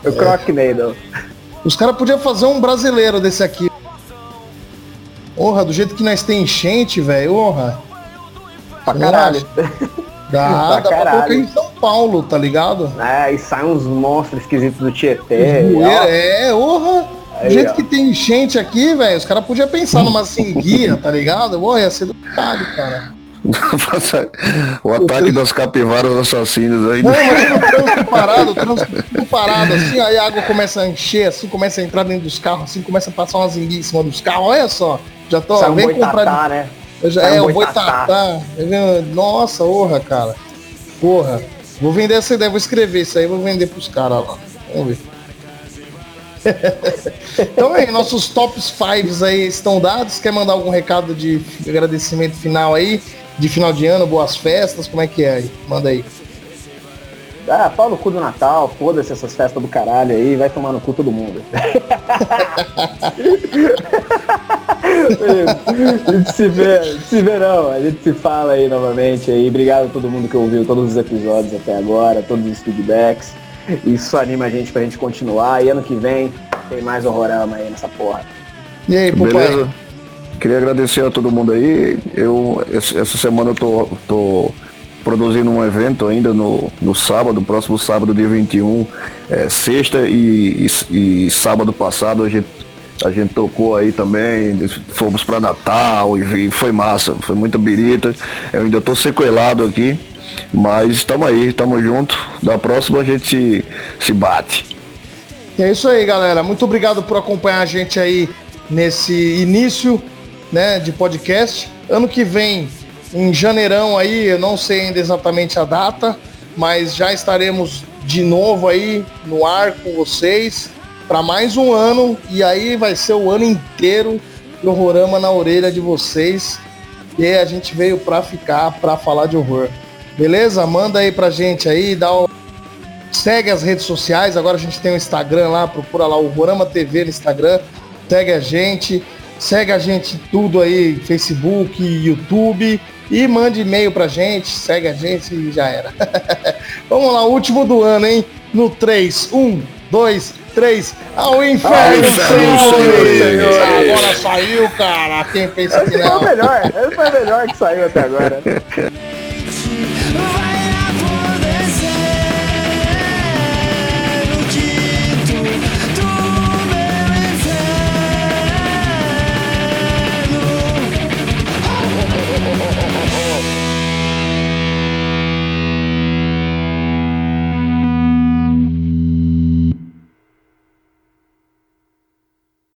o é. Crocnado. Os caras podiam fazer um brasileiro desse aqui. Porra, do jeito que nós tem enchente, velho, porra. Pra caralho. Dá, dá pra colocar em São Paulo, tá ligado? É, e saem uns monstros esquisitos do Tietê. É, é, porra. Do jeito ó. que tem enchente aqui, velho, os caras podiam pensar numa cinguia, tá ligado? Porra, ia ser do caralho, cara. o ataque das capivaras assassinas aí. Não, mas o trânsito parado, o trânsito parado, assim, aí a água começa a encher, assim, começa a entrar dentro dos carros, assim, começa a passar umas enguias em cima dos carros, olha só. Já tô, Sai vem comprar. né? Eu já, é, o boitatá. Tá Nossa, porra, cara. Porra. Vou vender essa ideia, vou escrever isso aí, vou vender pros caras lá. Vamos ver. então aí, nossos tops 5 aí estão dados. Quer mandar algum recado de agradecimento final aí? De final de ano, boas festas, como é que é aí? Manda aí. Ah, pau no cu do Natal, foda-se essas festas do caralho aí, vai tomar no cu todo mundo. a gente se vê, se vê não, a gente se fala aí novamente aí. Obrigado a todo mundo que ouviu todos os episódios até agora, todos os feedbacks. Isso anima a gente pra gente continuar. E ano que vem tem mais horrorama aí nessa porra. E aí, Beleza? Queria agradecer a todo mundo aí. Eu, essa semana eu tô, tô produzindo um evento ainda no, no sábado, próximo sábado, dia 21, é, sexta e, e, e sábado passado a gente, a gente tocou aí também, fomos para Natal e, e, foi massa, foi muita birita. Eu ainda tô sequelado aqui, mas estamos aí, estamos junto. Da próxima a gente se, se bate. É isso aí, galera. Muito obrigado por acompanhar a gente aí nesse início né, de podcast. Ano que vem, em janeirão aí, eu não sei ainda exatamente a data, mas já estaremos de novo aí no ar com vocês para mais um ano e aí vai ser o ano inteiro do Horrorama na orelha de vocês. E a gente veio para ficar, para falar de horror. Beleza? Manda aí pra gente aí, dá o... segue as redes sociais. Agora a gente tem o Instagram lá, procura lá o Horrorama TV no Instagram. Segue a gente. Segue a gente tudo aí, Facebook, YouTube. E mande e-mail pra gente, segue a gente e já era. Vamos lá, último do ano, hein? No 3, 1, 2, 3. Ao inferno, Ao inferno senhores, senhores. Agora saiu, cara. Quem pensa que não? Esse foi o melhor, esse foi o melhor que saiu até agora.